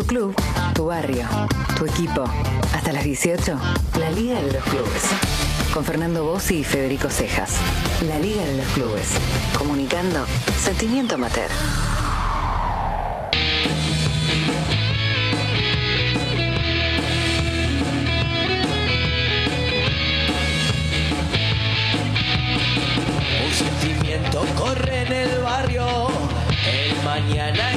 Tu club, tu barrio, tu equipo. Hasta las 18, la Liga de los Clubes. Con Fernando Bossi y Federico Cejas. La Liga de los Clubes. Comunicando sentimiento amateur. Un sentimiento corre en el barrio, el mañana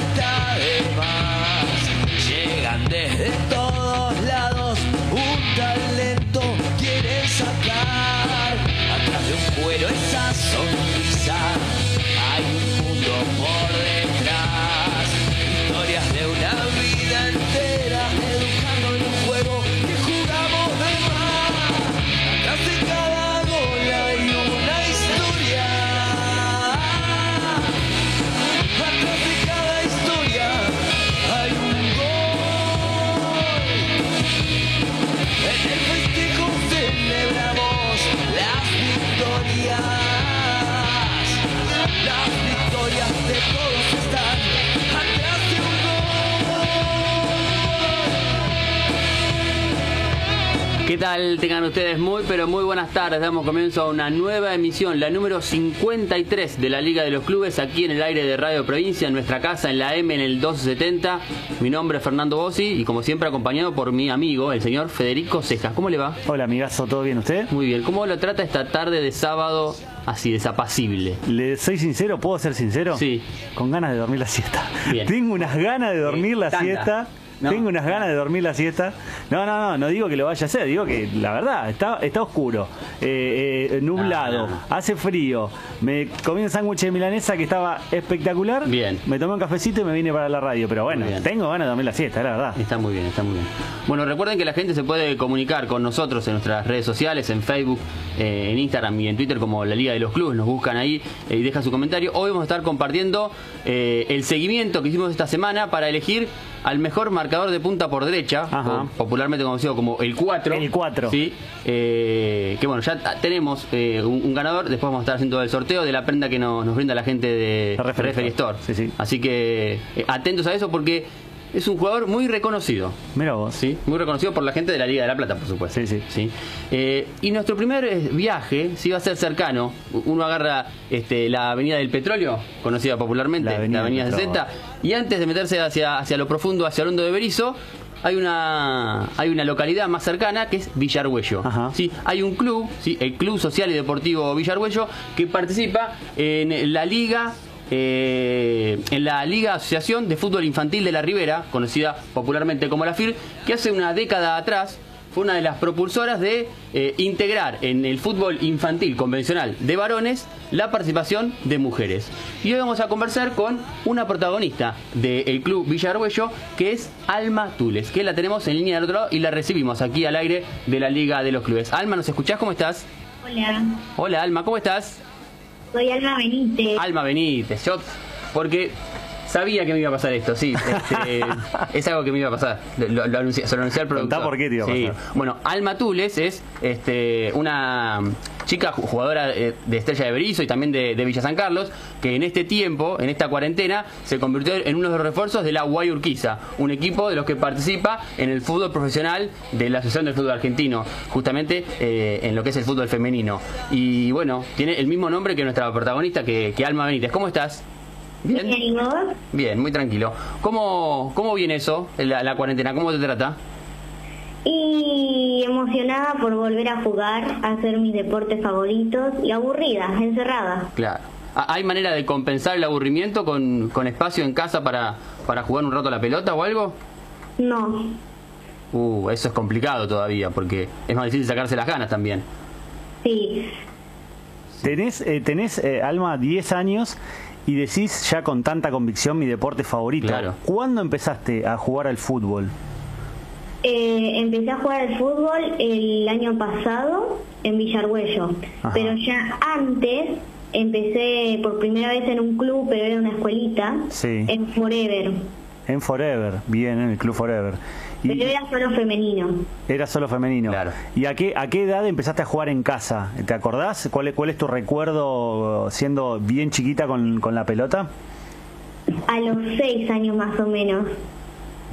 tal? Tengan ustedes muy, pero muy buenas tardes. Damos comienzo a una nueva emisión, la número 53 de la Liga de los Clubes, aquí en el aire de Radio Provincia, en nuestra casa, en la M, en el 1270. Mi nombre es Fernando Bossi y, como siempre, acompañado por mi amigo, el señor Federico Cejas. ¿Cómo le va? Hola amigazo, ¿todo bien usted? Muy bien. ¿Cómo lo trata esta tarde de sábado así, desapacible? Le soy sincero, ¿puedo ser sincero? Sí. Con ganas de dormir la siesta. Bien. Tengo unas ganas de dormir la siesta. No. Tengo unas ganas de dormir la siesta. No, no, no, no digo que lo vaya a hacer, digo que la verdad, está, está oscuro, eh, eh, nublado, No, no. hace frío. Me comí un sándwich de milanesa que estaba espectacular. Bien. Me tomé un cafecito y me vine para la radio. Pero bueno, tengo ganas de dormir la siesta, la verdad. Está muy bien, está muy bien. Bueno, recuerden que la gente se puede comunicar con nosotros en nuestras redes sociales, en Facebook, eh, en Instagram y en Twitter como la Liga de los Clubes. Nos buscan ahí y dejan su comentario. Hoy vamos a estar compartiendo el seguimiento que hicimos esta semana para elegir al mejor marcador de punta por derecha, Ajá. popularmente conocido como el 4. El cuatro. Sí. eh, que bueno, ya tenemos eh, un, un ganador. Después vamos a estar haciendo el sorteo de la prenda que nos, nos brinda la gente de Referee Referee Store. Store. Sí, sí. Así que eh, atentos a eso porque es un jugador muy reconocido. Mira vos. Sí, muy reconocido por la gente de la Liga de la Plata, por supuesto. Sí, sí. Eh, y nuestro primer eh, viaje sí va a ser cercano. Uno agarra este, la Avenida del Petróleo, conocida popularmente, La Avenida del 60, y antes de meterse hacia, hacia lo profundo, hacia Hondo de Berizo, hay una, hay una localidad más cercana que es Villargüello. Ajá. Sí, hay un club, sí, el Club Social y Deportivo Villargüello, que participa en la Liga eh, en la Liga Asociación de Fútbol Infantil de la Ribera, conocida popularmente como la FIR, que hace una década atrás fue una de las propulsoras de eh, integrar en el fútbol infantil convencional de varones la participación de mujeres. Y hoy vamos a conversar con una protagonista del club Villargüello, que es Alma Tules, que la tenemos en línea del otro lado y la recibimos aquí al aire de la Liga de los Clubes. Alma, ¿nos escuchás? ¿Cómo estás? Hola, Hola Alma, ¿cómo estás? Soy Alma Benítez. Alma Benítez, yo porque sabía que me iba a pasar esto, sí, este, es algo que me iba a pasar. Lo, lo anuncié, se lo anuncié al productor. Por qué te iba a Sí. Bueno, Alma Tules es este, una chica ju- jugadora eh, de Estrella de Berizo y también de, de Villa San Carlos, que en este tiempo, en esta cuarentena, se convirtió en uno de los refuerzos de la Guay Urquiza, un equipo de los que participa en el fútbol profesional de la Asociación del Fútbol Argentino, justamente eh, en lo que es el fútbol femenino. Y bueno, tiene el mismo nombre que nuestra protagonista, que, que Alma Benítez. ¿Cómo estás? Bien. Bien, muy tranquilo. ¿Cómo, cómo viene eso, la, la cuarentena? ¿Cómo te trata? Y emocionada por volver a jugar, a hacer mis deportes favoritos y aburrida, encerrada. Claro. ¿Hay manera de compensar el aburrimiento con, con espacio en casa para, para jugar un rato a la pelota o algo? No, Uh, eso es complicado todavía, porque es más difícil sacarse las ganas también. sí, Tenés, eh, tenés eh, Alma, 10 años y decís ya con tanta convicción mi deporte favorito. Claro. ¿Cuándo empezaste a jugar al fútbol? Eh, empecé a jugar al fútbol el año pasado en Villargüello, Ajá. pero ya antes empecé por primera vez en un club, pero era una escuelita, Sí. en Forever, En Forever, bien, en el Club Forever. pero Y era solo femenino. era solo femenino. Claro. ¿Y a qué, a qué edad empezaste a jugar en casa? ¿Te acordás? ¿Cuál, es- cuál es tu recuerdo siendo bien chiquita con, con la pelota? A los seis años más o menos.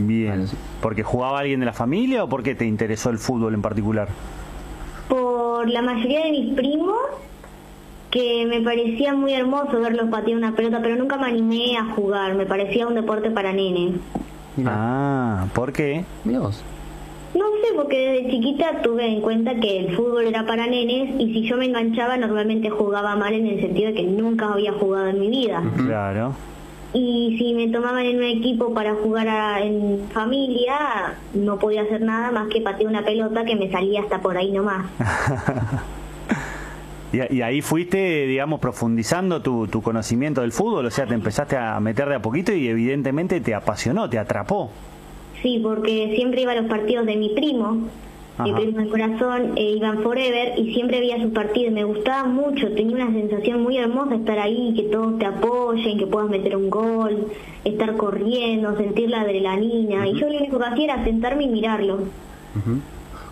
Bien. ¿Porque jugaba alguien de la familia o porque te interesó el fútbol en particular? Por la mayoría de mis primos, que me parecía muy hermoso verlos patear una pelota, pero nunca me animé a jugar, me parecía un deporte para nene. Mirá, Ah, ¿por qué? mirá vos. No sé, porque desde chiquita tuve en cuenta que el fútbol era para nenes y si yo me enganchaba normalmente jugaba mal en el sentido de que nunca había jugado en mi vida. Claro. Y si me tomaban en un equipo para jugar a- en familia, no podía hacer nada más que patear una pelota que me salía hasta por ahí nomás. Y, y ahí fuiste, digamos, profundizando tu, tu conocimiento del fútbol, o sea, te empezaste a meter de a poquito y evidentemente te apasionó, te atrapó. Sí, porque siempre iba a los partidos de mi primo, mi primo del corazón, e iban forever y siempre veía sus partidos. Me gustaba mucho, tenía una sensación muy hermosa estar ahí, que todos te apoyen, que puedas meter un gol, estar corriendo, sentir la adrenalina. Y yo lo único que hacía era sentarme y mirarlo.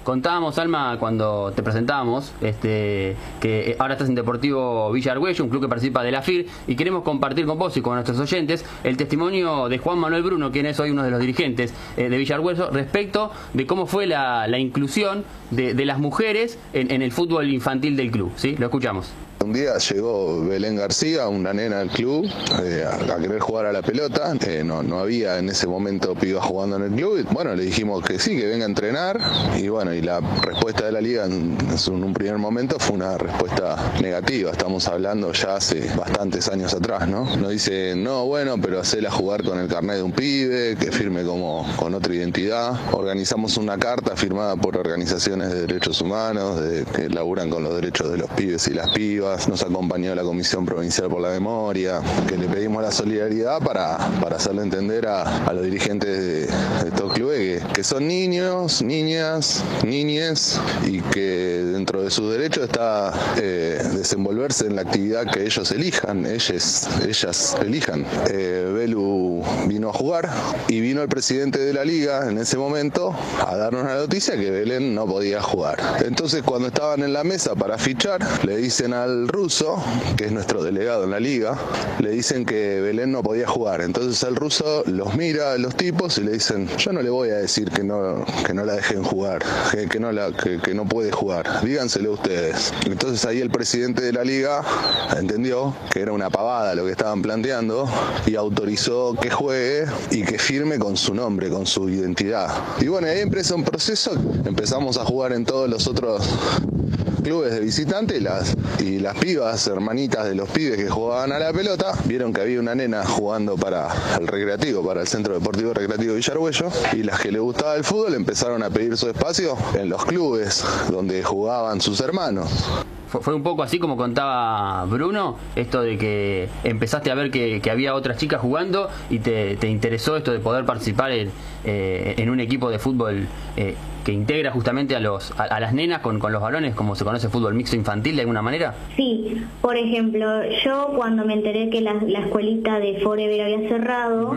Contábamos, Alma, cuando te presentamos, este, que eh, ahora estás en Deportivo Villa un club que participa de la FIR, y queremos compartir con vos y con nuestros oyentes el testimonio de Juan Manuel Bruno, quien es hoy uno de los dirigentes eh, de Villa respecto de cómo fue la, inclusión de, de las mujeres en, en el fútbol infantil del club. ¿sí? Lo escuchamos. Un día llegó Belén García, una nena del club, eh, a, querer jugar a la pelota. Eh, no, no había en ese momento pibas jugando en el club. Bueno, le dijimos que sí, que venga a entrenar. Y bueno, y la respuesta de la liga en, un primer momento fue una respuesta negativa. Estamos hablando ya hace bastantes años atrás, ¿no? Nos dice, no, bueno, pero hacela jugar con el carnet de un pibe, que firme como con otra identidad. Organizamos una carta firmada por organizaciones de derechos humanos, que laburan con los derechos de los pibes y las pibas. Nos acompañó la Comisión Provincial por la Memoria, que le pedimos la solidaridad para, para hacerle entender a, a los dirigentes de, de estos clubes que, que son niños, niñas, niñes y que dentro de sus derechos está eh, desenvolverse en la actividad que ellos elijan, ellas, ellas elijan. Eh, Belu vino a jugar y vino el presidente de la liga en ese momento a darnos la noticia que Belén no podía jugar. Entonces cuando estaban en la mesa para fichar, le dicen al ruso, que es nuestro delegado en la liga, le dicen que Belén no podía jugar. Entonces el ruso los mira a los tipos y le dicen, yo no le voy a decir que no, que no la dejen jugar, que, que no la, que, que no puede jugar, díganselo ustedes. Entonces ahí el presidente de la liga entendió que era una pavada lo que estaban planteando y autorizó que juegue y que firme con su nombre, con su identidad. Y bueno, ahí empieza un proceso, empezamos a jugar en todos los otros clubes de visitantes y las, y las pibas, hermanitas de los pibes que jugaban a la pelota, vieron que había una nena jugando para el recreativo, para el Centro Deportivo Recreativo Villargüello, y las que le gustaba el fútbol empezaron a pedir su espacio en los clubes donde jugaban sus hermanos. Fue, un poco así como contaba Bruno, esto de que empezaste a ver que, que había otras chicas jugando y te, te interesó esto de poder participar en, eh, en un equipo de fútbol eh, que integra justamente a, los, a, a las nenas con, con los varones, como se conoce fútbol mixto infantil de alguna manera. Sí, por ejemplo, yo cuando me enteré que la, la escuelita de Forever había cerrado,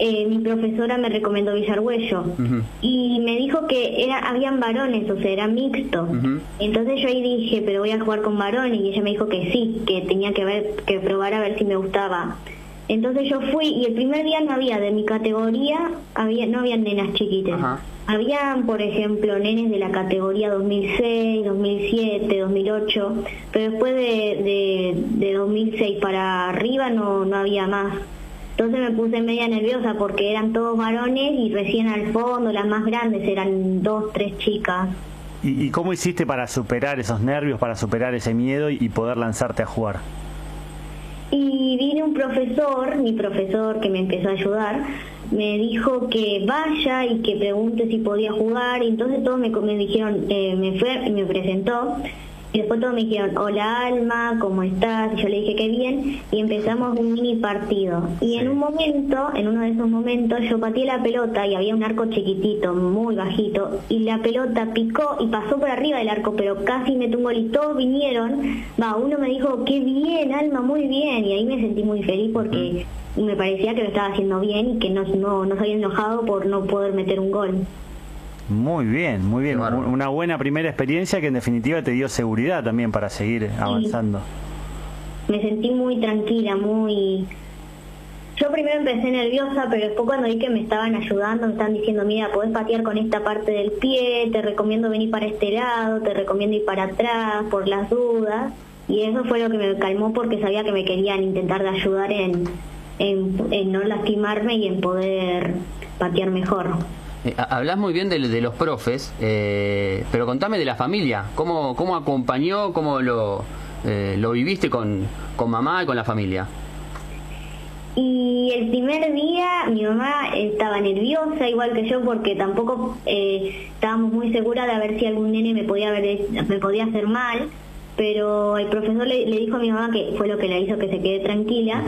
eh, mi profesora me recomendó Villargüello Ujú. y me dijo que era habían varones, o sea, era mixto. Entonces yo ahí dije, pero voy a jugar con varones y ella me dijo que sí, que tenía que ver que probar a ver si me gustaba. Entonces yo fui y el primer día no había de mi categoría, había no habían nenas chiquitas. Ajá. Habían, por ejemplo, nenes de la categoría 2006, 2007, 2008, pero después de, de, de 2006 para arriba no, no había más. Entonces me puse media nerviosa porque eran todos varones y recién al fondo, las más grandes eran dos, tres chicas. ¿Y, y cómo hiciste para superar esos nervios, para superar ese miedo y, y poder lanzarte a jugar? Y vino un profesor, mi profesor que me empezó a ayudar, me dijo que vaya y que pregunte si podía jugar. Y entonces todos me, dijeron, eh, me fue y me presentó. Y después todos me dijeron, hola Alma, ¿cómo estás? Y yo le dije que bien. Y empezamos un mini partido. Y en un momento, en uno de esos momentos, yo pateé la pelota y había un arco chiquitito, muy bajito. Y la pelota picó y pasó por arriba del arco, pero casi me tumbó y todos vinieron. Va, uno me dijo, qué bien, Alma, muy bien. Y ahí me sentí muy feliz porque me parecía que lo estaba haciendo bien y que no, no, no se había enojado por no poder meter un gol. Muy bien, muy bien. Una buena primera experiencia que en definitiva te dio seguridad también para seguir avanzando. Me sentí muy tranquila, muy yo primero empecé nerviosa, pero después cuando vi que me estaban ayudando, me estaban diciendo, mira, podés patear con esta parte del pie, te recomiendo venir para este lado, te recomiendo ir para atrás por las dudas. Y eso fue lo que me calmó porque sabía que me querían intentar de ayudar en, en, no lastimarme y en poder patear mejor. Eh, hablas muy bien de, los profes, eh, pero contame de la familia. ¿Cómo, cómo acompañó, cómo lo, eh, lo viviste con, con mamá y con la familia? Y el primer día mi mamá estaba nerviosa, igual que yo, porque tampoco eh, estábamos muy seguras de ver si algún nene me podía, ver, me podía hacer mal. Pero el profesor le, dijo a mi mamá, que fue lo que le hizo que se quede tranquila,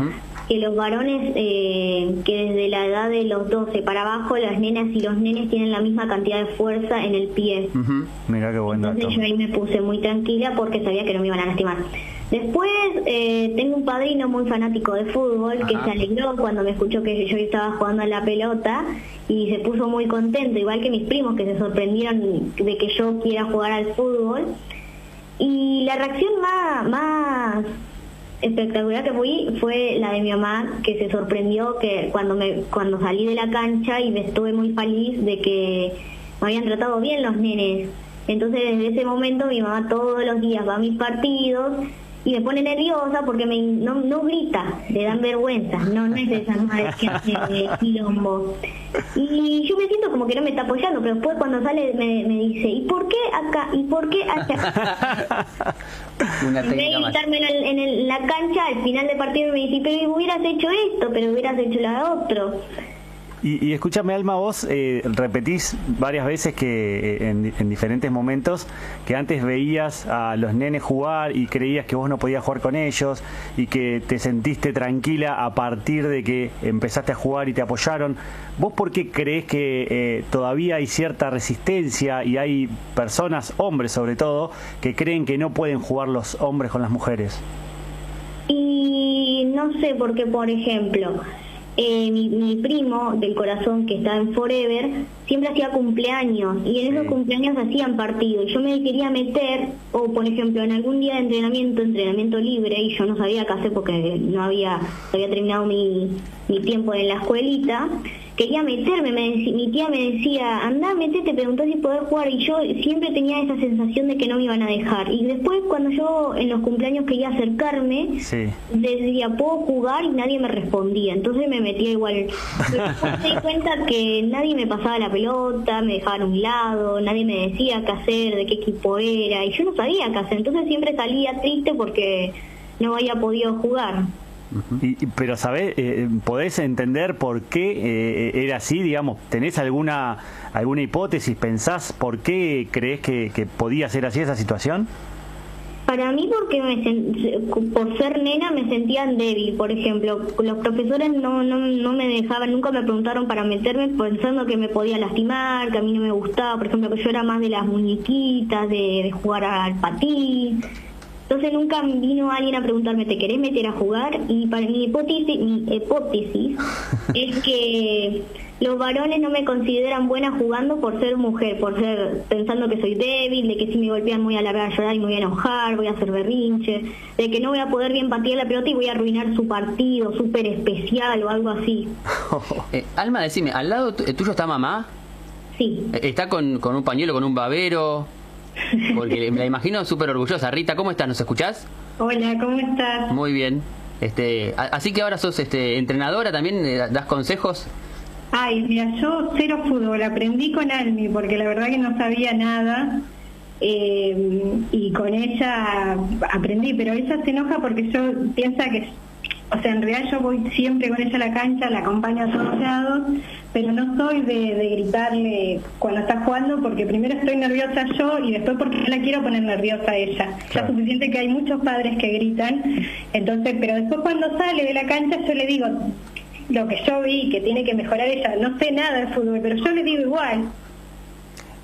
que los varones, eh, que desde la edad de los 12 para abajo, las nenas y los nenes tienen la misma cantidad de fuerza en el pie. Mira qué bueno. Entonces yo ahí me puse muy tranquila porque sabía que no me iban a lastimar. Después eh, tengo un padrino muy fanático de fútbol que se alegró cuando me escuchó que yo estaba jugando a la pelota y se puso muy contento, igual que mis primos que se sorprendieron de que yo quiera jugar al fútbol. Y la reacción más, más espectacular que fui fue la de mi mamá, que se sorprendió que cuando, me, cuando salí de la cancha y me estuve muy feliz de que me habían tratado bien los nenes. Entonces desde ese momento mi mamá todos los días va a mis partidos y me pone nerviosa porque me, no, no grita, le dan vergüenza, no, no es de esas madres que hace quilombo. Y yo me siento como que no me está apoyando, pero después cuando sale me, me dice, ¿y por qué acá? ¿Y por qué allá? Una en vez de gritarme en, en, la cancha, al final del partido me dice, pero hubieras hecho esto, pero hubieras hecho la otro. Y, escúchame, Alma, vos eh, repetís varias veces que eh, en, diferentes momentos que antes veías a los nenes jugar y creías que vos no podías jugar con ellos y que te sentiste tranquila a partir de que empezaste a jugar y te apoyaron. ¿Vos por qué crees que eh, todavía hay cierta resistencia y hay personas, hombres sobre todo, que creen que no pueden jugar los hombres con las mujeres? Y no sé, porque por ejemplo, eh, mi, primo del corazón que está en Forever siempre hacía cumpleaños y en esos cumpleaños hacían partidos. Yo me quería meter, o por ejemplo, en algún día de entrenamiento, entrenamiento libre, y yo no sabía qué hacer porque no había, había terminado mi, mi tiempo en la escuelita quería meterme, mi tía me decía, anda, metete, preguntó si poder jugar y yo siempre tenía esa sensación de que no me iban a dejar. Y después cuando yo en los cumpleaños quería acercarme, decía, ¿puedo jugar? Y nadie me respondía, entonces me metía igual. me di cuenta que nadie me pasaba la pelota, me dejaban a un lado, nadie me decía qué hacer, de qué equipo era, y yo no sabía qué hacer, entonces siempre salía triste porque no había podido jugar pero, ¿sabés? Eh, ¿Podés entender por qué eh, era así? Digamos, ¿tenés alguna, alguna hipótesis? ¿Pensás por qué crees que, podía ser así esa situación? Para mí porque por ser nena me sentían débil, por ejemplo, los profesores no, no, no me dejaban, nunca me preguntaron para meterme pensando que me podía lastimar, que a mí no me gustaba, por ejemplo, que yo era más de las muñequitas, de, de jugar al patín, entonces nunca vino alguien a preguntarme, ¿te querés meter a jugar? Y para mi hipótesis, mi hipótesis es que los varones no me consideran buena jugando por ser mujer, por ser pensando que soy débil, de que si me golpean muy a largar a llorar y me voy a enojar, voy a hacer berrinche, de que no voy a poder bien patear la pelota y voy a arruinar su partido súper especial o algo así. Eh, Alma, decime, ¿al lado tuyo está mamá? Sí. Eh, ¿Está con, con un pañuelo, con un babero? Porque me la imagino súper orgullosa. Rita, ¿cómo estás? ¿Nos escuchás? Hola, ¿cómo estás? Muy bien. Este, así que ahora sos este, entrenadora también, eh, das consejos. Ay, mira, yo cero fútbol, aprendí con Almi porque la verdad que no sabía nada eh, y con ella aprendí, pero ella se enoja porque yo piensa que o sea, en realidad yo voy siempre con ella a la cancha, la acompaño a todos lados, pero no soy de, gritarle cuando está jugando porque primero estoy nerviosa yo y después porque no la quiero poner nerviosa a ella. Ya es suficiente que hay muchos padres que gritan, entonces, pero después cuando sale de la cancha yo le digo lo que yo vi, que tiene que mejorar ella, no sé nada de fútbol, pero yo le digo igual.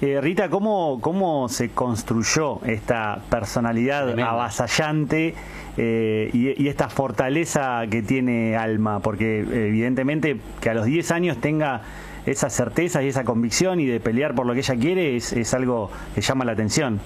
Eh, Rita, ¿cómo, ¿cómo se construyó esta personalidad avasallante eh, y, esta fortaleza que tiene Alma, porque evidentemente que a los 10 años tenga esa certeza y esa convicción y de pelear por lo que ella quiere es, algo que llama la atención.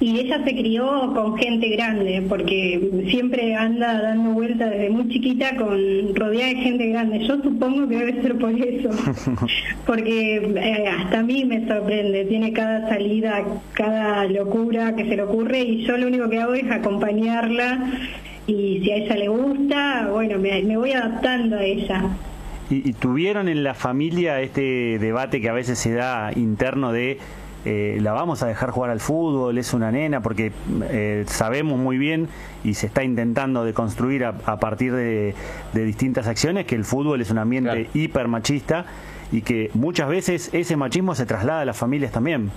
Y ella se crió con gente grande, porque siempre anda dando vueltas desde muy chiquita con rodeada de gente grande. Yo supongo que debe ser por eso, porque eh, hasta a mí me sorprende, tiene cada salida, cada locura que se le ocurre y yo lo único que hago es acompañarla y si a ella le gusta, bueno, me, me voy adaptando a ella. ¿Y, tuvieron en la familia este debate que a veces se da interno de eh, la vamos a dejar jugar al fútbol, es una nena, porque eh, sabemos muy bien y se está intentando de construir a, partir de, distintas acciones que el fútbol es un ambiente hiper machista y que muchas veces ese machismo se traslada a las familias también.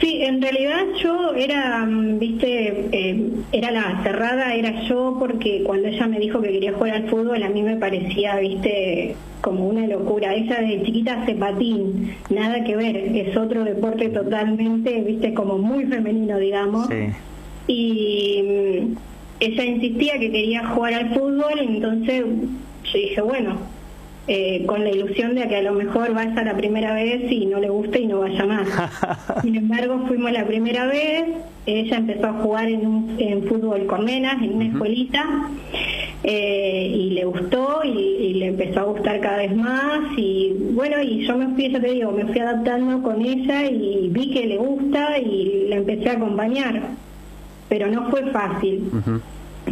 Sí, en realidad yo era, mm, viste, eh, era la cerrada, era yo porque cuando ella me dijo que quería jugar al fútbol a mí me parecía, viste, como una locura. Ella de chiquita hace patín, nada que ver, es otro deporte totalmente, viste, como muy femenino, digamos. Y mm, ella insistía que quería jugar al fútbol, entonces yo dije, bueno, eh, con la ilusión de que a lo mejor vaya la primera vez y no le guste y no vaya más. Sin embargo, fuimos la primera vez, ella empezó a jugar en, un, en fútbol con nenas, en una escuelita, eh, y le gustó y, le empezó a gustar cada vez más y bueno, y yo me fui, ya te digo, me fui adaptando con ella y vi que le gusta y la empecé a acompañar, pero no fue fácil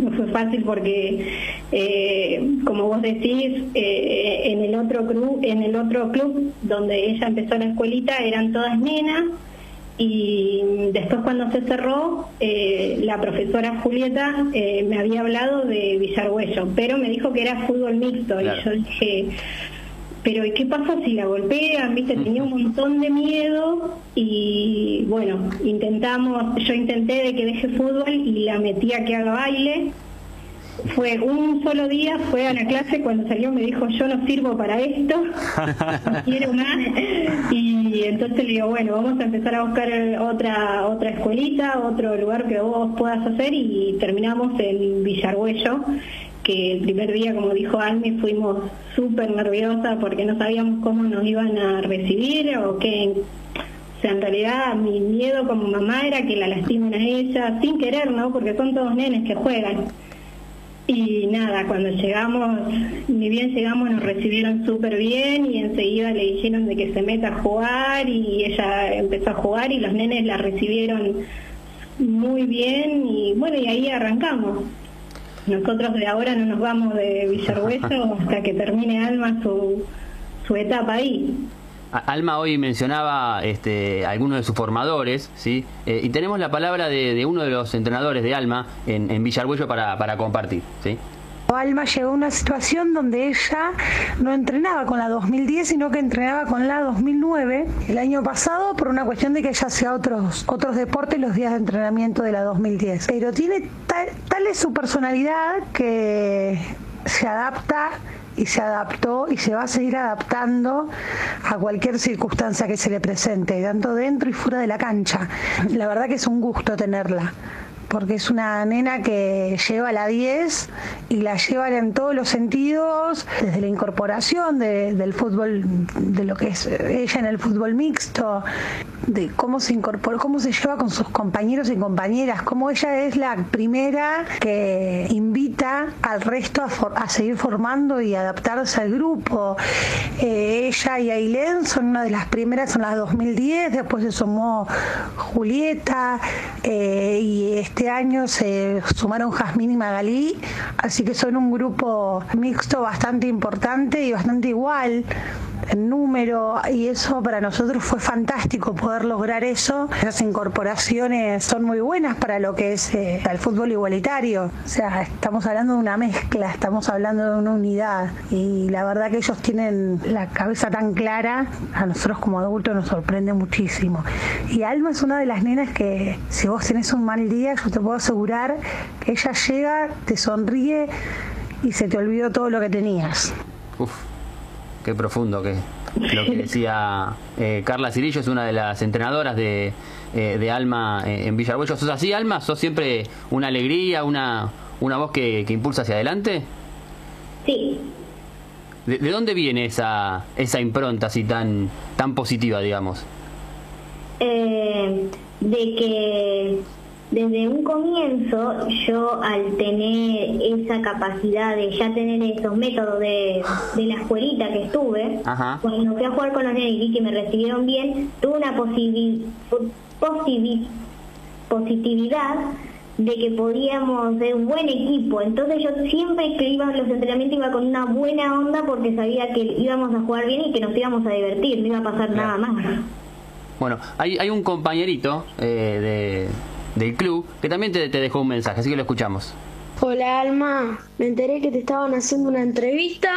no fue fácil porque eh, como vos decís eh, en el otro club en el otro club donde ella empezó la escuelita eran todas nenas y después cuando se cerró eh, la profesora Julieta me había hablado de Villarhuello pero me dijo que era fútbol mixto y yo dije pero ¿y qué pasa si la golpean? ¿Viste? Tenía un montón de miedo y bueno, intentamos, yo intenté de que deje fútbol y la metí a que haga baile. Fue un solo día, fue a la clase, cuando salió me dijo, yo no sirvo para esto, no quiero más. Y entonces le digo, bueno, vamos a empezar a buscar otra otra escuelita, otro lugar que vos puedas hacer y terminamos en Villarhuello que el primer día, como dijo Almi, fuimos súper nerviosas porque no sabíamos cómo nos iban a recibir o qué. O sea, en realidad mi miedo como mamá era que la lastimen a ella sin querer, ¿no? Porque son todos nenes que juegan. Y nada, cuando llegamos, ni bien llegamos, nos recibieron súper bien y enseguida le dijeron de que se meta a jugar y ella empezó a jugar y los nenes la recibieron muy bien y bueno, y ahí arrancamos. Nosotros de ahora no nos vamos de Villarhueso hasta que termine Alma su, su etapa ahí. Alma hoy mencionaba este, algunos de sus formadores, ¿sí? Eh, y tenemos la palabra de, uno de los entrenadores de Alma en, en para, para compartir, ¿sí? Alma llegó a una situación donde ella no entrenaba con la 2010, sino que entrenaba con la 2009 el año pasado por una cuestión de que ella hacía otros, otros deportes los días de entrenamiento de la 2010. Pero tiene tal, tal es su personalidad que se adapta y se adaptó y se va a seguir adaptando a cualquier circunstancia que se le presente, tanto dentro y fuera de la cancha. La verdad que es un gusto tenerla porque es una nena que lleva la 10 y la lleva en todos los sentidos, desde la incorporación del fútbol, de lo que es ella en el fútbol mixto, de cómo se incorpora, cómo se lleva con sus compañeros y compañeras, cómo ella es la primera que invita al resto a, seguir formando y adaptarse al grupo. Eh, ella y Ailén son una de las primeras, son las 2010, después se sumó Julieta eh, y este año se sumaron Jazmín y Magalí, así que son un grupo mixto bastante importante y bastante igual en número y eso para nosotros fue fantástico poder lograr eso. Esas incorporaciones son muy buenas para lo que es eh, el fútbol igualitario. O sea, estamos hablando de una mezcla, estamos hablando de una unidad y la verdad que ellos tienen la cabeza tan clara, a nosotros como adultos nos sorprende muchísimo. Y Alma es una de las nenas que si vos tenés un mal día, yo te puedo asegurar que ella llega, te sonríe y se te olvidó todo lo que tenías. Uf qué profundo que lo que decía eh, Carla Cirillo es una de las entrenadoras de, eh, Alma eh, en Villarhuello. ¿Sos así, Alma? ¿Sos siempre una alegría, una, una voz que, impulsa hacia adelante? Sí. ¿De, dónde viene esa, esa impronta así tan, tan positiva, digamos? de que desde un comienzo yo al tener esa capacidad de ya tener esos métodos de, de la escuelita que estuve, Ajá. cuando fui a jugar con los nenes y que me recibieron bien, tuve una posibil- po- posibil- positividad de que podíamos ser un buen equipo. Entonces yo siempre que iba a los entrenamientos iba con una buena onda porque sabía que íbamos a jugar bien y que nos íbamos a divertir, no iba a pasar nada más. Bueno, hay, hay un compañerito eh, de, del club que también te, dejó un mensaje, así que lo escuchamos. Hola Alma, me enteré que te estaban haciendo una entrevista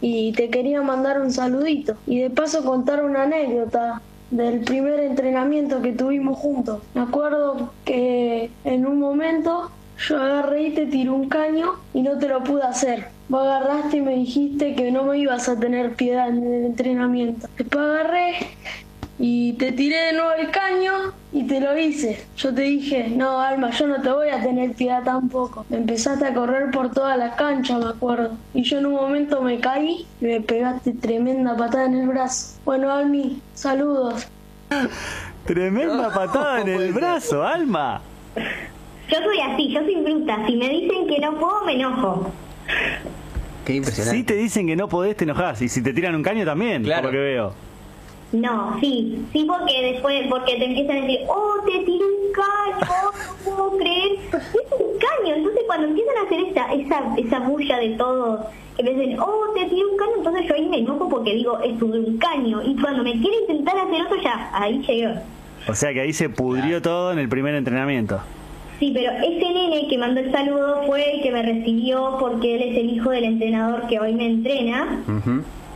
y te quería mandar un saludito y de paso contar una anécdota del primer entrenamiento que tuvimos juntos. Me acuerdo que en un momento yo agarré y te tiré un caño y no te lo pude hacer. Vos agarraste y me dijiste que no me ibas a tener piedad en el entrenamiento. Después agarré y te tiré de nuevo el caño y te lo hice. Yo te dije, no, Alma, yo no te voy a tener piedad tampoco. Empezaste a correr por toda la cancha, me acuerdo. Y yo en un momento me caí y me pegaste tremenda patada en el brazo. Bueno, Almi, saludos. Tremenda patada en el brazo, Alma. Yo soy así, yo soy bruta. Si me dicen que no puedo, me enojo. Qué impresionante. Si te dicen que no podés, te enojás. Y si te tiran un caño también, Claro. por lo que veo. No, sí, sí porque después, porque te empiezan a decir, oh, te tiré un caño, no puedo creer. Es un caño, entonces cuando empiezan a hacer esa, esa, esa bulla de todos, que me dicen, oh, te tiré un caño, entonces yo ahí me enojo porque digo, es un caño. Y cuando me quiere intentar hacer otro, ya, ahí llegó. O sea que ahí se pudrió todo en el primer entrenamiento. Sí, pero ese nene que mandó el saludo fue el que me recibió porque él es el hijo del entrenador que hoy me entrena.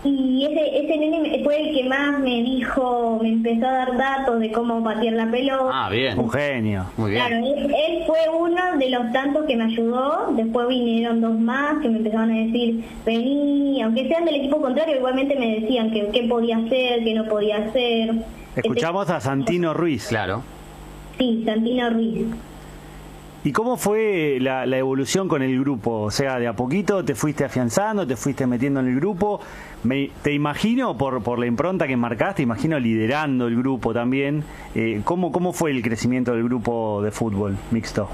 Y ese, ese nene fue el que más me dijo, me empezó a dar datos de cómo patear la pelota. Ah, bien. Un genio. Muy bien. Claro, él, él fue uno de los tantos que me ayudó. Después vinieron dos más que me empezaron a decir, vení, aunque sean del equipo contrario, igualmente me decían que qué podía hacer, qué no podía hacer. Escuchamos a Santino Ruiz. Claro. Sí, Santino Ruiz. ¿Y cómo fue la, la evolución con el grupo? O sea, de a poquito te fuiste afianzando, te fuiste metiendo en el grupo. Me- te imagino, por, por la impronta que marcaste, imagino liderando el grupo también. Eh, ¿cómo, ¿Cómo fue el crecimiento del grupo de fútbol mixto?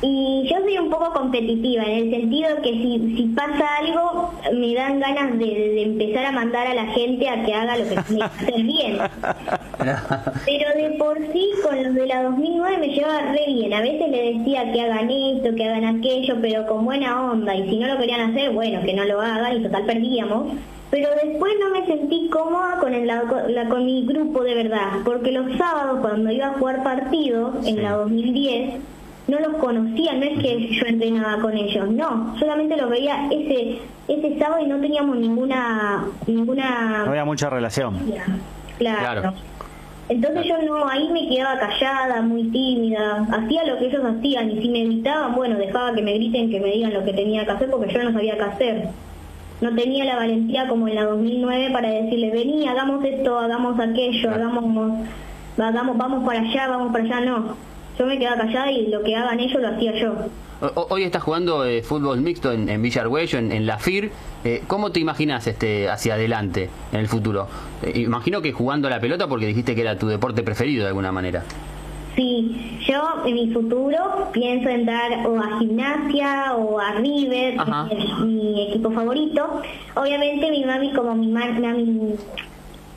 Y yo soy un poco competitiva en el sentido que si, si pasa algo me dan ganas de, de empezar a mandar a la gente a que haga lo que que hacer bien. Pero de por sí con los de la 2009 me llevaba re bien. A veces le decía que hagan esto, que hagan aquello, pero con buena onda. Y si no lo querían hacer, bueno, que no lo hagan y total perdíamos. Pero después no me sentí cómoda con, el, la- la- con mi grupo de verdad. Porque los sábados cuando iba a jugar partidos en la 2010 no los conocía, no es que yo entrenaba con ellos, no, solamente los veía ese ese sábado y no teníamos ninguna ninguna No había mucha relación. claro. Claro. Entonces yo no, ahí me quedaba callada, muy tímida, hacía lo que ellos hacían y si me gritaban, bueno, dejaba que me griten, que me digan lo que tenía que hacer porque yo no sabía qué hacer. No tenía la valentía como en la 2009 para decirle, vení, hagamos esto, hagamos aquello, hagamos, hagamos, vamos para allá, vamos para allá, no. Yo me quedaba callada y lo que hagan ellos lo hacía yo. Hoy estás jugando eh, fútbol mixto en, en Villa en, en la FIR. Eh, ¿Cómo te imaginas este, hacia adelante en el futuro? Eh, imagino que jugando a la pelota porque dijiste que era tu deporte preferido de alguna manera. Sí, yo en mi futuro pienso entrar o a gimnasia o a River, que Ajá. es mi equipo favorito. Obviamente mi mami como mi ma- mami,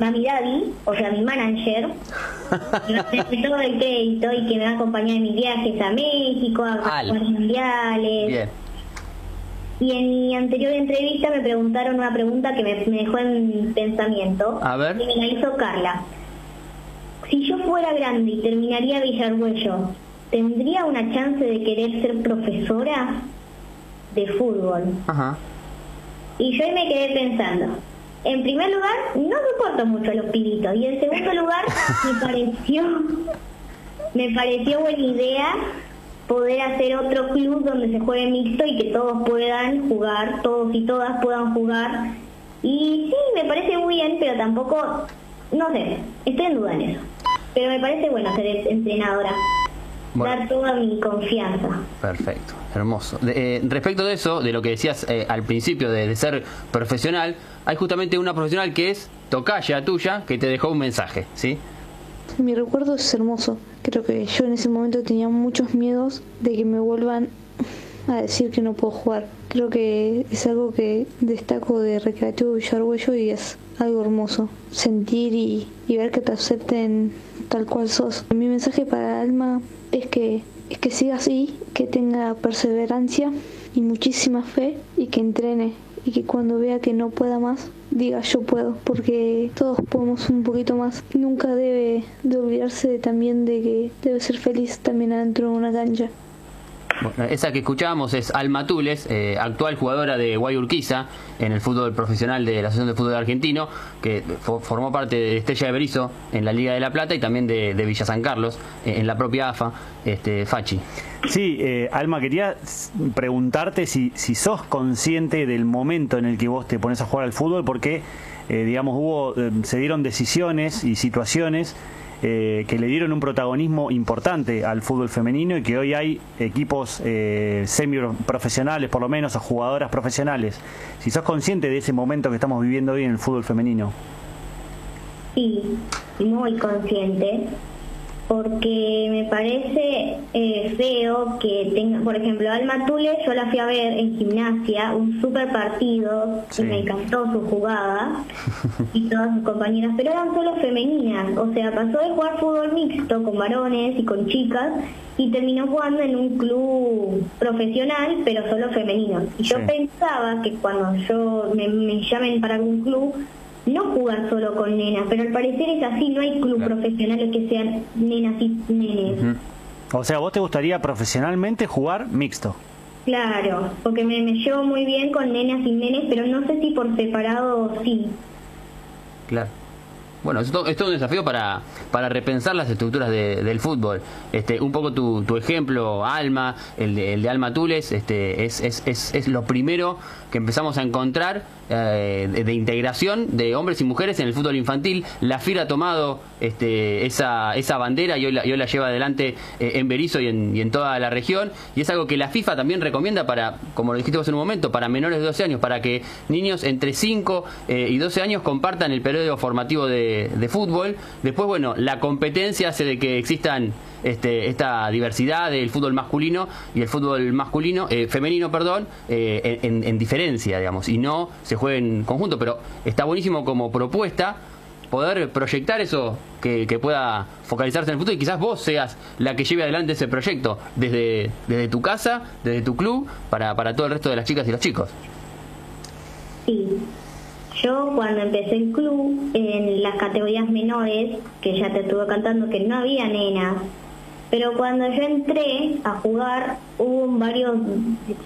mami daddy, o sea mi manager, me va a hacer todo el crédito y que me va a acompañar en mis viajes a México, a jugar mundiales. Bien. Y en mi anterior entrevista me preguntaron una pregunta que me, me dejó en pensamiento. A ver. Y me la hizo Carla. Si yo fuera grande y terminaría Villargüello, ¿tendría una chance de querer ser profesora de fútbol? Ajá. Y yo ahí me quedé pensando. En primer lugar, no soporto mucho a los pibitos. Y en segundo lugar, me pareció, me pareció buena idea poder hacer otro club donde se juegue mixto y que todos puedan jugar, todos y todas puedan jugar. Y sí, me parece muy bien, pero tampoco, no sé, estoy en duda en eso. Pero me parece bueno ser entrenadora, Bueno. dar toda mi confianza. Perfecto, hermoso. De- eh, respecto de eso, de lo que decías eh, al principio de, de ser profesional, hay justamente una profesional que es tocaya tuya que te dejó un mensaje, ¿sí? mi recuerdo es hermoso. Creo que yo en ese momento tenía muchos miedos de que me vuelvan a decir que no puedo jugar. Creo que es algo que destaco de Recreativo Villarhuello y es algo hermoso. Sentir y, y ver que te acepten tal cual sos. Mi mensaje para Alma es que, es que siga así, que tenga perseverancia y muchísima fe y que entrene y que cuando vea que no pueda más diga yo puedo porque todos podemos un poquito más nunca debe de olvidarse también de que debe ser feliz también adentro de una cancha esa que escuchábamos es Alma Tules, eh, actual jugadora de Guayurquiza en el fútbol profesional de la Asociación de Fútbol Argentino, que formó parte de Estrella de Berizo en la Liga de la Plata y también de, Villa San Carlos, eh, en la propia AFA, este, Fachi. Sí, eh, Alma, quería preguntarte si, si sos consciente del momento en el que vos te pones a jugar al fútbol, porque, digamos, hubo, se dieron decisiones y situaciones eh, que le dieron un protagonismo importante al fútbol femenino y que hoy hay equipos eh, semi-profesionales, por lo menos, o jugadoras profesionales. Si sos consciente de ese momento que estamos viviendo hoy en el fútbol femenino. Sí, muy consciente porque me parece eh, feo que tenga, por ejemplo, Alma Tule, yo la fui a ver en gimnasia, un super partido, y me encantó su jugada y todas sus compañeras, pero eran solo femeninas, o sea, pasó de jugar fútbol mixto con varones y con chicas y terminó jugando en un club profesional, pero solo femenino. Y yo pensaba que cuando yo me, me llamen para algún club, no jugar solo con nenas, pero al parecer es así, no hay club profesionales que sean nenas y nenes. O sea, ¿vos te gustaría profesionalmente jugar mixto? Claro, porque me, me llevo muy bien con nenas y nenes, pero no sé si por separado sí. Claro. Bueno, esto, es un desafío para, para repensar las estructuras del fútbol. Este, un poco tu, tu ejemplo, Alma, el de, el de Alma Tules, este, es, es, es, es lo primero que empezamos a encontrar eh, de, integración de hombres y mujeres en el fútbol infantil. La FIRA ha tomado este, esa, esa bandera y hoy la, la lleva adelante eh, en Berizo y en, y en, toda la región. Y es algo que la FIFA también recomienda para, como lo dijiste vos en un momento, para menores de 12 años, para que niños entre 5 eh, y 12 años compartan el periodo formativo de, de fútbol. Después, bueno, la competencia hace de que existan este, esta diversidad del fútbol masculino y el fútbol masculino, eh, femenino, perdón, eh, en, diferencia, digamos, y no se juegue en conjunto, pero está buenísimo como propuesta poder proyectar eso que, pueda focalizarse en el futuro y quizás vos seas la que lleve adelante ese proyecto desde, desde tu casa, desde tu club, para, para todo el resto de las chicas y los chicos. Sí. Yo cuando empecé el club, en las categorías menores, que ya te estuve cantando que no había nenas, pero cuando yo entré a jugar hubo varios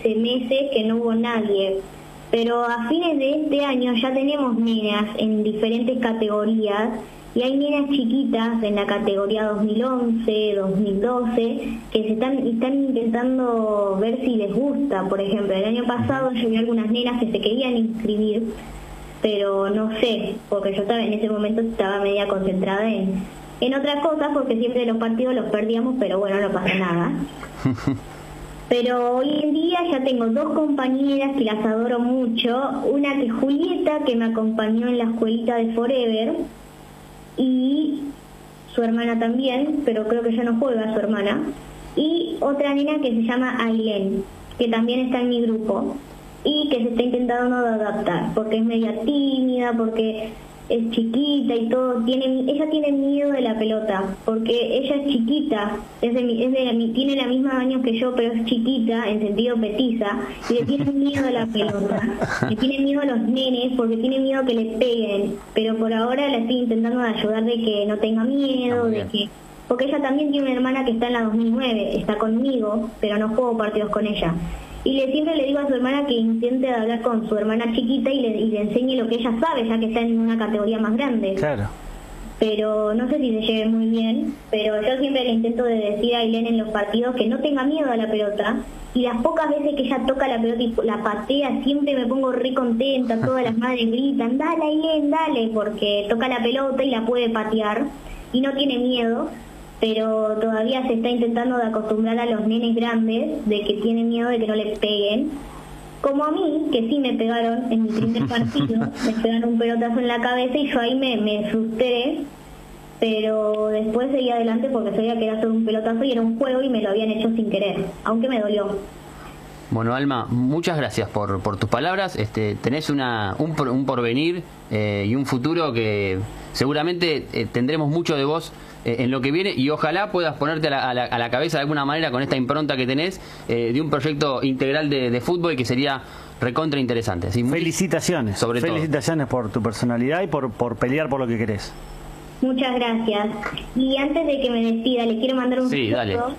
meses que no hubo nadie. Pero a fines de este año ya tenemos nenas en diferentes categorías y hay nenas chiquitas en la categoría 2011, 2012 que se están, están intentando ver si les gusta. Por ejemplo, el año pasado yo vi algunas nenas que se querían inscribir, pero no sé, porque yo estaba en ese momento estaba media concentrada en en otras cosas, porque siempre los partidos los perdíamos, pero bueno, no pasa nada. Pero hoy en día ya tengo dos compañeras que las adoro mucho, una que es Julieta, que me acompañó en la escuelita de Forever, y su hermana también, pero creo que ya no juega su hermana, y otra nena que se llama Aileen, que también está en mi grupo, y que se está intentando adaptar, porque es media tímida, porque es chiquita y todo, tiene, ella tiene miedo de la pelota, porque ella es chiquita, es de, es de tiene la misma años que yo, pero es chiquita, en sentido petiza, y le tiene miedo a la pelota, le tiene miedo a los nenes, porque tiene miedo que le peguen, pero por ahora la estoy intentando ayudar de que no tenga miedo, de que porque ella también tiene una hermana que está en la 2009, está conmigo, pero no juego partidos con ella y le siempre le digo a su hermana que intente hablar con su hermana chiquita y le, y le enseñe lo que ella sabe, ya que está en una categoría más grande. Claro. Pero no sé si se lleve muy bien, pero yo siempre le intento de decir a Ailén en los partidos que no tenga miedo a la pelota y las pocas veces que ella toca la pelota y la patea siempre me pongo re contenta, todas las madres gritan, dale Ailén, dale, porque toca la pelota y la puede patear y no tiene miedo pero todavía se está intentando de acostumbrar a los nenes grandes de que tienen miedo de que no les peguen. Como a mí, que sí me pegaron en mi primer partido, me pegaron un pelotazo en la cabeza y yo ahí me, me frustré pero después seguí adelante porque sabía que era solo un pelotazo y era un juego y me lo habían hecho sin querer, aunque me dolió. Bueno, Alma, muchas gracias por, por tus palabras. Este, tenés una, un, un porvenir eh, y un futuro que seguramente eh, tendremos mucho de vos en lo que viene y ojalá puedas ponerte a la, a la- a la cabeza de alguna manera con esta impronta que tenés eh, de un proyecto integral de, de fútbol que sería recontra interesante. Así, Felicitaciones. Sobre todo. Felicitaciones por tu personalidad y por, por pelear por lo que querés. Muchas gracias. Y antes de que me despida, le quiero mandar un Sí, saludo dale.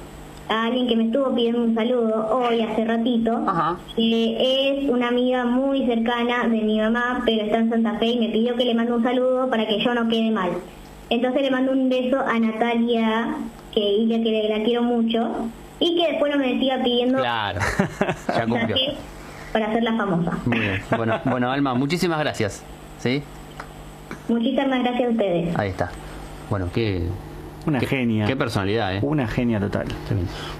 a alguien que me estuvo pidiendo un saludo hoy, hace ratito. Ajá. que es una amiga muy cercana de mi mamá, pero está en Santa Fe y me pidió que le mande un saludo para que yo no quede mal. Entonces le mando un beso a Natalia, que ella que la quiero mucho, y que después no me siga pidiendo Claro, ya para hacerla famosa. Muy bien. Bueno, bueno, Alma, muchísimas gracias. ¿Sí? Muchísimas gracias a ustedes. Ahí está. Bueno, qué, Una qué, genia. qué personalidad, ¿eh? Una genia total.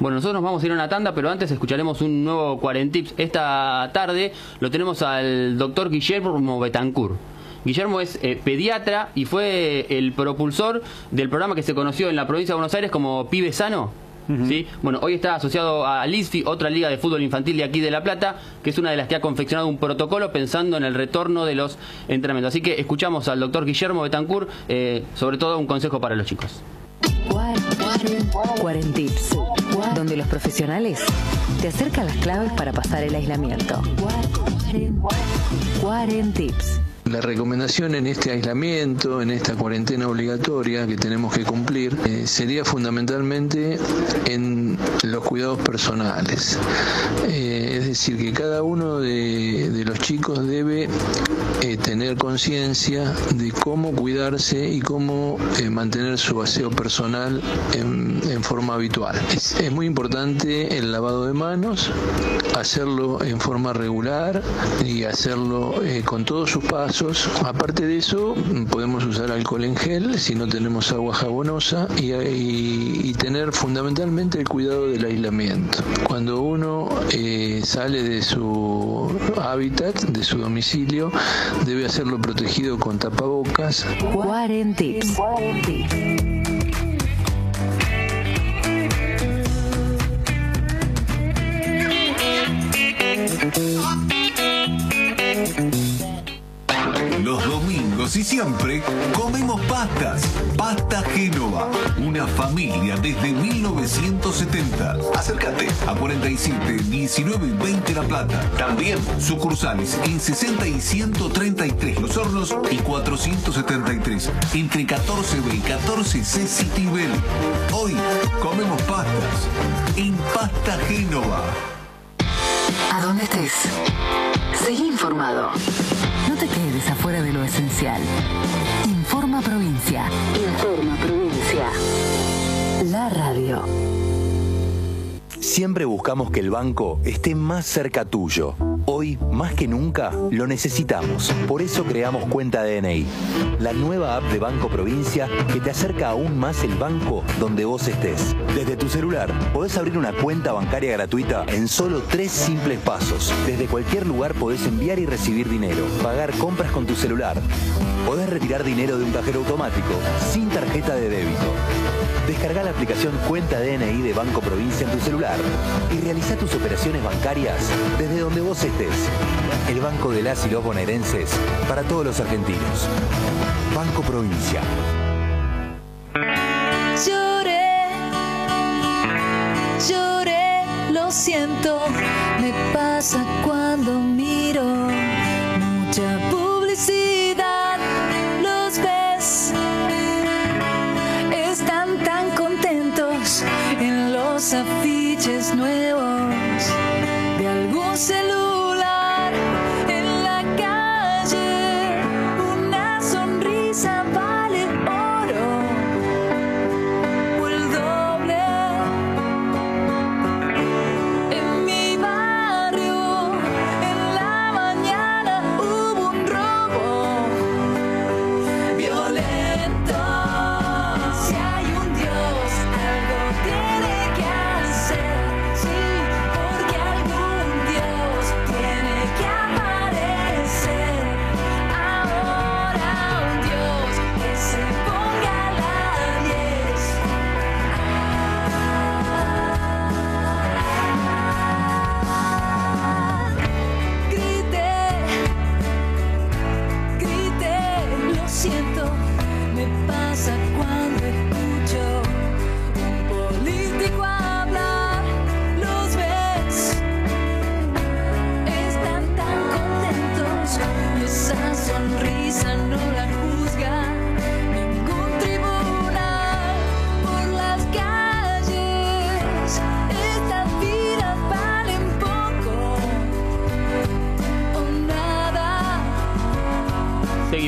Bueno, nosotros nos vamos a ir a una tanda, pero antes escucharemos un nuevo Cuarentips. Esta tarde lo tenemos al doctor Guillermo Betancourt. Guillermo es eh, pediatra y fue el propulsor del programa que se conoció en la provincia de Buenos Aires como Pibe Sano. ¿sí? Bueno, hoy está asociado a LISFI, otra liga de fútbol infantil de aquí de La Plata, que es una de las que ha confeccionado un protocolo pensando en el retorno de los entrenamientos. Así que escuchamos al doctor Guillermo Betancourt, eh, sobre todo un consejo para los chicos. Cuarentips, donde los profesionales te acercan las claves para pasar el aislamiento. Cuarentips. La recomendación en este aislamiento, en esta cuarentena obligatoria que tenemos que cumplir, eh, sería fundamentalmente en los cuidados personales. Eh, es decir, que cada uno de, los chicos debe eh, tener conciencia de cómo cuidarse y cómo mantener su aseo personal en, forma habitual. Es, es muy importante el lavado de manos, hacerlo en forma regular y hacerlo con todos sus pasos. Aparte de eso, podemos usar alcohol en gel si no tenemos agua jabonosa y tener fundamentalmente el cuidado del aislamiento. Cuando uno eh, sale de su hábitat, de su domicilio, debe hacerlo protegido con tapabocas, Cuarentips. Los domingos y siempre comemos pastas. Pasta Génova. Una familia desde 1970. Acércate a 47, 19 y 20 La Plata. También sucursales en 60 y 133 Los Hornos y 473 entre 14B y 14C City Bell. Hoy comemos pastas en Pasta Génova. A donde estés. Seguí informado. No te quedes afuera de lo esencial. Informa Provincia. Informa Provincia. La radio. Siempre buscamos que el banco esté más cerca tuyo. Hoy, más que nunca, lo necesitamos. Por eso creamos Cuenta DNI, la nueva app de Banco Provincia que te acerca aún más el banco donde vos estés. Desde tu celular, podés abrir una cuenta bancaria gratuita en solo tres simples pasos. Desde cualquier lugar podés enviar y recibir dinero, pagar compras con tu celular. Podés retirar dinero de un cajero automático sin tarjeta de débito. Descarga la aplicación Cuenta DNI de Banco Provincia en tu celular y realiza tus operaciones bancarias desde donde vos estés. El Banco de las y los bonaerenses para todos los argentinos. Banco Provincia. Lloré, lloré, lo siento, me pasa cuando miro mucha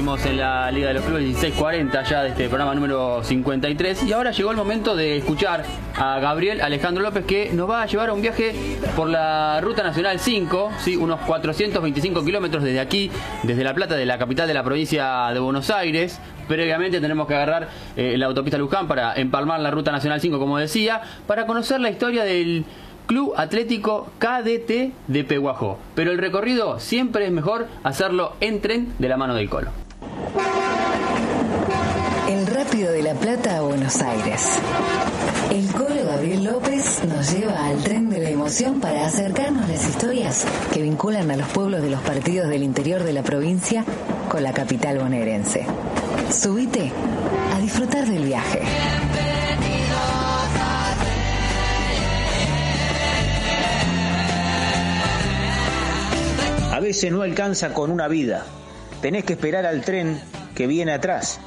En la Liga de los Clubes 1640 ya de este programa número 53 y ahora llegó el momento de escuchar a Gabriel Alejandro López que nos va a llevar a un viaje por la Ruta Nacional 5, ¿sí? unos 425 kilómetros desde aquí, desde La Plata, de la capital de la provincia de Buenos Aires. Previamente tenemos que agarrar eh, la autopista Luján para empalmar la Ruta Nacional 5, como decía, para conocer la historia del Club Atlético KDT de Peguajó. Pero el recorrido siempre es mejor hacerlo en tren de la mano del Colo. El Rápido de la Plata a Buenos Aires. El Colo Gabriel López nos lleva al tren de la emoción para acercarnos las historias que vinculan a los pueblos de los partidos del interior de la provincia con la capital bonaerense. Subite a disfrutar del viaje. A veces no alcanza con una vida. Tenés que esperar al tren que viene atrás.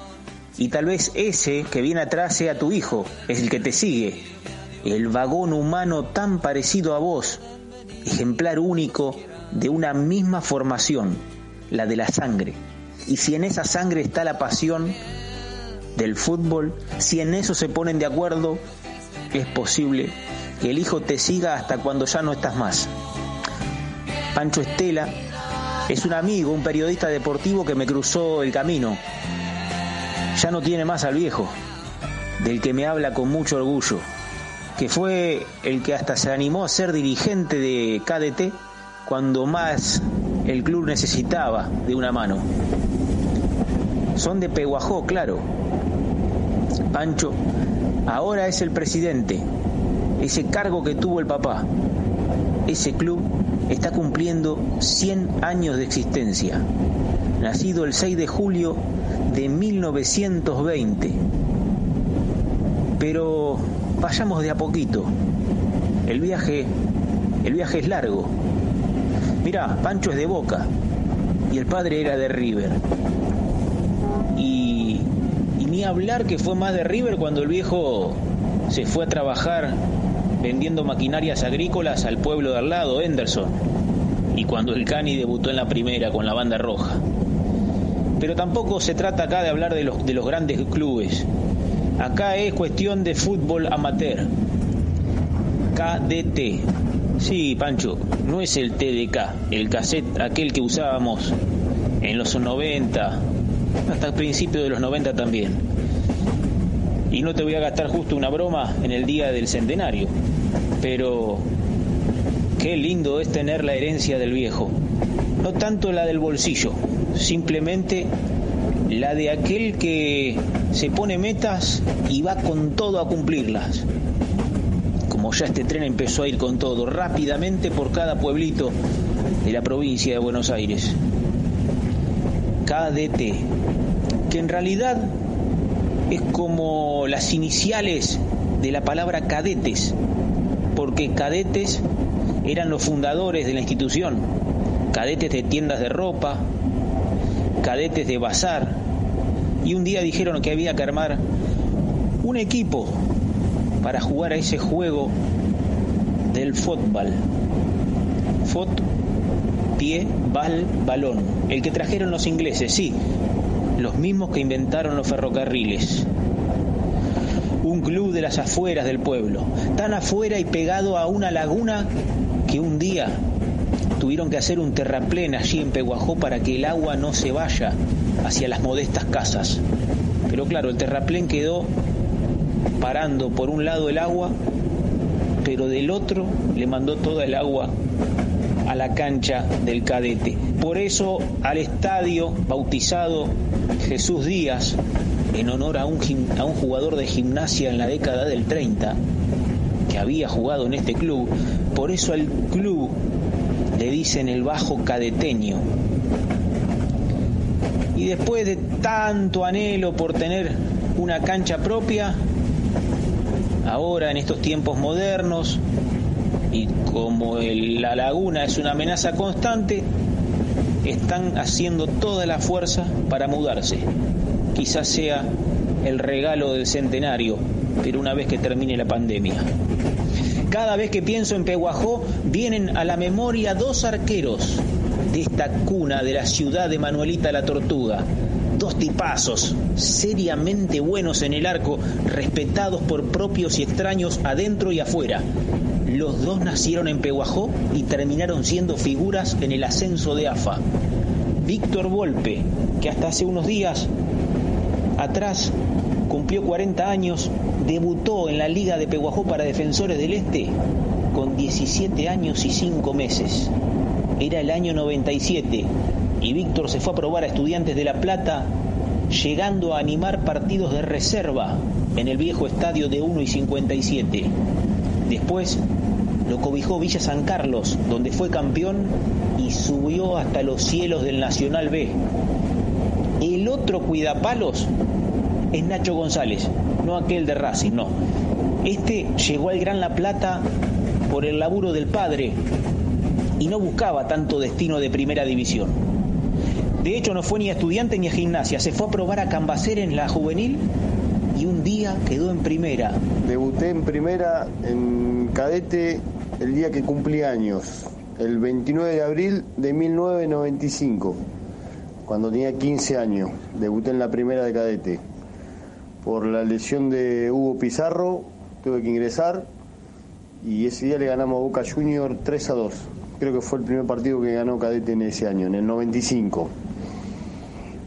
Y tal vez ese que viene atrás sea tu hijo, es el que te sigue. El vagón humano tan parecido a vos, ejemplar único de una misma formación, la de la sangre. Y si en esa sangre está la pasión del fútbol, si en eso se ponen de acuerdo, es posible que el hijo te siga hasta cuando ya no estás más. Pancho Estela es un amigo, un periodista deportivo que me cruzó el camino. Ya no tiene más al viejo, del que me habla con mucho orgullo, que fue el que hasta se animó a ser dirigente de KDT cuando más el club necesitaba de una mano. Son de Peguajó, claro. Pancho ahora es el presidente, ese cargo que tuvo el papá. Ese club está cumpliendo 100 años de existencia, nacido el 6 de julio de 1920. Pero vayamos de a poquito. El viaje, el viaje es largo. Mira, Pancho es de Boca y el padre era de River. Y, y ni hablar que fue más de River cuando el viejo se fue a trabajar vendiendo maquinarias agrícolas al pueblo de al lado, Henderson, y cuando el Cani debutó en la primera con la banda roja. Pero tampoco se trata acá de hablar de los, de los grandes clubes. Acá es cuestión de fútbol amateur. KDT. Sí, Pancho, no es el TDK, el cassette aquel que usábamos en los 90, hasta el principio de los 90 también. Y no te voy a gastar justo una broma en el día del centenario, pero qué lindo es tener la herencia del viejo. No tanto la del bolsillo, simplemente la de aquel que se pone metas y va con todo a cumplirlas. Como ya este tren empezó a ir con todo, rápidamente por cada pueblito de la provincia de Buenos Aires. KDT, que en realidad es como las iniciales de la palabra cadetes, porque cadetes eran los fundadores de la institución, cadetes de tiendas de ropa, cadetes de bazar, y un día dijeron que había que armar un equipo para jugar a ese juego del fútbol. Fot, pie, bal, balón. El que trajeron los ingleses, sí, los mismos que inventaron los ferrocarriles. Un club de las afueras del pueblo, tan afuera y pegado a una laguna que un día tuvieron que hacer un terraplén allí en Peguajó para que el agua no se vaya hacia las modestas casas. Pero claro, el terraplén quedó parando por un lado el agua, pero del otro le mandó toda el agua a la cancha del cadete. Por eso al estadio bautizado Jesús Díaz, en honor a un, jugador de gimnasia en la década del 30, que había jugado en este club, por eso al club le dicen el bajo cadeteño. Y después de tanto anhelo por tener una cancha propia, ahora en estos tiempos modernos, y como la laguna es una amenaza constante, están haciendo toda la fuerza para mudarse. Quizás sea el regalo del centenario, pero una vez que termine la pandemia. Cada vez que pienso en Peguajó, vienen a la memoria dos arqueros de esta cuna de la ciudad de Manuelita la Tortuga. Dos tipazos, seriamente buenos en el arco, respetados por propios y extraños adentro y afuera. Los dos nacieron en Peguajó y terminaron siendo figuras en el ascenso de AFA. Víctor Volpe, que hasta hace unos días atrás cumplió 40 años, debutó en la Liga de Peguajó para Defensores del Este con 17 años y 5 meses. Era el año 97 y Víctor se fue a probar a Estudiantes de La Plata, llegando a animar partidos de reserva en el viejo estadio de 1 y 57. Después lo cobijó Villa San Carlos, donde fue campeón y subió hasta los cielos del Nacional B. El otro cuidapalos es Nacho González, no aquel de Racing, no. Este llegó al Gran La Plata por el laburo del padre y no buscaba tanto destino de primera división. De hecho, no fue ni a estudiante ni a gimnasia, se fue a probar a Cambacer en la juvenil y un día quedó en primera. Debuté en primera en cadete el día que cumplí años, el 29 de abril de 1995, cuando tenía 15 años. Debuté en la primera de cadete. Por la lesión de Hugo Pizarro tuve que ingresar y ese día le ganamos a Boca Junior 3 a 2. Creo que fue el primer partido que ganó cadete en ese año, en el 95.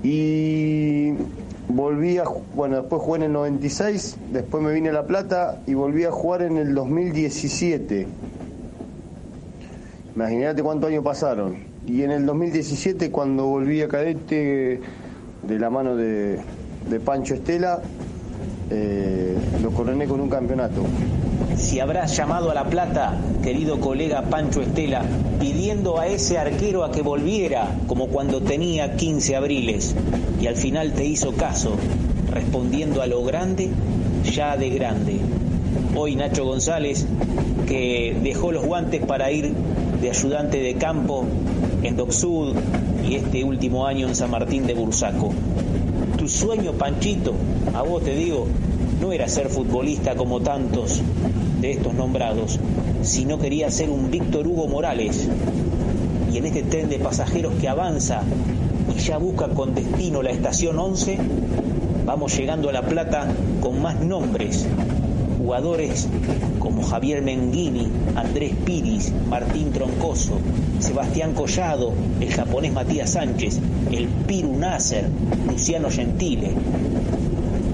Y volví a, bueno, después jugué en el 96, después me vine a La Plata y volví a jugar en el 2017. Imagínate cuántos años pasaron. Y en el 2017, cuando volví a cadete de la mano de, Pancho Estela, eh, lo coroné con un campeonato. Si habrás llamado a La Plata, querido colega Pancho Estela, pidiendo a ese arquero a que volviera, como cuando tenía 15 abriles, y al final te hizo caso, respondiendo a lo grande, ya de grande. Hoy Nacho González, que dejó los guantes para ir de ayudante de campo en Doc Sud y este último año en San Martín de Bursaco. Tu sueño, Panchito, a vos te digo, no era ser futbolista como tantos de estos nombrados, sino quería ser un Víctor Hugo Morales. Y en este tren de pasajeros que avanza y ya busca con destino la estación 11, vamos llegando a La Plata con más nombres, jugadores como Javier Menghini, Andrés Piris, Martín Troncoso, Sebastián Collado, el japonés Matías Sánchez, el Piru Nasser, Luciano Gentile.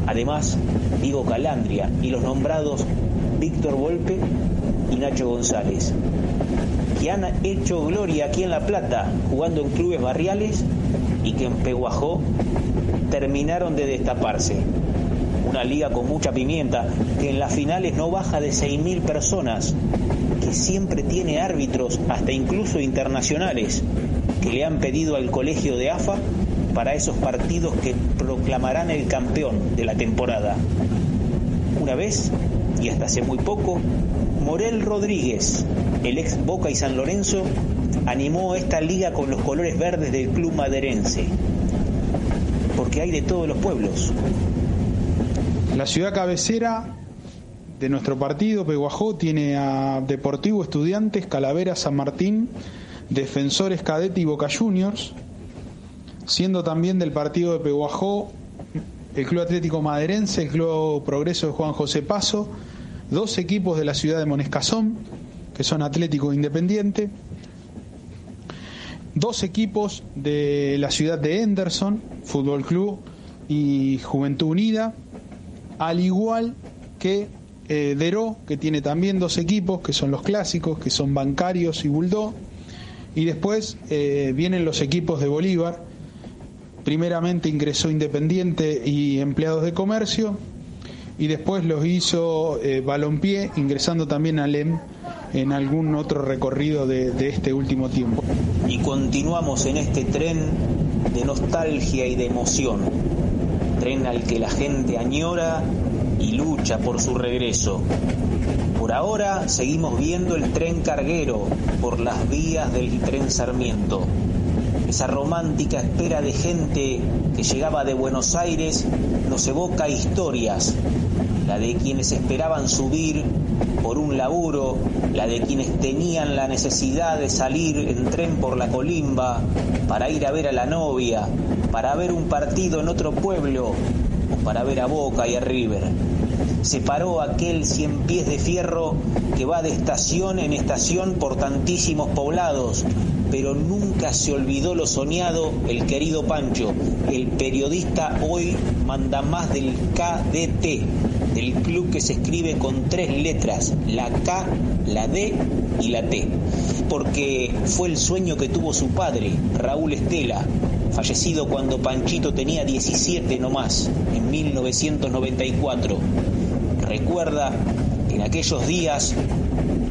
Además, Diego Calandria y los nombrados Víctor Volpe y Nacho González, que han hecho gloria aquí en La Plata jugando en clubes barriales y que en Peguajó terminaron de destaparse. Una liga con mucha pimienta que en las finales no baja de 6.000 personas, que siempre tiene árbitros, hasta incluso internacionales, que le han pedido al colegio de AFA para esos partidos que proclamarán el campeón de la temporada. Una vez, y hasta hace muy poco, Morel Rodríguez, el ex Boca y San Lorenzo, animó esta liga con los colores verdes del club maderense. Porque hay de todos los pueblos. La ciudad cabecera de nuestro partido, Peguajó, tiene a Deportivo Estudiantes, Calavera, San Martín, Defensores Cadete y Boca Juniors, siendo también del partido de Peguajó el Club Atlético Maderense, el Club Progreso de Juan José Paso, dos equipos de la ciudad de Monescazón, que son Atlético e Independiente, dos equipos de la ciudad de Henderson, Fútbol Club y Juventud Unida, al igual que eh, Deró, que tiene también dos equipos, que son los clásicos, que son Bancarios y Bulldó, y después eh, vienen los equipos de Bolívar, primeramente ingresó Independiente y Empleados de Comercio, y después los hizo eh, Balompié, ingresando también a LEM en algún otro recorrido de este último tiempo. Y continuamos en este tren de nostalgia y de emoción. Tren al que la gente añora y lucha por su regreso. Por ahora seguimos viendo el tren carguero por las vías del tren Sarmiento. Esa romántica espera de gente que llegaba de Buenos Aires nos evoca historias, la de quienes esperaban subir por un laburo, la de quienes tenían la necesidad de salir en tren por la colimba para ir a ver a la novia, para ver un partido en otro pueblo o para ver a Boca y a River. Se paró aquel cien pies de fierro que va de estación en estación por tantísimos poblados, pero nunca se olvidó lo soñado el querido Pancho, el periodista hoy manda más del KDT, del club que se escribe con tres letras, la K, la D y la T, porque fue el sueño que tuvo su padre, Raúl Estela, fallecido cuando Panchito tenía 17 nomás, en 1994. Recuerda que en aquellos días,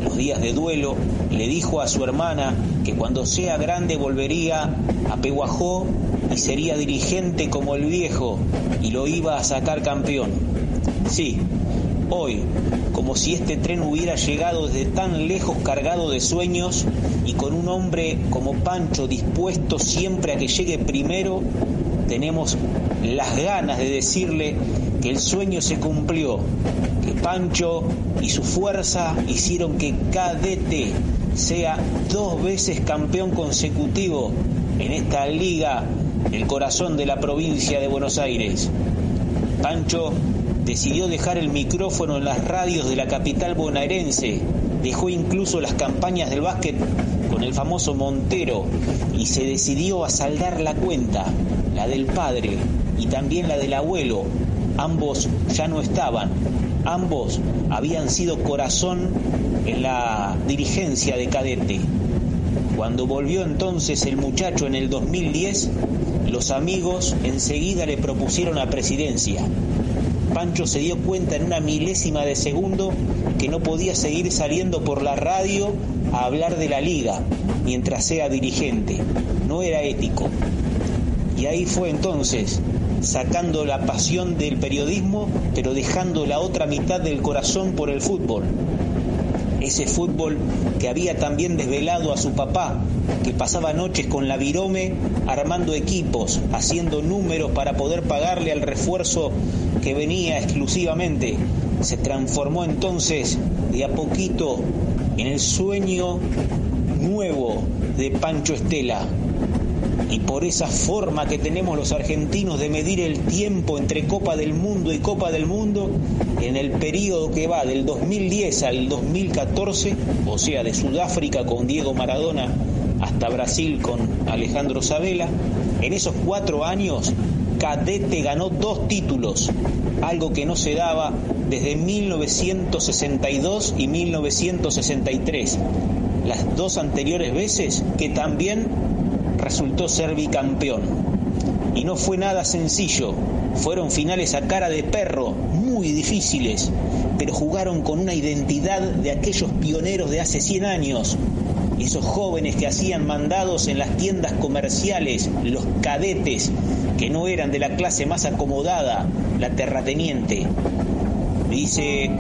los días de duelo, le dijo a su hermana que cuando sea grande volvería a Peguajó y sería dirigente como el viejo y lo iba a sacar campeón. Sí, hoy, como si este tren hubiera llegado desde tan lejos cargado de sueños y con un hombre como Pancho dispuesto siempre a que llegue primero, tenemos las ganas de decirle que el sueño se cumplió, que Pancho y su fuerza hicieron que KDT sea dos veces campeón consecutivo en esta liga, el corazón de la provincia de Buenos Aires. Pancho decidió dejar el micrófono en las radios de la capital bonaerense, dejó incluso las campañas del básquet con el famoso Montero y se decidió a saldar la cuenta, la del padre y también la del abuelo. Ambos ya no estaban, ambos habían sido corazón en la dirigencia de cadete. Cuando volvió entonces el muchacho en el 2010, los amigos enseguida le propusieron la presidencia. Pancho se dio cuenta en una milésima de segundo que no podía seguir saliendo por la radio a hablar de la liga mientras sea dirigente. No era ético. Y ahí fue entonces, sacando la pasión del periodismo, pero dejando la otra mitad del corazón por el fútbol. Ese fútbol que había también desvelado a su papá, que pasaba noches con la virome armando equipos, haciendo números para poder pagarle al refuerzo que venía exclusivamente. Se transformó entonces de a poquito en el sueño nuevo de Pancho Estela. Y por esa forma que tenemos los argentinos de medir el tiempo entre Copa del Mundo y Copa del Mundo, en el periodo que va del 2010 al 2014, o sea, de Sudáfrica con Diego Maradona hasta Brasil con Alejandro Sabela, en esos cuatro años Cadete ganó dos títulos, algo que no se daba desde 1962 y 1963, las dos anteriores veces que también resultó ser bicampeón. Y no fue nada sencillo, fueron finales a cara de perro, muy difíciles, pero jugaron con una identidad de aquellos pioneros de hace 100 años, esos jóvenes que hacían mandados en las tiendas comerciales, los cadetes, que no eran de la clase más acomodada, la terrateniente. Dice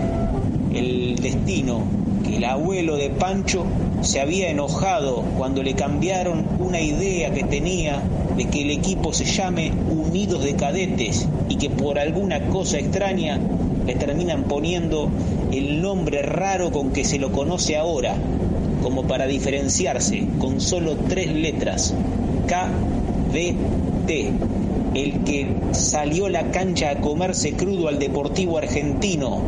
el destino que el abuelo de Pancho se había enojado cuando le cambiaron una idea que tenía de que el equipo se llame Unidos de Cadetes y que por alguna cosa extraña le terminan poniendo el nombre raro con que se lo conoce ahora, como para diferenciarse, con solo tres letras, KDT, el que salió la cancha a comerse crudo al Deportivo Argentino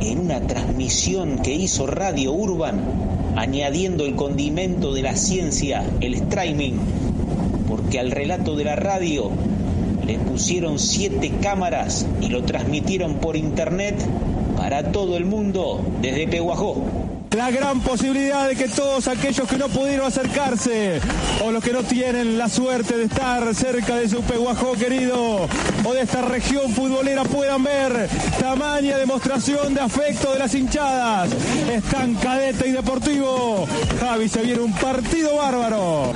en una transmisión que hizo Radio Urban, añadiendo el condimento de la ciencia, el streaming, porque al relato de la radio le pusieron siete cámaras y lo transmitieron por internet para todo el mundo desde Peguajó. La gran posibilidad de que todos aquellos que no pudieron acercarse o los que no tienen la suerte de estar cerca de su Peguajó querido o de esta región futbolera puedan ver tamaña demostración de afecto de las hinchadas. Están cadete y deportivo. Javi se viene un partido bárbaro.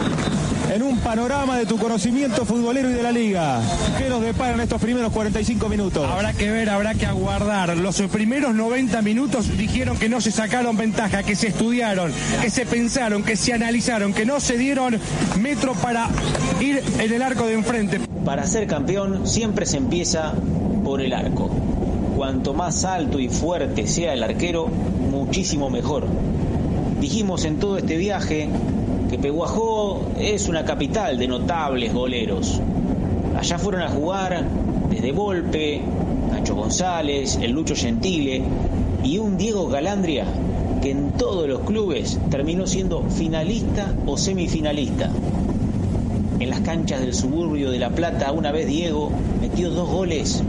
En un panorama de tu conocimiento futbolero y de la liga. ¿Qué nos deparan estos primeros 45 minutos? Habrá que ver, habrá que aguardar. Los primeros 90 minutos dijeron que no se sacaron ventaja, que se estudiaron, que se pensaron, que se analizaron, que no se dieron metro para ir en el arco de enfrente. Para ser campeón siempre se empieza por el arco. Cuanto más alto y fuerte sea el arquero, muchísimo mejor. Dijimos en todo este viaje que Peguajó es una capital de notables goleros. Allá fueron a jugar desde Volpe, Nacho González, el Lucho Gentile y un Diego Galandria que en todos los clubes terminó siendo finalista o semifinalista. En las canchas del suburbio de La Plata, una vez Diego metió dos goles,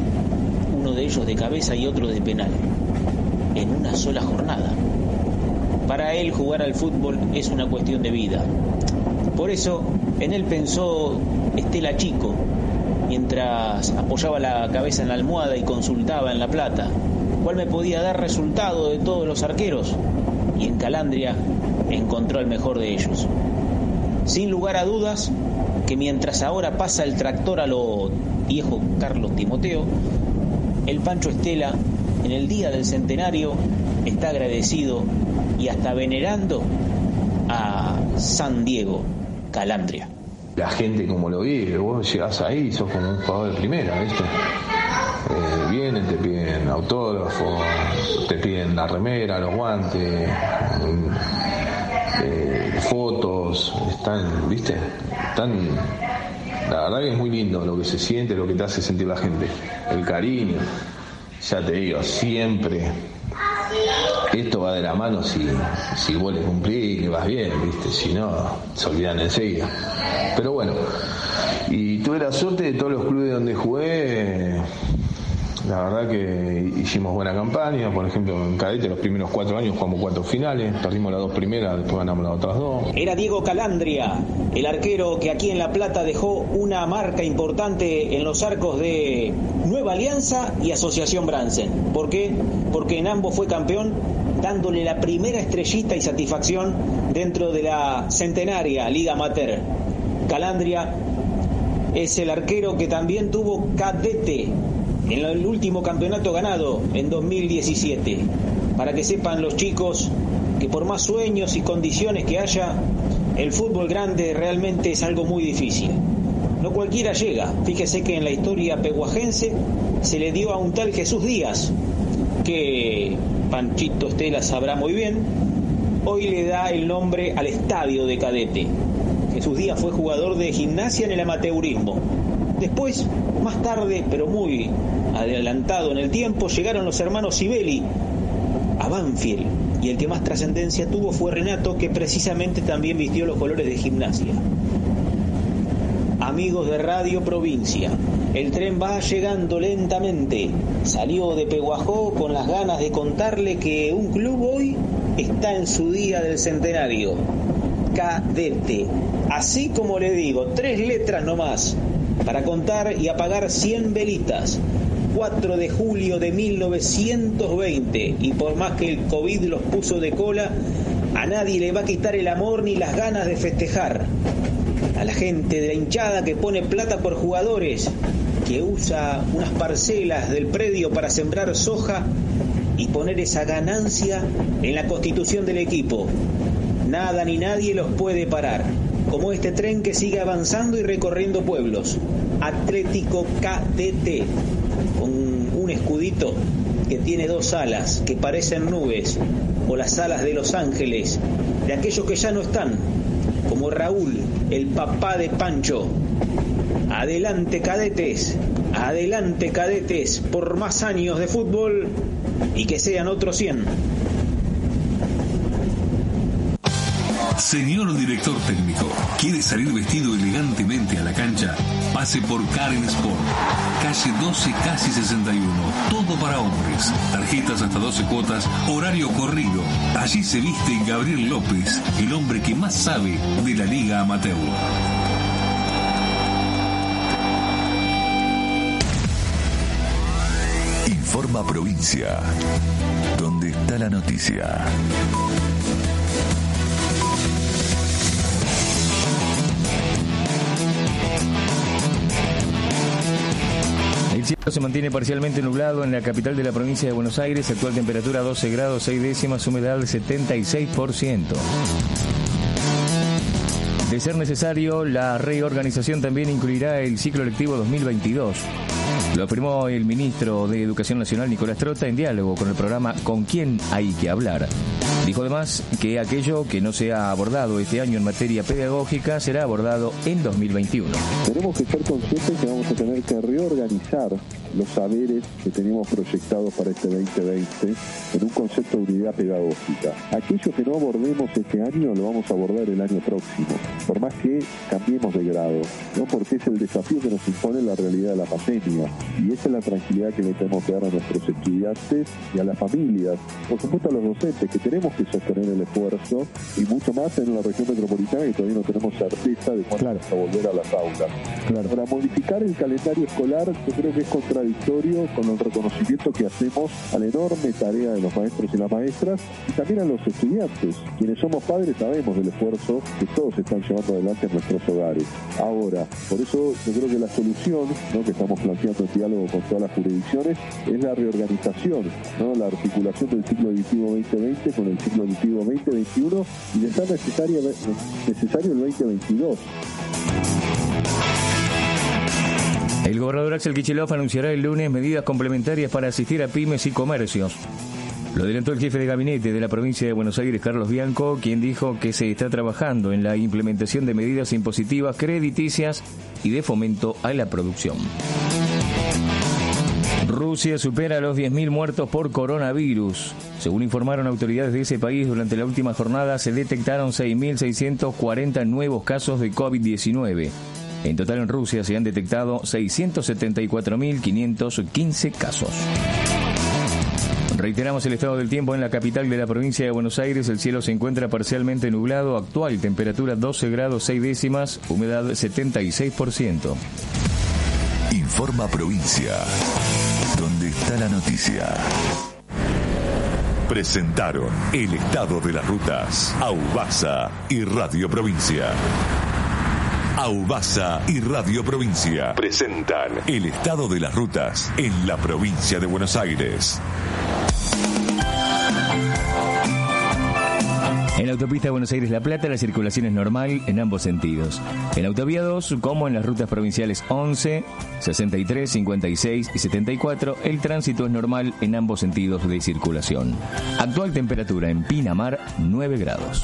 uno de ellos de cabeza y otro de penal, en una sola jornada. Para él jugar al fútbol es una cuestión de vida. Por eso en él pensó Estela Chico, mientras apoyaba la cabeza en la almohada y consultaba en La Plata, cuál me podía dar resultado de todos los arqueros. Y en Calandria encontró el mejor de ellos. Sin lugar a dudas, que mientras ahora pasa el tractor a lo viejo Carlos Timoteo, el Pancho Estela, en el día del centenario, está agradecido y hasta venerando a San Diego Calandria. La gente como lo vive, vos llegás ahí sos como un jugador de primera, ¿viste? Eh, vienen, te piden autógrafos, te piden la remera, los guantes, eh, fotos, están, ¿viste? Están. La verdad que es muy lindo lo que se siente, lo que te hace sentir la gente, el cariño. Ya te digo, siempre esto va de la mano si, si vos le cumplís y vas bien, ¿viste? Si no, se olvidan enseguida. Pero bueno, y tuve la suerte de todos los clubes donde jugué. La verdad que hicimos buena campaña, por ejemplo en Cadete los primeros cuatro años jugamos cuatro finales, perdimos las dos primeras, después ganamos las otras dos. Era Diego Calandria, el arquero que aquí en La Plata dejó una marca importante en los arcos de Nueva Alianza y Asociación Bransen. ¿Por qué? Porque en ambos fue campeón dándole la primera estrellita y satisfacción dentro de la centenaria Liga Amateur. Calandria es el arquero que también tuvo cadete en el último campeonato ganado en 2017. Para que sepan los chicos que por más sueños y condiciones que haya, el fútbol grande realmente es algo muy difícil. No cualquiera llega. Fíjese que en la historia peguajense se le dio a un tal Jesús Díaz, que Panchito Estela sabrá muy bien, hoy le da el nombre al estadio de cadete. Jesús Díaz fue jugador de gimnasia en el amateurismo. Después, más tarde, pero muy adelantado en el tiempo, llegaron los hermanos Sibeli a Banfield. Y el que más trascendencia tuvo fue Renato, que precisamente también vistió los colores de gimnasia. Amigos de Radio Provincia, el tren va llegando lentamente. Salió de Peguajó con las ganas de contarle que un club hoy está en su día del centenario. Cadete. Así como le digo, tres letras nomás para contar y apagar 100 velitas. 4 de julio de 1920 y por más que el COVID los puso de cola, a nadie le va a quitar el amor ni las ganas de festejar. A la gente de la hinchada que pone plata por jugadores, que usa unas parcelas del predio para sembrar soja y poner esa ganancia en la constitución del equipo. Nada ni nadie los puede parar, como este tren que sigue avanzando y recorriendo pueblos. Atlético KDT, con un escudito que tiene dos alas que parecen nubes, o las alas de los ángeles, de aquellos que ya no están, como Raúl, el papá de Pancho. Adelante cadetes, adelante cadetes, por más años de fútbol y que sean otros 100. Señor director técnico, ¿quiere salir vestido elegantemente a la cancha? Pase por Karen Sport, calle 12, casi 61, todo para hombres. Tarjetas hasta 12 cuotas, horario corrido. Allí se viste Gabriel López, el hombre que más sabe de la Liga Amateur. Informa Provincia, donde está la noticia. El cielo se mantiene parcialmente nublado en la capital de la provincia de Buenos Aires, actual temperatura 12 grados 6 décimas, humedad del 76%. De ser necesario, la reorganización también incluirá el ciclo lectivo 2022. Lo afirmó el ministro de Educación Nacional Nicolás Trota en diálogo con el programa Con quién hay que hablar. Dijo además que aquello que no se ha abordado este año en materia pedagógica será abordado en 2021. Tenemos que ser conscientes que vamos a tener que reorganizar los saberes que tenemos proyectados para este 2020 en un concepto de unidad pedagógica. Aquello que no abordemos este año lo vamos a abordar el año próximo, por más que cambiemos de grado, ¿no? porque es el desafío que nos impone la realidad de la pandemia y esa es la tranquilidad que le tenemos que dar a nuestros estudiantes y a las familias, por supuesto a los docentes que tenemos que sostener el esfuerzo y mucho más en la región metropolitana que todavía no tenemos certeza de cuándo vamos a volver a las aulas. Para modificar el calendario escolar yo creo que es contradictorio con el reconocimiento que hacemos a la enorme tarea de los maestros y las maestras y también a los estudiantes. Quienes somos padres sabemos del esfuerzo que todos están llevando adelante en nuestros hogares. Ahora, por eso yo creo que la solución ¿no? que estamos planteando en diálogo con todas las jurisdicciones es la reorganización, ¿no? la articulación del ciclo editivo 2020 con el ciclo editivo 2021 y de necesaria, necesario el 2022. El gobernador Axel Kicillof anunciará el lunes medidas complementarias para asistir a pymes y comercios. Lo adelantó el jefe de gabinete de la provincia de Buenos Aires, Carlos Bianco, quien dijo que se está trabajando en la implementación de medidas impositivas crediticias y de fomento a la producción. Rusia supera los 10.000 muertos por coronavirus. Según informaron autoridades de ese país, durante la última jornada se detectaron 6.640 nuevos casos de COVID-19. En total en Rusia se han detectado 674.515 casos. Reiteramos el estado del tiempo en la capital de la provincia de Buenos Aires. El cielo se encuentra parcialmente nublado. Actual temperatura 12 grados 6 décimas. Humedad 76%. Informa Provincia. Donde está la noticia. Presentaron el estado de las rutas. Aubasa y Radio Provincia. Aubasa y Radio Provincia presentan el estado de las rutas en la provincia de Buenos Aires. En la autopista Buenos Aires-La Plata la circulación es normal en ambos sentidos. En Autovía 2, como en las rutas provinciales 11, 63, 56 y 74, el tránsito es normal en ambos sentidos de circulación. Actual temperatura en Pinamar 9 grados.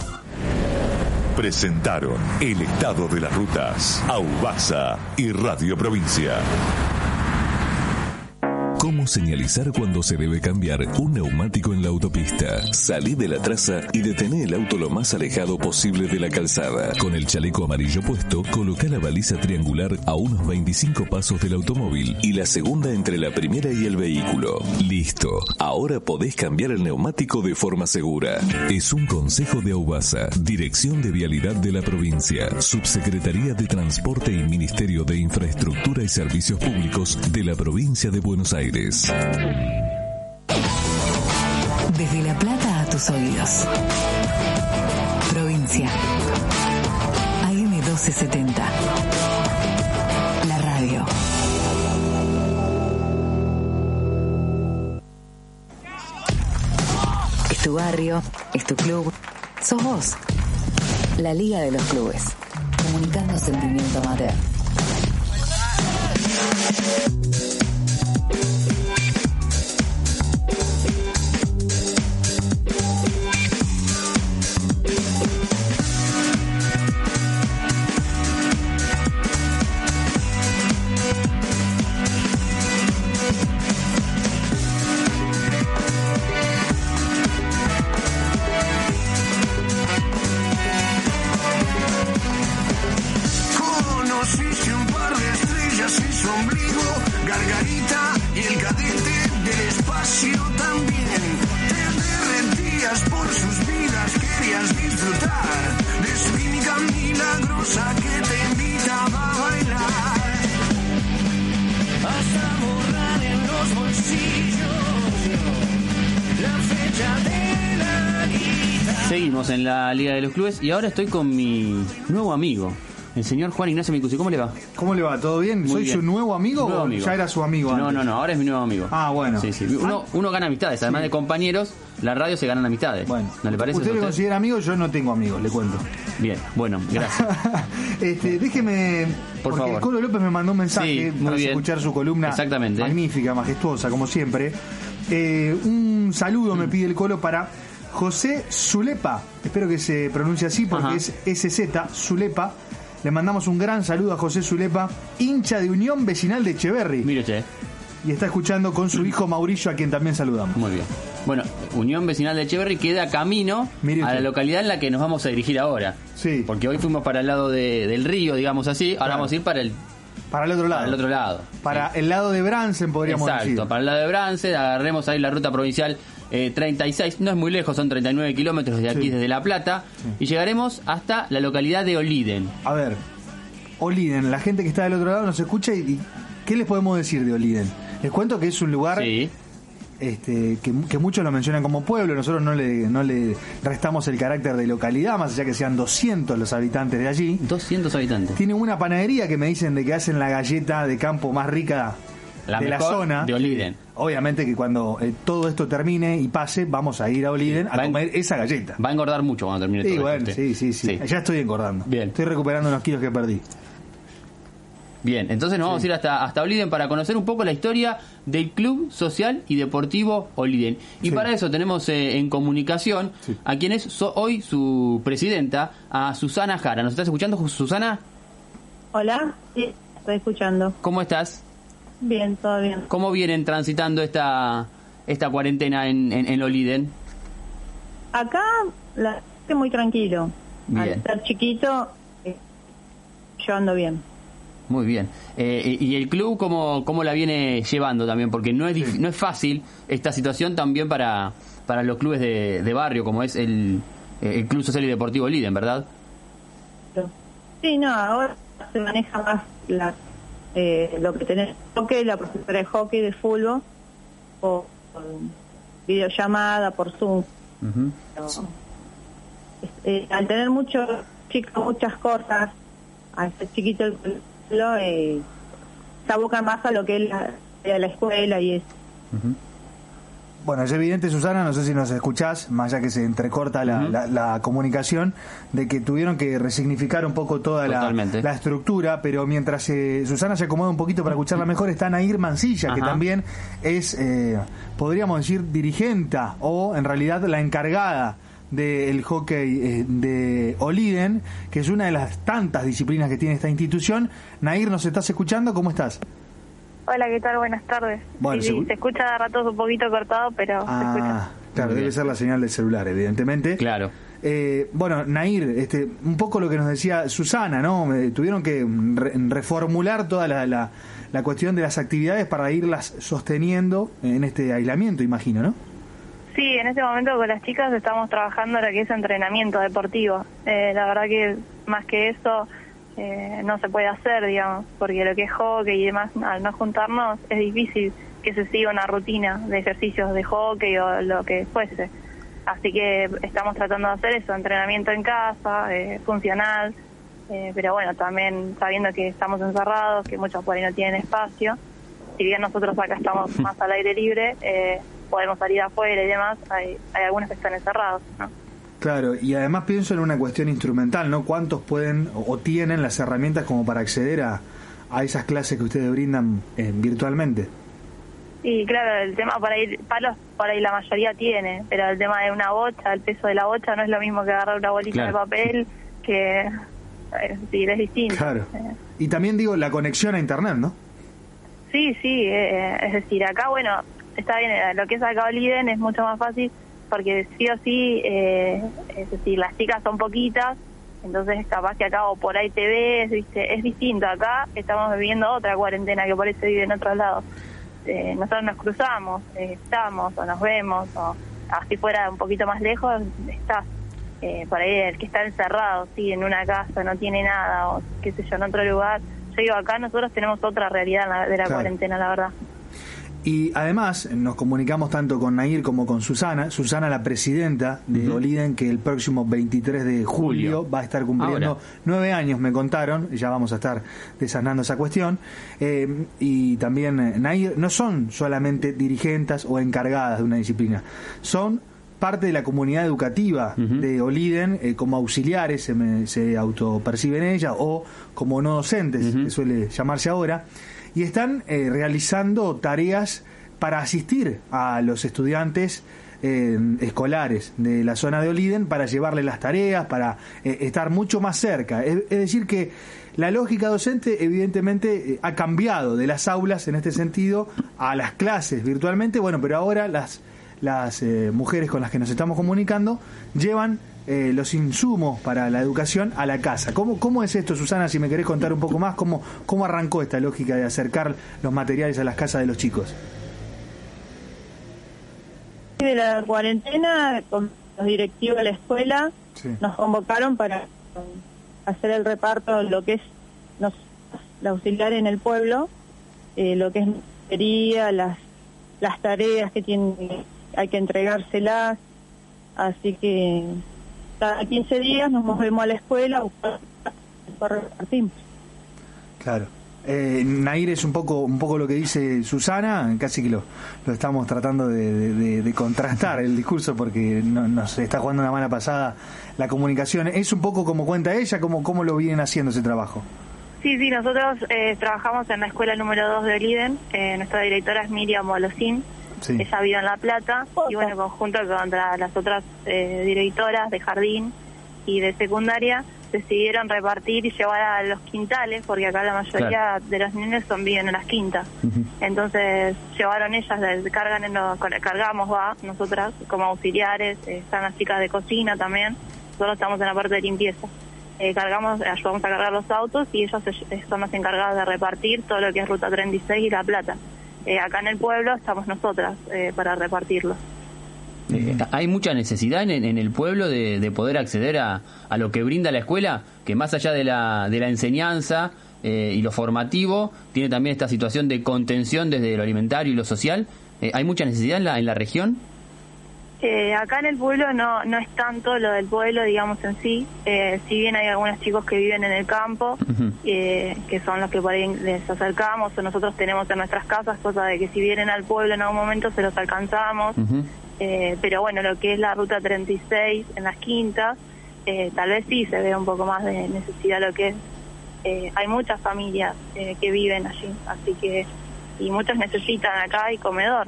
Presentaron el estado de las rutas. Aubasa y Radio Provincia. ¿Cómo señalizar cuando se debe cambiar un neumático en la autopista? Salí de la traza y detené el auto lo más alejado posible de la calzada. Con el chaleco amarillo puesto, coloca la baliza triangular a unos 25 pasos del automóvil y la segunda entre la primera y el vehículo. Listo. Ahora podés cambiar el neumático de forma segura. Es un consejo de Aubasa, Dirección de Vialidad de la Provincia, Subsecretaría de Transporte y Ministerio de Infraestructura y Servicios Públicos de la Provincia de Buenos Aires. Desde La Plata a tus oídos. Provincia. AM 1270. La radio. Es tu barrio, es tu club, sos vos. La Liga de los Clubes. Comunicando sentimiento amateur. Liga de los Clubes y ahora estoy con mi nuevo amigo. El señor Juan Ignacio Micusi, ¿cómo le va? ¿Cómo le va? ¿Todo bien? Muy ¿Soy bien. su nuevo amigo, Nuevo o amigo. ya era su amigo No, antes? no, no, ahora es mi nuevo amigo. Ah, bueno. Sí, sí. Uno, uno gana amistades, además de compañeros, la radio se ganan amistades. Bueno, ¿no le parece? Usted usted? considera amigo, yo no tengo amigos, le cuento. Bien, bueno, gracias. Este, déjeme, Por porque favor. el Colo López me mandó un mensaje Sí, bien. escuchar su columna Exactamente. magnífica, majestuosa, como siempre. Eh, un saludo me pide el Colo para José Zulepa, espero que se pronuncie así porque Ajá. es SZ, Zulepa. Le mandamos un gran saludo a José Zulepa, hincha de Unión Vecinal de Echeverry. Mire usted. Y está escuchando con su hijo Mauricio, a quien también saludamos. Muy bien. Bueno, Unión Vecinal de Echeverry queda camino a la localidad en la que nos vamos a dirigir ahora. Sí. Porque hoy fuimos para el lado de- del río, digamos así, ahora Claro. vamos a ir para el, Para el otro lado. para el otro lado. Para el lado de Bransen, podríamos Exacto, decir. para el lado de Brance, agarremos ahí la ruta provincial eh, 36, no es muy lejos, son 39 kilómetros de aquí Sí. desde La Plata, y llegaremos hasta la localidad de Oliden. A ver, Oliden, la gente que está del otro lado nos escucha y, y ¿qué les podemos decir de Oliden? Les cuento que es un lugar este, que, que muchos lo mencionan como pueblo, nosotros no le, no le restamos el carácter de localidad, más allá que sean 200 los habitantes de allí. 200 habitantes. Tiene una panadería que me dicen de que hacen la galleta de campo más rica La de la zona. de Oliden. Obviamente que cuando eh, todo esto termine y pase, vamos a ir a Oliden a en- comer esa galleta. Va a engordar mucho cuando termine Sí, todo bueno, esto. sí, usted. sí, sí, Ya estoy engordando. Bien. Estoy recuperando unos kilos que perdí. Bien, entonces nos vamos a ir hasta, hasta Oliden para conocer un poco la historia del Club Social y Deportivo Oliden. Y para eso tenemos eh, en comunicación a quien es so- hoy su presidenta, a Susana Jara. ¿Nos estás escuchando, Susana? Hola, sí, estoy escuchando. ¿Cómo estás? Bien, todo bien. ¿Cómo vienen transitando esta, esta cuarentena en, en, en Oliden? Acá la gente muy tranquilo. Bien. Al ser chiquito, eh, yo ando bien. Muy bien. Eh, y el club cómo, cómo la viene llevando también? Porque no es, dif- no es fácil esta situación también para, para los clubes de, de barrio, como es el, el Club Social y Deportivo Liden, ¿verdad? Sí, no, ahora se maneja más la, eh, lo que tenés hockey, la profesora de hockey, de fútbol, o por videollamada, por Zoom. Pero, eh, al tener muchos chicos, muchas cosas, al ser chiquito el pueblo, eh, se abocan más a lo que es la, a la escuela y eso. Bueno, es evidente, Susana, no sé si nos escuchás, más allá que se entrecorta la, la- la comunicación, de que tuvieron que resignificar un poco toda la, estructura, pero mientras eh, Susana se acomoda un poquito para escucharla mejor, está Nair Mancilla, que también es, eh, podríamos decir, dirigenta o en realidad la encargada del hockey eh, de Oliden, que es una de las tantas disciplinas que tiene esta institución. Nair, ¿nos estás escuchando? ¿Cómo estás? Hola, ¿qué tal? Buenas tardes. Bueno, Sí, seguro- se escucha de ratos un poquito cortado, pero se escucha. Ah, claro, debe ser la señal del celular, evidentemente. Claro. Eh, bueno, Nair, este, un poco lo que nos decía Susana, ¿no? Eh, tuvieron que re- reformular toda la, la- la cuestión de las actividades para irlas sosteniendo en este aislamiento, imagino, ¿no? Sí, en este momento con las chicas estamos trabajando lo que es entrenamiento deportivo. Eh, la verdad que más que eso eh, no se puede hacer, digamos, porque lo que es hockey y demás, al no juntarnos, es difícil que se siga una rutina de ejercicios de hockey o lo que fuese. Así que estamos tratando de hacer eso, entrenamiento en casa, eh, funcional, eh, pero bueno, también sabiendo que estamos encerrados, que muchos por ahí no tienen espacio, si bien nosotros acá estamos más al aire libre, eh, podemos salir afuera y demás, hay, hay algunos que están encerrados, ¿no? Claro, y además pienso en una cuestión instrumental, ¿no? ¿Cuántos pueden o, tienen las herramientas como para acceder a, a esas clases que ustedes brindan eh, virtualmente? Y claro, el tema por ahí, palos por ahí la mayoría tiene, pero el tema de una bocha, el peso de la bocha no es lo mismo que agarrar una bolita Claro. de papel, que es decir, es distinto. Claro. Eh, Y también digo la conexión a Internet, ¿no? Sí, sí, eh, es decir, acá, bueno, está bien, eh, lo que es acá Oliden es mucho más fácil porque sí o sí, eh, es decir, las chicas son poquitas, entonces capaz que acá o por ahí te ves, ¿viste? es distinto, acá estamos viviendo otra cuarentena que por se vive en otros lados. Eh, nosotros nos cruzamos, eh, estamos o nos vemos, o así fuera un poquito más lejos, estás. Eh, por ahí el que está encerrado, sí, en una casa, no tiene nada, o qué sé yo, en otro lugar. Yo digo, acá nosotros tenemos otra realidad de la Claro. cuarentena, la verdad. Y además nos comunicamos tanto con Nair como con Susana. Susana, la presidenta de. Oliden, que el próximo 23 de julio, Julio. va a estar cumpliendo Ahora. nueve años, me contaron. Ya vamos a estar desasnando esa cuestión. Eh, y también eh, Nair no son solamente dirigentes o encargadas de una disciplina, son parte de la comunidad educativa de Oliden eh, como auxiliares, se, me- se autoperciben ellas, o como no docentes, que suele llamarse ahora, y están eh, realizando tareas para asistir a los estudiantes eh, escolares de la zona de Oliden para llevarles las tareas, para eh, estar mucho más cerca. Es, es decir, que la lógica docente evidentemente eh, ha cambiado de las aulas en este sentido a las clases virtualmente, bueno, pero ahora las, las eh, mujeres con las que nos estamos comunicando llevan eh, los insumos para la educación a la casa. ¿Cómo, ¿Cómo es esto, Susana? Si me querés contar un poco más, ¿cómo, ¿cómo arrancó esta lógica de acercar los materiales a las casas de los chicos? de la cuarentena, con los directivos de la escuela, nos convocaron para hacer el reparto de lo que es nos, la auxiliar en el pueblo, eh, lo que es sería las las tareas que tienen hay que entregárselas, así que cada 15 días nos movemos a la escuela a buscar. Claro. Eh, Nair es un poco un poco lo que dice Susana, casi que lo, lo estamos tratando de, de- de- de contrastar el discurso porque no- nos está jugando una mala pasada la comunicación. Es un poco como cuenta ella, como cómo lo vienen haciendo ese trabajo. Sí, sí, nosotros eh, trabajamos en la escuela número 2 de Oliden. Eh, nuestra directora es Miriam Molosín. Sí. Ella vive en La Plata y bueno, en conjunto con la- las otras eh, directoras de jardín y de secundaria decidieron repartir y llevar a los quintales, porque acá la mayoría de los niños son viven en las quintas. Entonces llevaron ellas, cargan en los, cargamos, va, nosotras como auxiliares, eh, están las chicas de cocina también, nosotros estamos en la parte de limpieza. Eh, cargamos, ayudamos a cargar los autos y ellos eh, son las encargadas de repartir todo lo que es Ruta 36 y La Plata. Eh, acá en el pueblo estamos nosotras eh, para repartirlo. Eh, ¿Hay mucha necesidad en, en el pueblo de, de poder acceder a, a lo que brinda la escuela? Que más allá de la, de la enseñanza eh, y lo formativo, tiene también esta situación de contención desde lo alimentario y lo social. ¿Hay mucha necesidad en la, en la región? Eh, acá en el pueblo no, no es tanto lo del pueblo, digamos en sí. Eh, si bien hay algunos chicos que viven en el campo, eh, que son los que por ahí les acercamos o nosotros tenemos en nuestras casas, cosa de que si vienen al pueblo en algún momento se los alcanzamos. Eh, pero bueno, lo que es la ruta 36 en las quintas, eh, tal vez sí se ve un poco más de necesidad lo que es. hay muchas familias que viven allí, así que, y muchos necesitan acá hay comedor,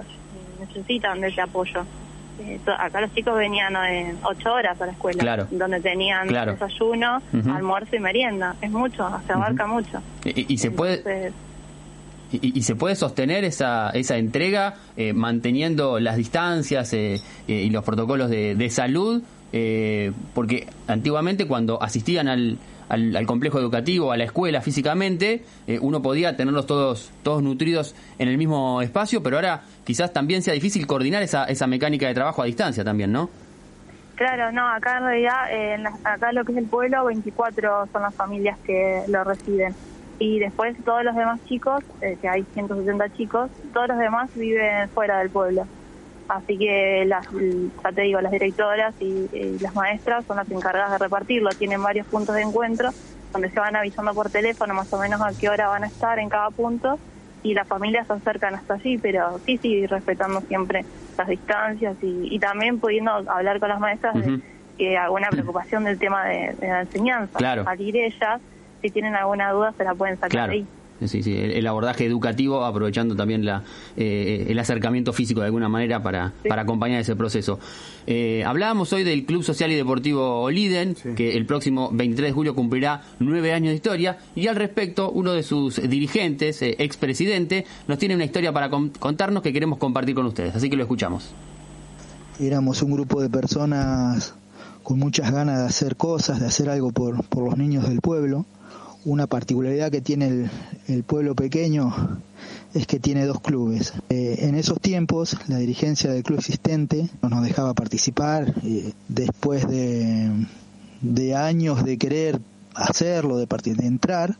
necesitan de ese apoyo. Eh, acá los chicos venían en ocho horas a la escuela, Claro. donde tenían Claro. desayuno, almuerzo y merienda. Es mucho, se abarca mucho. Y, y se puede y, y se puede sostener esa, esa entrega eh, manteniendo las distancias eh, eh, y los protocolos de, de salud, eh, porque antiguamente cuando asistían al, al, al complejo educativo, a la escuela físicamente, eh, uno podía tenerlos todos, todos nutridos en el mismo espacio, pero ahora quizás también sea difícil coordinar esa, esa mecánica de trabajo a distancia también, ¿no? Claro, no, acá en realidad, en la- acá lo que es el pueblo, 24 son las familias que lo residen. Y después todos los demás chicos, eh, que hay 170 chicos, todos los demás viven fuera del pueblo. Así que, las, ya te digo, las directoras y, y las maestras son las encargadas de repartirlo. Tienen varios puntos de encuentro donde se van avisando por teléfono más o menos a qué hora van a estar en cada punto y las familias se acercan hasta allí, pero sí, sí, respetando siempre las distancias y, y también pudiendo hablar con las maestras de que alguna preocupación del tema de, de la enseñanza. Claro. Al ir ellas, si tienen alguna duda, se la pueden sacar Claro. ahí. Sí, sí, el, el abordaje educativo aprovechando también la, eh, el acercamiento físico de alguna manera para, para acompañar ese proceso. Eh, hablábamos hoy del Club Social y Deportivo Liden, que el próximo 23 de julio cumplirá nueve años de historia, y al respecto, uno de sus dirigentes, eh, expresidente, nos tiene una historia para con- contarnos que queremos compartir con ustedes, así que lo escuchamos. éramos un grupo de personas con muchas ganas de hacer cosas, de hacer algo por, por los niños del pueblo. Una particularidad que tiene el, el pueblo pequeño es que tiene dos clubes. Eh, en esos tiempos, la dirigencia del club existente no nos dejaba participar. después de, de años de querer hacerlo, de, de entrar,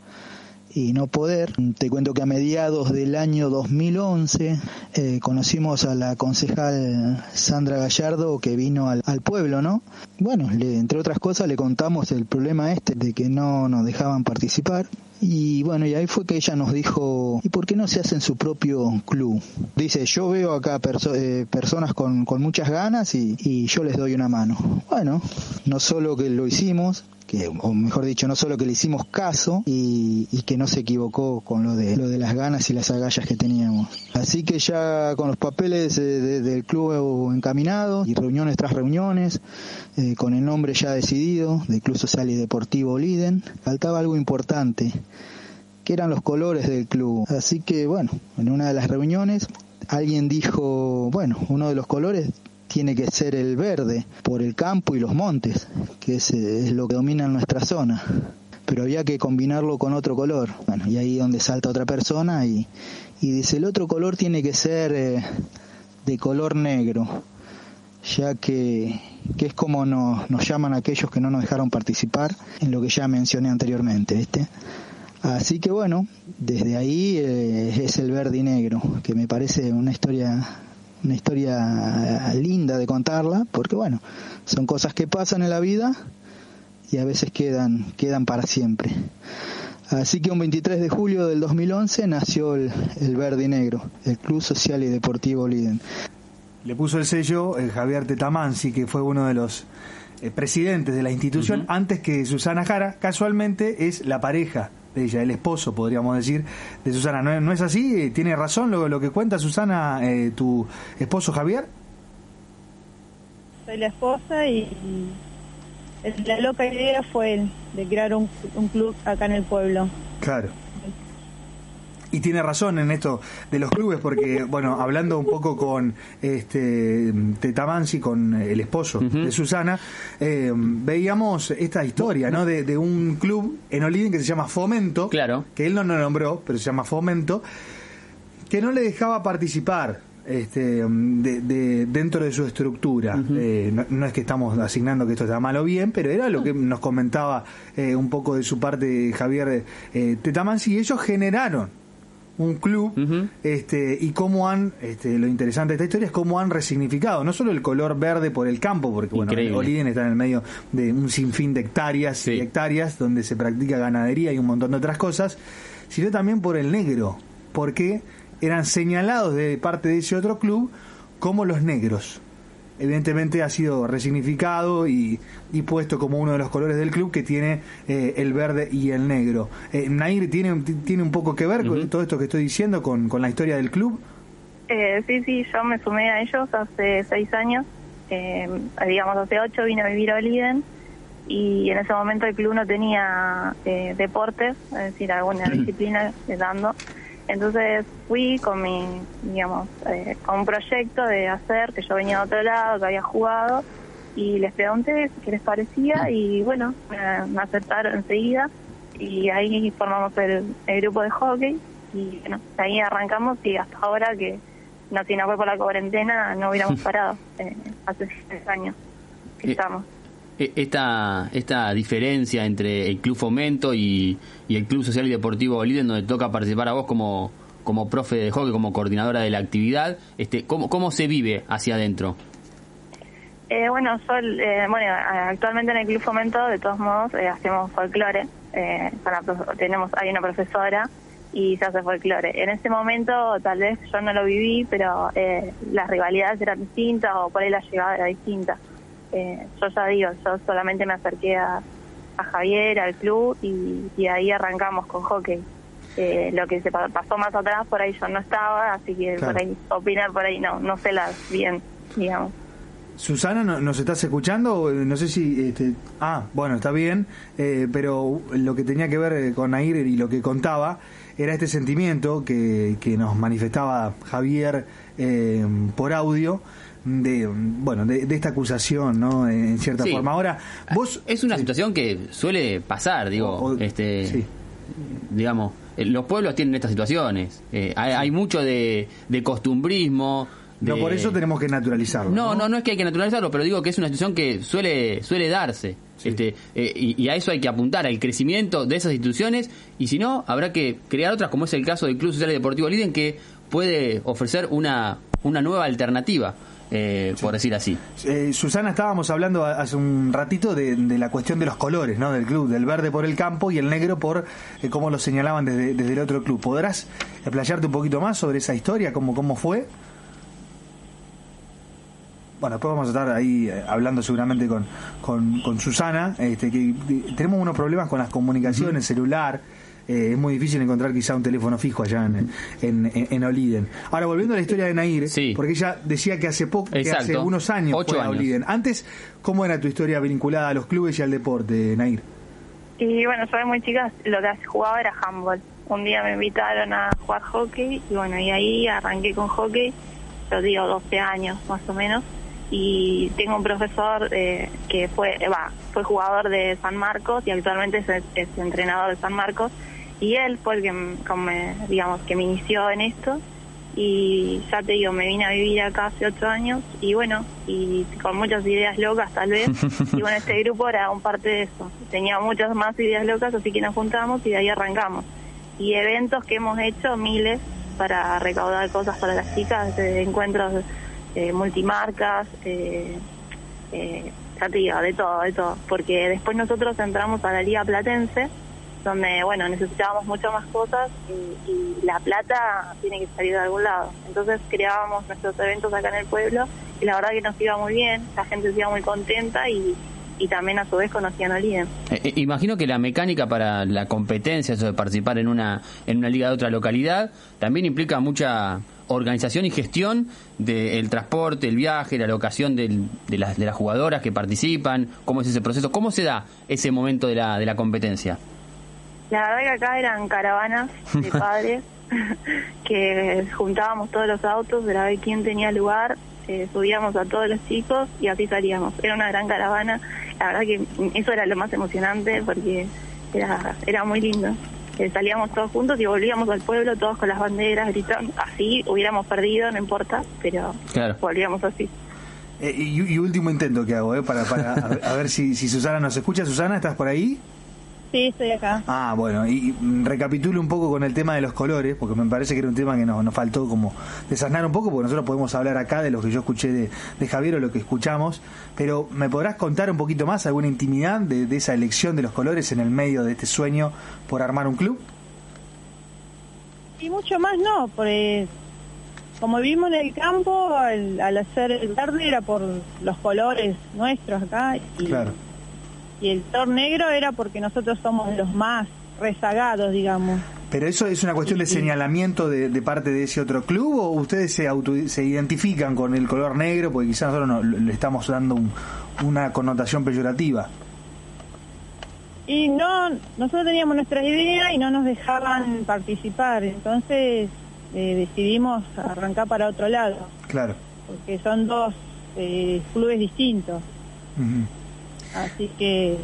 y no poder. Te cuento que a mediados del año 2011 eh, conocimos a la concejal Sandra Gallardo que vino al, al pueblo, ¿no? Bueno, le- entre otras cosas le contamos el problema este de que no nos dejaban participar. Y bueno, y ahí fue que ella nos dijo, ¿y por qué no se hacen su propio club? Dice, yo veo acá perso- eh, personas con, con muchas ganas y, y yo les doy una mano. Bueno, no solo que lo hicimos, que, o mejor dicho, no solo que le hicimos caso y, que no se equivocó con lo de, lo de las ganas y las agallas que teníamos. Así que ya con los papeles eh, de- del club encaminados y reuniones tras reuniones, eh, con el nombre ya decidido de Club Social y Deportivo Liden, faltaba algo importante, que eran los colores del club. Así que bueno, en una de las reuniones alguien dijo, bueno, uno de los colores tiene que ser el verde por el campo y los montes, que es, es lo que domina nuestra zona. Pero había que combinarlo con otro color. Bueno, y ahí donde salta otra persona y, y dice, el otro color tiene que ser eh, de color negro, ya que, que es como nos, nos llaman aquellos que no nos dejaron participar en lo que ya mencioné anteriormente, ¿viste? Así que bueno, desde ahí eh, es el verde y negro, que me parece una historia una historia linda de contarla, porque bueno, son cosas que pasan en la vida y a veces quedan quedan para siempre. Así que un 23 de julio del 2011 nació el, el Verde y Negro, el Club Social y Deportivo Liden. Le puso el sello eh, Javier Tetamansi, que fue uno de los eh, presidentes de la institución, antes que Susana Jara. Casualmente es la pareja de ella, el esposo, podríamos decir, de Susana. ¿No, es- no es así? Eh, ¿Tiene razón lo, lo que cuenta Susana, eh, tu esposo Javier? Soy la esposa y, y la loca idea fue el de crear un, un club acá en el pueblo. Claro. Y tiene razón en esto de los clubes, porque, bueno, hablando un poco con este Tetamansi, con el esposo de Susana, eh, veíamos esta historia, ¿no? De, de un club en Oliden que se llama Fomento, claro. que él no lo nombró, pero se llama Fomento, que no le dejaba participar este, de, de- dentro de su estructura. Eh, no, no es que estamos asignando que esto está mal o bien, pero era lo que nos comentaba eh, un poco de su parte Javier eh, Tetamansi, y ellos generaron un club este y cómo han este, lo interesante de esta historia es cómo han resignificado no solo el color verde por el campo porque bueno. Oliden está en el medio de un sinfín de hectáreas y hectáreas donde se practica ganadería y un montón de otras cosas sino también por el negro porque eran señalados de parte de ese otro club como los negros evidentemente ha sido resignificado y, y puesto como uno de los colores del club que tiene eh, el verde y el negro. Eh, Nair, ¿tiene, ¿tiene un poco que ver con todo esto que estoy diciendo con, con la historia del club? Eh, sí, sí, yo me sumé a ellos hace seis años. Eh, digamos, hace ocho vine a vivir a Oliden y en ese momento el club no tenía eh, deportes, es decir, alguna disciplina dando. Entonces fui con mi, digamos, eh, con un proyecto de hacer, que yo venía de otro lado, que había jugado, y les pregunté qué les parecía y bueno, me, me aceptaron enseguida y ahí formamos el, el grupo de hockey y bueno, de ahí arrancamos y hasta ahora que no tiene fue por la cuarentena no hubiéramos parado eh, hace seis años que Eh, estamos. E- Esta, esta diferencia entre el Club Fomento y, y el Club Social y Deportivo Liden, donde toca participar a vos como, como profe de hockey, como coordinadora de la actividad, este, ¿cómo, ¿cómo se vive hacia adentro? Eh, bueno, Sol, eh, bueno, actualmente en el Club Fomento, de todos modos, eh, hacemos folclore. Eh, profe- tenemos, hay una profesora y se hace folclore. En ese momento, tal vez yo no lo viví, pero eh, las rivalidades eran distintas o por ahí la llegada era distinta. Eh, yo ya digo, yo solamente me acerqué a, a Javier, al club, y, y ahí arrancamos con hockey. Eh, lo que se pa- pasó más atrás, por ahí yo no estaba, así que Claro. por ahí opinar por ahí no, no sé las bien, digamos. Susana, ¿no- ¿nos estás escuchando? Eh, No sé si... Este, ah, bueno, está bien, eh, pero lo que tenía que ver eh, con Nair y lo que contaba era este sentimiento que, que nos manifestaba Javier eh, por audio de bueno de, de esta acusación no en cierta Sí. forma ahora vos es una situación que suele pasar digo este digamos eh, los pueblos tienen estas situaciones Eh, hay, hay mucho de, de costumbrismo de- No, por eso tenemos que naturalizarlo. No, no, no es que hay que naturalizarlo, pero digo que es una situación que suele suele darse. Este, eh, y, y a eso hay que apuntar, al crecimiento de esas instituciones, y si no, habrá que crear otras, como es el caso del Club Social y Deportivo Liden, que puede ofrecer una, una nueva alternativa, eh, por decir así. Eh, Susana, estábamos hablando hace un ratito de, de la cuestión de los colores, ¿no? Del club, del verde por el campo y el negro por eh, cómo lo señalaban desde, desde el otro club. ¿Podrás explayarte un poquito más sobre esa historia, cómo, cómo fue? Bueno, después vamos a estar ahí eh, hablando seguramente con, con, con Susana, este, que que tenemos unos problemas con las comunicaciones, celular, eh, es muy difícil encontrar quizá un teléfono fijo allá en, en, en- en Oliden. Ahora, volviendo a la historia de Nair, porque ella decía que hace poco, que hace unos años Ocho fue a años. Oliden. Antes, ¿cómo era tu historia vinculada a los clubes y al deporte, Nair? Y bueno, yo de muy chica lo que jugaba era handball. Un día me invitaron a jugar hockey y bueno, y ahí arranqué con hockey, yo digo 12 años más o menos. Y tengo un profesor eh, que fue eh, va, fue jugador de San Marcos y actualmente es, es entrenador de San Marcos. Y él fue el que, como me- digamos, que me inició en esto. Y ya te digo, me vine a vivir acá hace ocho años y bueno, y con muchas ideas locas tal vez. y bueno, este grupo era un parte de eso. Tenía muchas más ideas locas, así que nos juntamos y de ahí arrancamos. Y eventos que hemos hecho, miles, para recaudar cosas para las chicas, de encuentros eh, multimarcas, eh, eh, ya te digo, de todo, de todo. Porque después nosotros entramos a la Liga Platense, donde, bueno, necesitábamos muchas más cosas y, y la plata tiene que salir de algún lado. Entonces creábamos nuestros eventos acá en el pueblo y la verdad que nos iba muy bien, la gente se iba muy contenta y, y también a su vez conocían a Liden. Eh, eh, imagino que la mecánica para la competencia, eso de participar en una, en una liga de otra localidad, también implica mucha organización y gestión del transporte, el viaje, la locación del- de, las, de las jugadoras que participan, cómo es ese proceso, cómo se da ese momento de la, de la competencia. La verdad que acá eran caravanas de padres que juntábamos todos los autos para ver quién tenía lugar, eh, subíamos a todos los chicos y así salíamos. Era una gran caravana. La verdad que eso era lo más emocionante porque era, era muy lindo. Eh, salíamos todos juntos y volvíamos al pueblo todos con las banderas gritando. Así hubiéramos perdido, no importa, pero Claro. volvíamos así. Eh, y, y último intento que hago, ¿eh? Para, para a, ver- a ver si, si Susana nos escucha. Susana, ¿estás por ahí? Sí, estoy acá. Ah, bueno, y recapitulo un poco con el tema de los colores, porque me parece que era un tema que nos, nos faltó como desasnar un poco, porque nosotros podemos hablar acá de lo que yo escuché de, de Javier o lo que escuchamos, pero ¿me podrás contar un poquito más alguna intimidad de, de esa elección de los colores en el medio de este sueño por armar un club? Y mucho más no, porque como vivimos en el campo, al, al hacer el verde era por los colores nuestros acá y, Claro. Y el color negro era porque nosotros somos los más rezagados, digamos. ¿Pero eso es una cuestión de señalamiento de, de parte de ese otro club o ustedes se, auto- se identifican con el color negro porque quizás nosotros no- le estamos dando un- una connotación peyorativa? Y no, nosotros teníamos nuestras ideas y no nos dejaban participar, entonces eh, decidimos arrancar para otro lado, Claro. porque son dos eh, clubes distintos. Así que,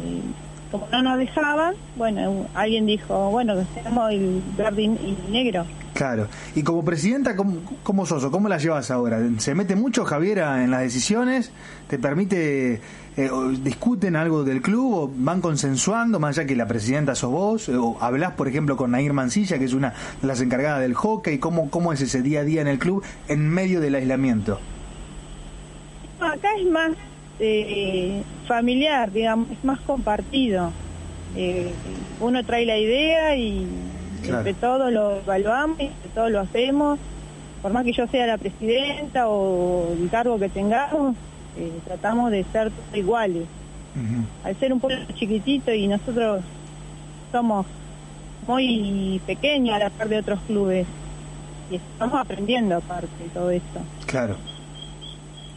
como no nos dejaban, bueno, alguien dijo, bueno, hacemos el verde y negro. Claro. Y como presidenta, ¿cómo, cómo sos o cómo la llevas ahora? ¿Se mete mucho Javiera en las decisiones? ¿Te permite, eh, o discuten algo del club o van consensuando, más allá que la presidenta sos vos? Eh, ¿O hablás, por ejemplo, con Nair Mancilla, que es una de las encargadas del hockey? ¿Cómo, ¿Cómo es ese día a día en el club en medio del aislamiento? No, acá es más eh, familiar, digamos, es más compartido. Eh, uno trae la idea y Claro. entre todos lo evaluamos, y entre todos lo hacemos. Por más que yo sea la presidenta o el cargo que tengamos, eh, tratamos de ser todos iguales. Al ser un pueblo chiquitito y nosotros somos muy pequeños a la par de otros clubes y estamos aprendiendo aparte de todo esto. Claro.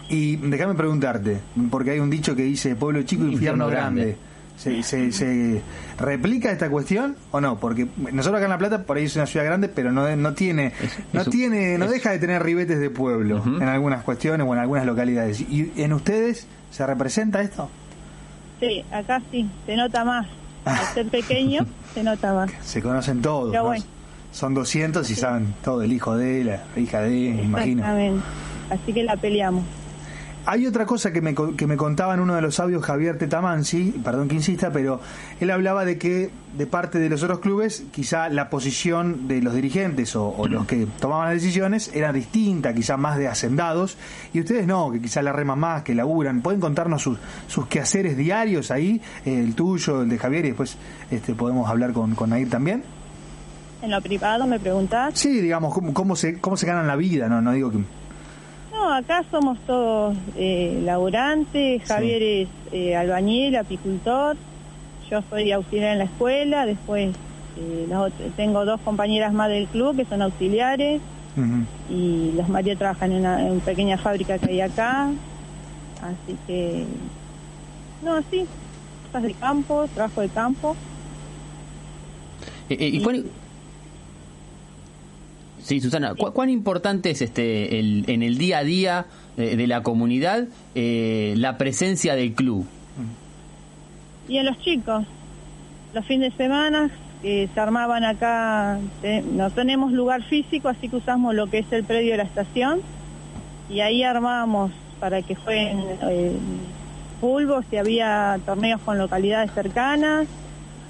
Y déjame preguntarte, porque hay un dicho que dice pueblo chico, infierno, Infierno grande. grande. ¿Se, se, se replica esta cuestión o no? Porque nosotros acá en La Plata, por ahí es una ciudad grande, pero no, no tiene, no tiene, no es- deja de tener ribetes de pueblo en algunas cuestiones o en algunas localidades. ¿Y en ustedes se representa esto? Sí, acá sí, se nota más. Al ser pequeño, se nota más. Se conocen todos. Pero ¿no? bueno. Son 200 y saben todo, el hijo de, la hija de, me imagino. Exactamente. así que la peleamos. Hay otra cosa que me, que me contaba en uno de los audios Javier Tetamansi, perdón que insista, pero él hablaba de que de parte de los otros clubes quizá la posición de los dirigentes o, o los que tomaban las decisiones era distinta, quizá más de hacendados, y ustedes no, que quizá la reman más, que laburan. ¿Pueden contarnos sus, sus quehaceres diarios ahí, el tuyo, el de Javier, y después este, podemos hablar con, con Nair también? En lo privado me preguntás. Sí, digamos, cómo, cómo, se, cómo se ganan la vida, no, no digo que... No, acá somos todos eh, laburantes, Javier es eh, albañil, apicultor, yo soy auxiliar en la escuela, después eh, las tengo dos compañeras más del club que son auxiliares. Y las María trabajan en una, en una pequeña fábrica que hay acá, así que, no, así, cosas de campo, trabajo de campo. ¿y cuán- Sí, Susana, ¿cu- ¿cuán importante es este el, en el día a día eh, de la comunidad eh, la presencia del club? Y en los chicos, los fines de semana que se armaban acá, no tenemos lugar físico, así que usamos lo que es el predio de la estación. Y ahí armábamos para que jueguen eh, fútbol, si había torneos con localidades cercanas,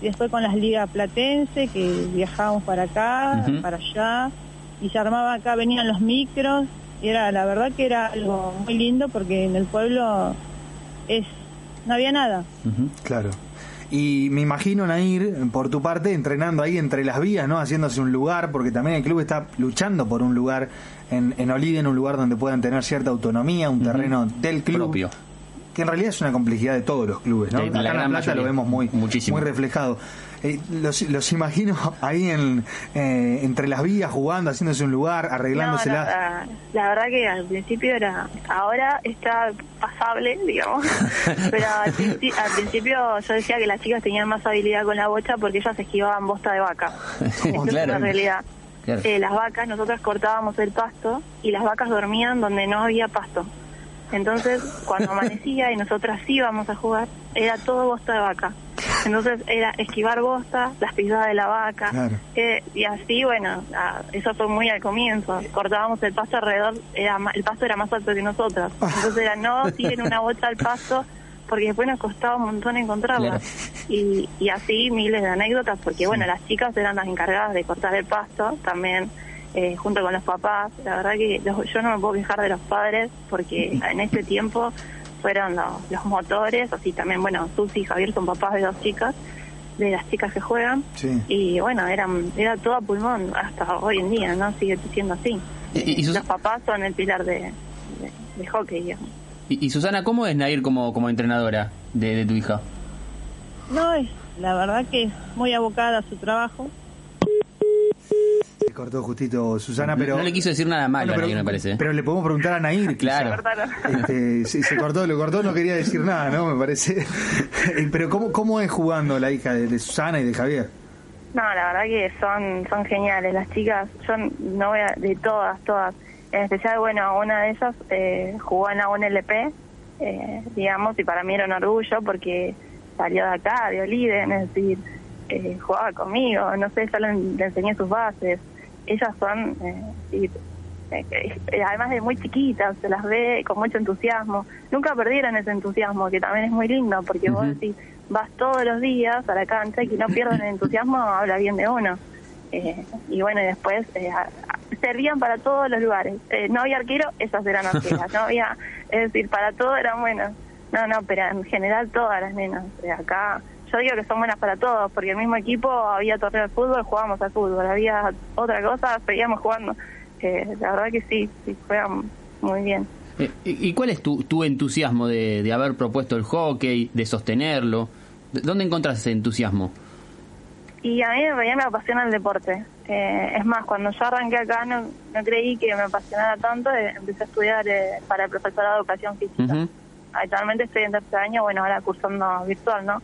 y después con las ligas platense, que viajábamos para acá, para allá, y se armaba acá, venían los micros, y era la verdad que era algo muy lindo porque en el pueblo es no había nada. Claro. Y me imagino, Nair, por tu parte, entrenando ahí entre las vías, ¿no? Haciéndose un lugar, porque también el club está luchando por un lugar en, en Oliden, un lugar donde puedan tener cierta autonomía, un terreno del club. Propio. Que en realidad es una complejidad de todos los clubes, ¿no? De la Acá en gran Plata lo vemos muy, Muchísimo. muy reflejado. Eh, los, los imagino ahí en, eh, entre las vías, jugando, haciéndose un lugar, No, arreglándosela. la, la verdad que al principio era, ahora está pasable, digamos, pero al, al principio yo decía que las chicas tenían más habilidad con la bocha porque ellas esquivaban bosta de vaca. Esa es la realidad. Claro. Eh, las vacas, nosotros cortábamos el pasto y las vacas dormían donde no había pasto. Entonces, cuando amanecía y nosotras íbamos a jugar, era todo bosta de vaca. Entonces era esquivar bosta, las pisadas de la vaca, Claro. eh, y así, bueno, ah, eso fue muy al comienzo. Cortábamos el pasto alrededor, era el pasto era más alto que nosotras. Entonces era, no tiren una bolsa al pasto, porque después nos costaba un montón encontrarla. Y, y así miles de anécdotas, porque bueno, las chicas eran las encargadas de cortar el pasto también. eh, junto con los papás, la verdad que los- yo no me puedo quejar de los padres porque en ese tiempo fueron los, los motores, así también, bueno, Susi y Javier son papás de dos chicas, de las chicas que juegan, Sí. y bueno, eran, era todo a pulmón hasta hoy en día, ¿no? Sigue siendo así. Y- y sus- Los papás son el pilar de, de, de hockey, digamos. Y, y Susana, ¿cómo es Nair como, como entrenadora de, de tu hija? No, es la verdad que es muy abocada a su trabajo. Se cortó justito Susana, pero... no le quiso decir nada malo pero, Nair, me parece. ¿eh? Pero le podemos preguntar a Nair. Claro. Este, se cortó, lo cortó, no quería decir nada, ¿no? Me parece. Pero ¿cómo, cómo es jugando la hija de, de Susana y de Javier? No, la verdad que son son geniales las chicas. Yo no voy a, de todas, todas. En especial, bueno, una de ellas eh, jugó en la UNLP, eh, digamos, y para mí era un orgullo porque salió de acá, de Oliden, es decir, eh, jugaba conmigo, no sé, yo le, le enseñé sus bases. Ellas son, eh, sí, eh, además de muy chiquitas, se las ve con mucho entusiasmo. Nunca perdieron ese entusiasmo, que también es muy lindo, porque vos decís, vas todos los días a la cancha y que no pierdan el entusiasmo, habla bien de uno. Eh, y bueno, y después eh, servían para todos los lugares. Eh, no había arquero, esas eran arqueras. No había, es decir, para todo eran buenas. No, no, pero en general todas las nenas. Acá, yo digo que son buenas para todos, porque el mismo equipo había torneo de fútbol, jugábamos al fútbol. Había otra cosa, seguíamos jugando. Eh, la verdad que sí, sí, juegan muy bien. Eh, ¿Y cuál es tu, tu entusiasmo de, de haber propuesto el hockey, de sostenerlo? ¿De- ¿Dónde encontras ese entusiasmo? Y a mí en realidad me apasiona el deporte. Eh, es más, cuando yo arranqué acá no, no creí que me apasionara tanto. eh, empecé a estudiar eh, para el profesorado de educación física. Actualmente estoy en tercer año, bueno, ahora cursando virtual, ¿no?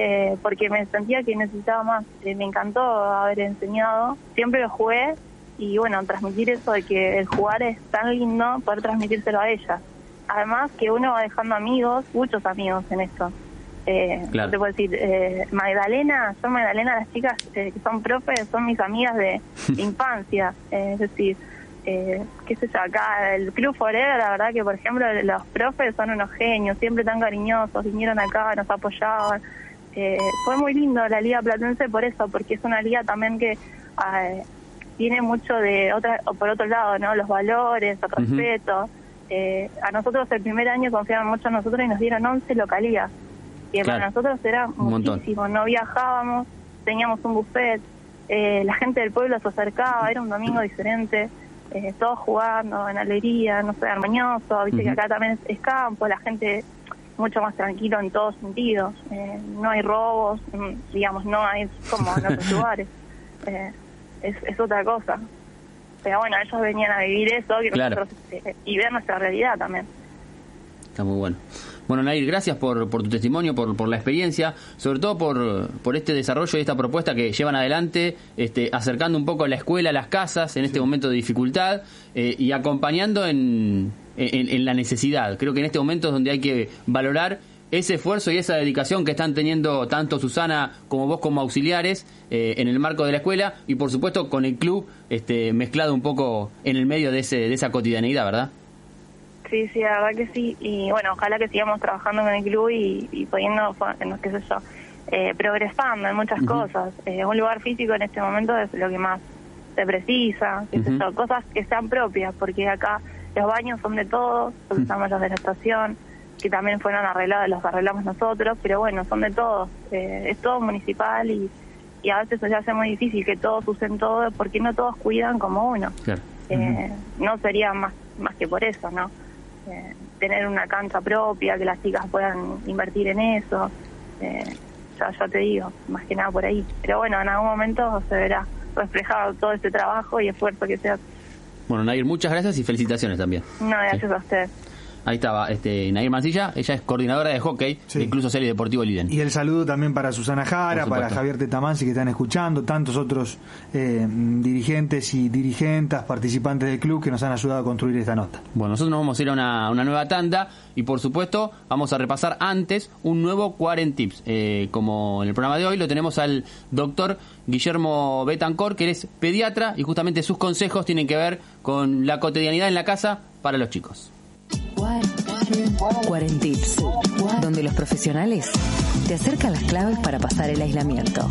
Eh, porque me sentía que necesitaba más. Eh, me encantó haber enseñado. Siempre lo jugué y, bueno, transmitir eso de que el jugar es tan lindo, poder transmitírselo a ellas. Además que uno va dejando amigos, muchos amigos en esto. Eh, Claro. Te puedo decir, eh, Magdalena, son Magdalena, las chicas eh, que son profes, son mis amigas de, de infancia. Eh, es decir, eh, qué sé yo, acá el Club Forever, la verdad que, por ejemplo, los profes son unos genios, siempre tan cariñosos, vinieron acá, nos apoyaban. Eh, fue muy lindo la Liga Platense por eso, porque es una liga también que eh, tiene mucho de otra, o por otro lado, ¿no? Los valores, el respeto. Eh, a nosotros el primer año confiaban mucho en nosotros y nos dieron 11 localías. Y para nosotros era muchísimo. No viajábamos, teníamos un buffet, eh, la gente del pueblo se acercaba, era un domingo diferente, eh, todos jugando en alegría, no sé, armonioso. Viste que acá también es, es campo, la gente mucho más tranquilo en todos sentidos. Eh, no hay robos, mm, digamos, no hay como en otros lugares. Eh, es, es otra cosa. Pero bueno, ellos venían a vivir eso que Claro. nosotros, eh, y ver nuestra realidad también. Está muy bueno. Bueno, Nair, gracias por, por tu testimonio, por, por la experiencia, sobre todo por, por este desarrollo y esta propuesta que llevan adelante, este, acercando un poco la escuela a las casas en este momento de dificultad eh, y acompañando en, en- en la necesidad. Creo que en este momento es donde hay que valorar ese esfuerzo y esa dedicación que están teniendo tanto Susana como vos como auxiliares eh, en el marco de la escuela y por supuesto con el club este, mezclado un poco en el medio de, ese, de esa cotidianeidad, ¿verdad? Sí, sí, la verdad que sí. Y bueno, ojalá que sigamos trabajando con el club y, y pudiendo, no qué sé yo, eh, progresando en muchas cosas. Eh, un lugar físico en este momento es lo que más se precisa, qué sé yo, cosas que sean propias, porque acá los baños son de todos, los usamos los de la estación, que también fueron arreglados, los arreglamos nosotros, pero bueno, son de todos. Eh, es todo municipal y, y a veces se hace muy difícil que todos usen todo, porque no todos cuidan como uno. Claro. Eh, no sería más más que por eso, ¿no? Eh, tener una cancha propia, que las chicas puedan invertir en eso, eh, ya, ya te digo, más que nada por ahí. Pero bueno, en algún momento se verá reflejado todo este trabajo y esfuerzo que se hace. Bueno, Nair, muchas gracias y felicitaciones también. No, gracias a ustedes. Ahí estaba este, Nair Mancilla, ella es coordinadora de hockey Club Social y Deportivo Liden. Y el saludo también para Susana Jara, para. Javier Tetamansi que están escuchando, tantos otros eh, dirigentes y dirigentas, participantes del club que nos han ayudado a construir esta nota. Bueno, nosotros nos vamos a ir a una, una nueva tanda y por supuesto vamos a repasar antes un nuevo Quarentips. Eh, como en el programa de hoy lo tenemos al doctor Guillermo Betancor, que es pediatra y justamente sus consejos tienen que ver con la cotidianidad en la casa para los chicos. What? Quarentips, donde los profesionales te acercan las claves para pasar el aislamiento.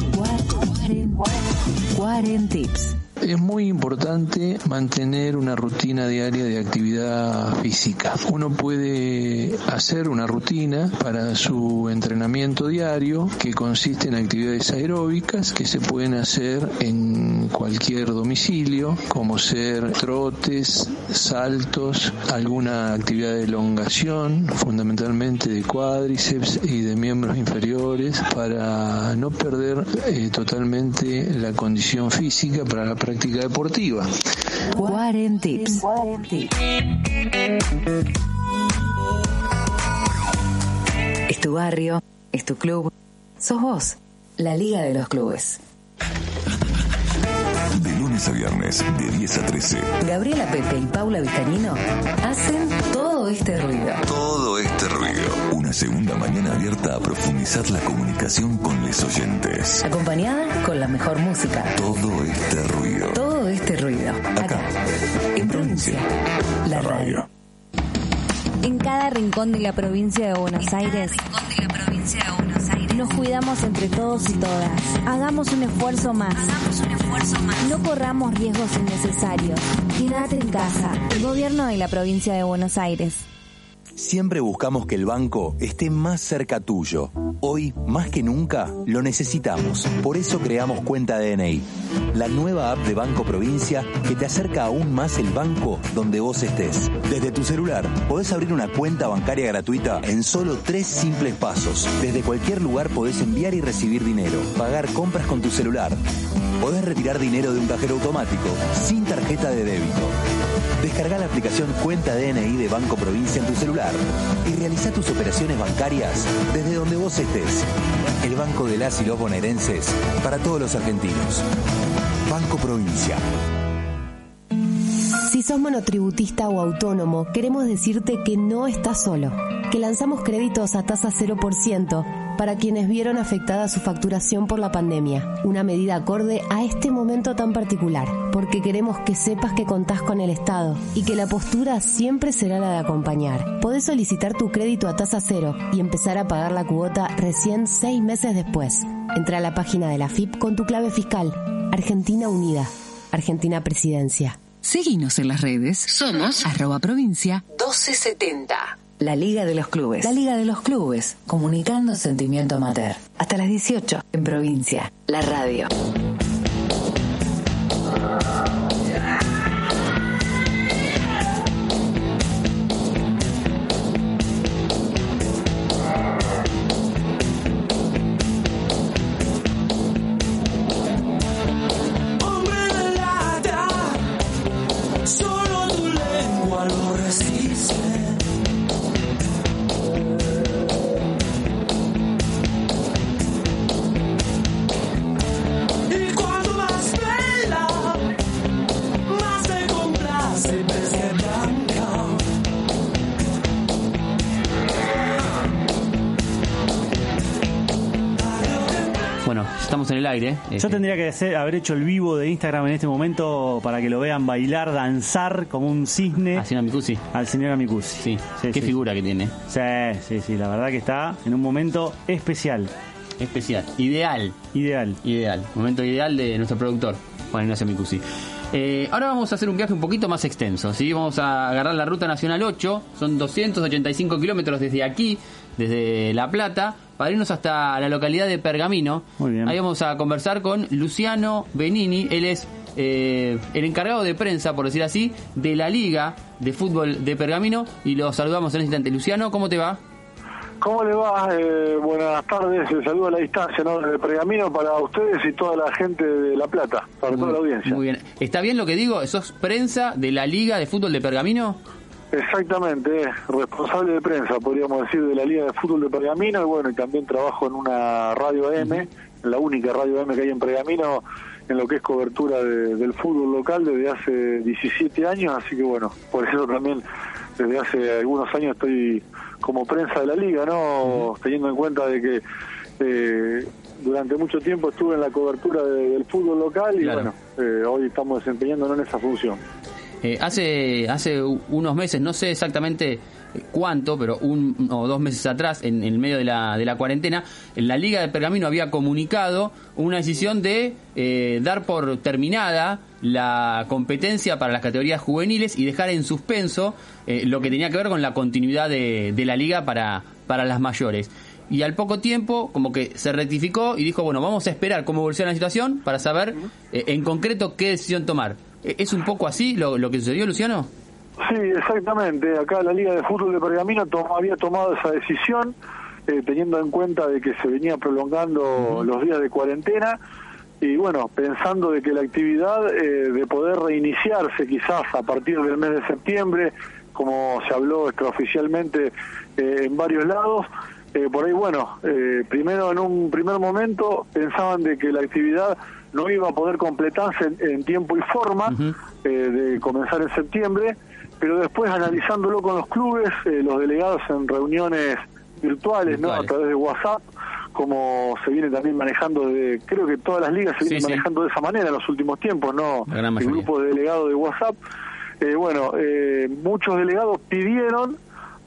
Quarentips. Es muy importante mantener una rutina diaria de actividad física. Uno puede hacer una rutina para su entrenamiento diario que consiste en actividades aeróbicas que se pueden hacer en cualquier domicilio, como ser trotes, saltos, alguna actividad de elongación, fundamentalmente de cuádriceps y de miembros inferiores, para no perder eh, totalmente la condición física para la práctica deportiva. Es tu barrio, es tu club, sos vos, la Liga de los Clubes. De lunes a viernes, de 10 a 13. Gabriela Pepe y Paula Vistañino hacen todo este ruido. Todo este ruido. Una segunda mañana abierta a profundizar la comunicación con los oyentes. Acompañada con la mejor música. Todo este ruido. Todo este ruido. Acá, en provincia, la radio. En cada rincón de la provincia de Buenos Aires. Nos cuidamos entre todos y todas. Hagamos un esfuerzo más. No corramos riesgos innecesarios. Quédate en casa. El gobierno de la provincia de Buenos Aires. Siempre buscamos que el banco esté más cerca tuyo. Hoy, más que nunca, lo necesitamos. Por eso creamos Cuenta DNI, la nueva app de Banco Provincia que te acerca aún más el banco donde vos estés. Desde tu celular, podés abrir una cuenta bancaria gratuita en solo tres simples pasos. Desde cualquier lugar podés enviar y recibir dinero, pagar compras con tu celular. Podés retirar dinero de un cajero automático, sin tarjeta de débito. Descarga la aplicación Cuenta DNI de Banco Provincia en tu celular y realiza tus operaciones bancarias desde donde vos estés. El Banco de las y los bonaerenses para todos los argentinos. Banco Provincia. Si sos monotributista o autónomo, queremos decirte que no estás solo, que lanzamos créditos a tasa 0% para quienes vieron afectada su facturación por la pandemia, una medida acorde a este momento tan particular, porque queremos que sepas que contás con el Estado y que la postura siempre será la de acompañar. Podés solicitar tu crédito a tasa cero y empezar a pagar la cuota recién seis meses después. Entra a la página de la FIP con tu clave fiscal. Argentina Unida. Argentina Presidencia. Seguinos en las redes. Somos arroba provincia 1270. La Liga de los Clubes. La Liga de los Clubes. Comunicando sentimiento amateur. Hasta las 18 en provincia. La radio. Yo tendría que hacer- haber hecho el vivo de Instagram en este momento para que lo vean bailar, danzar como un cisne. Al señor Amikusi. Al señor Amikusi. Sí. qué figura que tiene. Sí, sí, sí. La verdad que está en un momento especial. Especial. Ideal. Ideal. Ideal. Momento ideal de nuestro productor, Juan Ignacio Micusi. Eh, ahora vamos a hacer un viaje un poquito más extenso. ¿sí? Vamos a agarrar la ruta nacional 8. Son 285 kilómetros desde aquí, desde La Plata, para irnos hasta la localidad de Pergamino. Muy bien. Ahí vamos a conversar con Luciano Benini. Él es eh, el encargado de prensa, por decir así, de la Liga de Fútbol de Pergamino. Y lo saludamos en este instante. Luciano, ¿cómo te va? ¿Cómo le va? Eh, buenas tardes, el saludo a la distancia, ¿no? Desde Pergamino para ustedes y toda la gente de La Plata, para toda la audiencia. Muy bien. ¿Está bien lo que digo? ¿Sos prensa de la Liga de Fútbol de Pergamino? Exactamente, responsable de prensa, podríamos decir, de la Liga de Fútbol de Pergamino, y bueno, y también trabajo en una radio AM, la única radio AM que hay en Pergamino, en lo que es cobertura de- del fútbol local desde hace 17 años, así que bueno, por eso también desde hace algunos años estoy como prensa de la liga, ¿no? Teniendo en cuenta de que eh, durante mucho tiempo estuve en la cobertura de- del fútbol local y Claro. bueno, eh, hoy estamos desempeñándonos en esa función. Eh, hace, hace unos meses, no sé exactamente cuánto, pero un o dos meses atrás, en, en el medio de la, de la cuarentena, la Liga de Pergamino había comunicado una decisión de eh, dar por terminada la competencia para las categorías juveniles y dejar en suspenso eh, lo que tenía que ver con la continuidad de, de la liga para, para las mayores. Y al poco tiempo, como que se rectificó y dijo, bueno, vamos a esperar cómo evoluciona la situación para saber eh, en concreto qué decisión tomar. Eh, ¿Es un poco así lo, lo que sucedió, Luciano? Sí, exactamente. Acá la Liga de Fútbol de Pergamino había tomado esa decisión eh, teniendo en cuenta de que se venía prolongando los días de cuarentena y bueno, pensando de que la actividad eh, de poder reiniciarse quizás a partir del mes de septiembre, como se habló extraoficialmente eh, en varios lados, eh, por ahí bueno, eh, primero en un primer momento pensaban de que la actividad no iba a poder completarse en, en tiempo y forma eh, de comenzar en septiembre, pero después analizándolo con los clubes, eh, los delegados en reuniones virtuales, ¿no? A través de WhatsApp, como se viene también manejando de, creo que todas las ligas se vienen sí. manejando de esa manera en los últimos tiempos, ¿no? El grupo de delegados de WhatsApp. Eh, bueno, eh, muchos delegados pidieron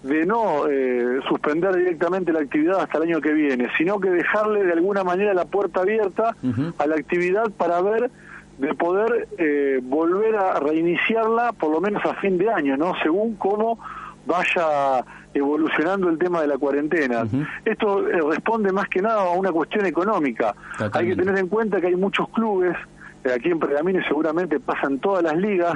de no eh, suspender directamente la actividad hasta el año que viene, sino que dejarle de alguna manera la puerta abierta a la actividad para ver de poder eh, volver a reiniciarla por lo menos a fin de año, ¿no? Según cómo vaya evolucionando el tema de la cuarentena. Esto eh, responde más que nada a una cuestión económica. Hay que tener en cuenta que hay muchos clubes eh, aquí en Pergamino seguramente pasan todas las ligas.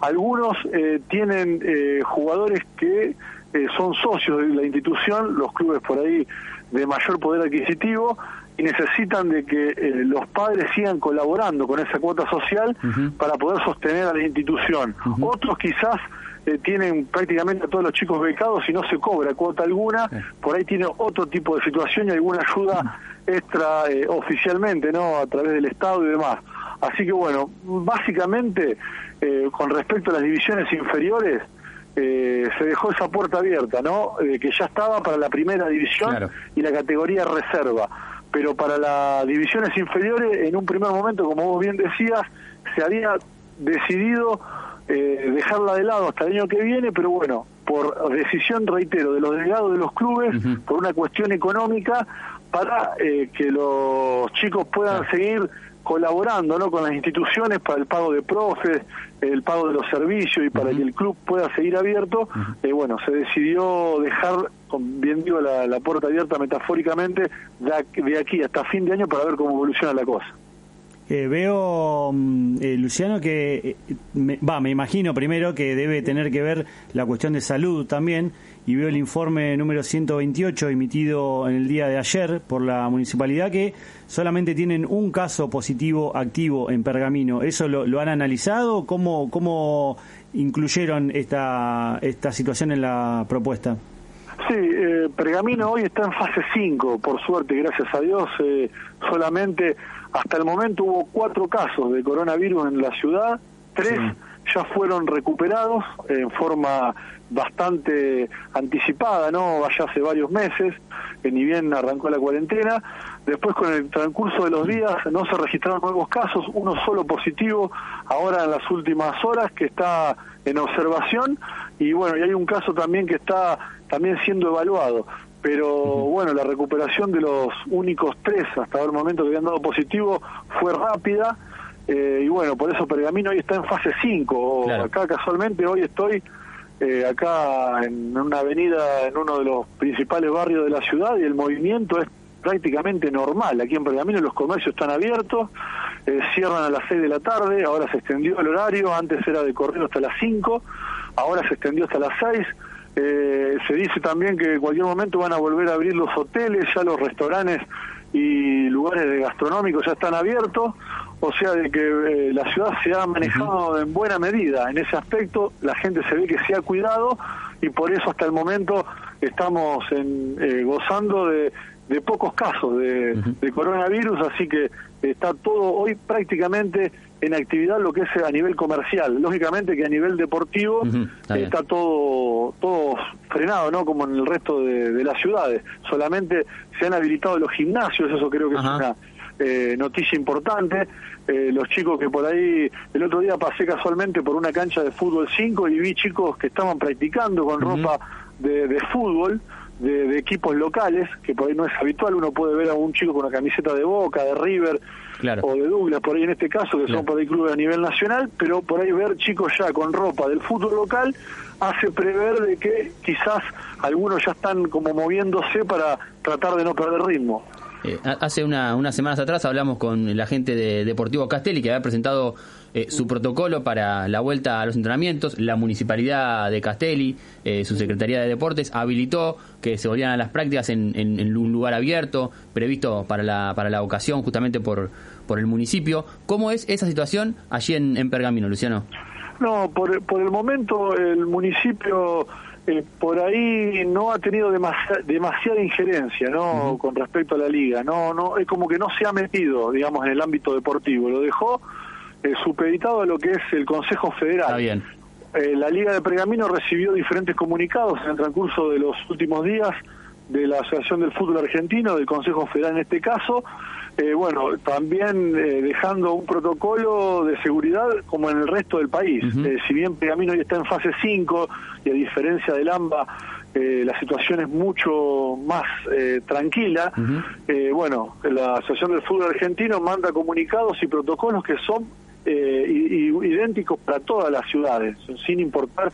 Algunos eh, tienen eh, jugadores que eh, son socios de la institución, los clubes por ahí de mayor poder adquisitivo, y necesitan de que eh, los padres sigan colaborando con esa cuota social para poder sostener a la institución. Otros quizás eh, tienen prácticamente a todos los chicos becados y no se cobra cuota alguna, por ahí tiene otro tipo de situación y alguna ayuda extra eh, oficialmente, ¿no? A través del Estado y demás. Así que bueno, básicamente, eh, con respecto a las divisiones inferiores, eh, se dejó esa puerta abierta, ¿no? Eh, que ya estaba para la primera división y la categoría reserva. Pero para las divisiones inferiores, en un primer momento, como vos bien decías, se había decidido eh, dejarla de lado hasta el año que viene, pero bueno, por decisión, reitero, de los delegados de los clubes, por una cuestión económica, para eh, que los chicos puedan seguir colaborando ¿no? con las instituciones para el pago de profes, el pago de los servicios y para que el club pueda seguir abierto, eh, bueno, se decidió dejar, bien digo, la, la puerta abierta metafóricamente de aquí- de aquí hasta fin de año para ver cómo evoluciona la cosa. Eh, veo, mm, eh, Luciano, que eh, me- va, me imagino primero que debe tener que ver la cuestión de salud también, y veo el informe número 128 emitido en el día de ayer por la municipalidad que solamente tienen un caso positivo activo en Pergamino. ¿Eso lo, lo han analizado? ¿Cómo, cómo incluyeron esta, esta situación en la propuesta? Sí, eh, Pergamino hoy está en fase 5, por suerte, gracias a Dios. eh, solamente hasta el momento hubo cuatro casos de coronavirus en la ciudad, tres ya fueron recuperados en forma bastante anticipada, ¿no? Vaya hace varios meses, que ni bien arrancó la cuarentena. Después, con el transcurso de los días, no se registraron nuevos casos, uno solo positivo, ahora en las últimas horas, que está en observación. Y bueno, y hay un caso también que está también siendo evaluado. Pero bueno, la recuperación de los únicos tres hasta el momento que habían dado positivo fue rápida. eh, y bueno, por eso Pergamino hoy está en fase 5. Acá casualmente hoy estoy eh, acá en una avenida en uno de los principales barrios de la ciudad y el movimiento es prácticamente normal. Aquí en Pergamino los comercios están abiertos, eh, cierran a las 6 de la tarde, ahora se extendió el horario, antes era de corrido hasta las 5, ahora se extendió hasta las 6. Eh, se dice también que en cualquier momento van a volver a abrir los hoteles, ya los restaurantes y lugares de gastronómicos ya están abiertos, o sea de que eh, la ciudad se ha manejado en buena medida en ese aspecto, la gente se ve que se ha cuidado y por eso hasta el momento estamos en, eh, gozando de, de pocos casos de, de coronavirus, así que está todo hoy prácticamente en actividad lo que es a nivel comercial. Lógicamente que a nivel deportivo está todo todo frenado, ¿no? Como en el resto de, de las ciudades. Solamente se han habilitado los gimnasios, eso creo que es una eh, noticia importante. Eh, los chicos que por ahí, el otro día pasé casualmente por una cancha de fútbol 5 y vi chicos que estaban practicando con ropa de, de fútbol. De, de equipos locales, que por ahí no es habitual, uno puede ver a un chico con una camiseta de Boca, de River o de Douglas, por ahí en este caso, que son por ahí clubes a nivel nacional, pero por ahí ver chicos ya con ropa del fútbol local hace prever de que quizás algunos ya están como moviéndose para tratar de no perder ritmo. Eh, ha- hace una- unas semanas atrás hablamos con la gente de Deportivo Castelli que había presentado eh, su protocolo para la vuelta a los entrenamientos. La municipalidad de Castelli, eh, su Secretaría de Deportes, habilitó que se volvieran a las prácticas en, en- en un lugar abierto, previsto para la, para la ocasión justamente por, por el municipio. ¿Cómo es esa situación allí en, en Pergamino, Luciano? No, por, por el momento el municipio eh, por ahí no ha tenido demasi- demasiada injerencia, ¿no? Con respecto a la liga, no, no, es como que no se ha metido, digamos, en el ámbito deportivo, lo dejó eh, supeditado a lo que es el Consejo Federal. Está bien. Eh, la Liga de Pergamino recibió diferentes comunicados en el transcurso de los últimos días de la Asociación del Fútbol Argentino, del Consejo Federal en este caso, eh, bueno, también eh, dejando un protocolo de seguridad como en el resto del país. Eh, si bien Pergamino hoy está en fase 5 y a diferencia del AMBA eh, la situación es mucho más eh, tranquila, eh, bueno, la Asociación del Fútbol Argentino manda comunicados y protocolos que son eh, idénticos para todas las ciudades, sin importar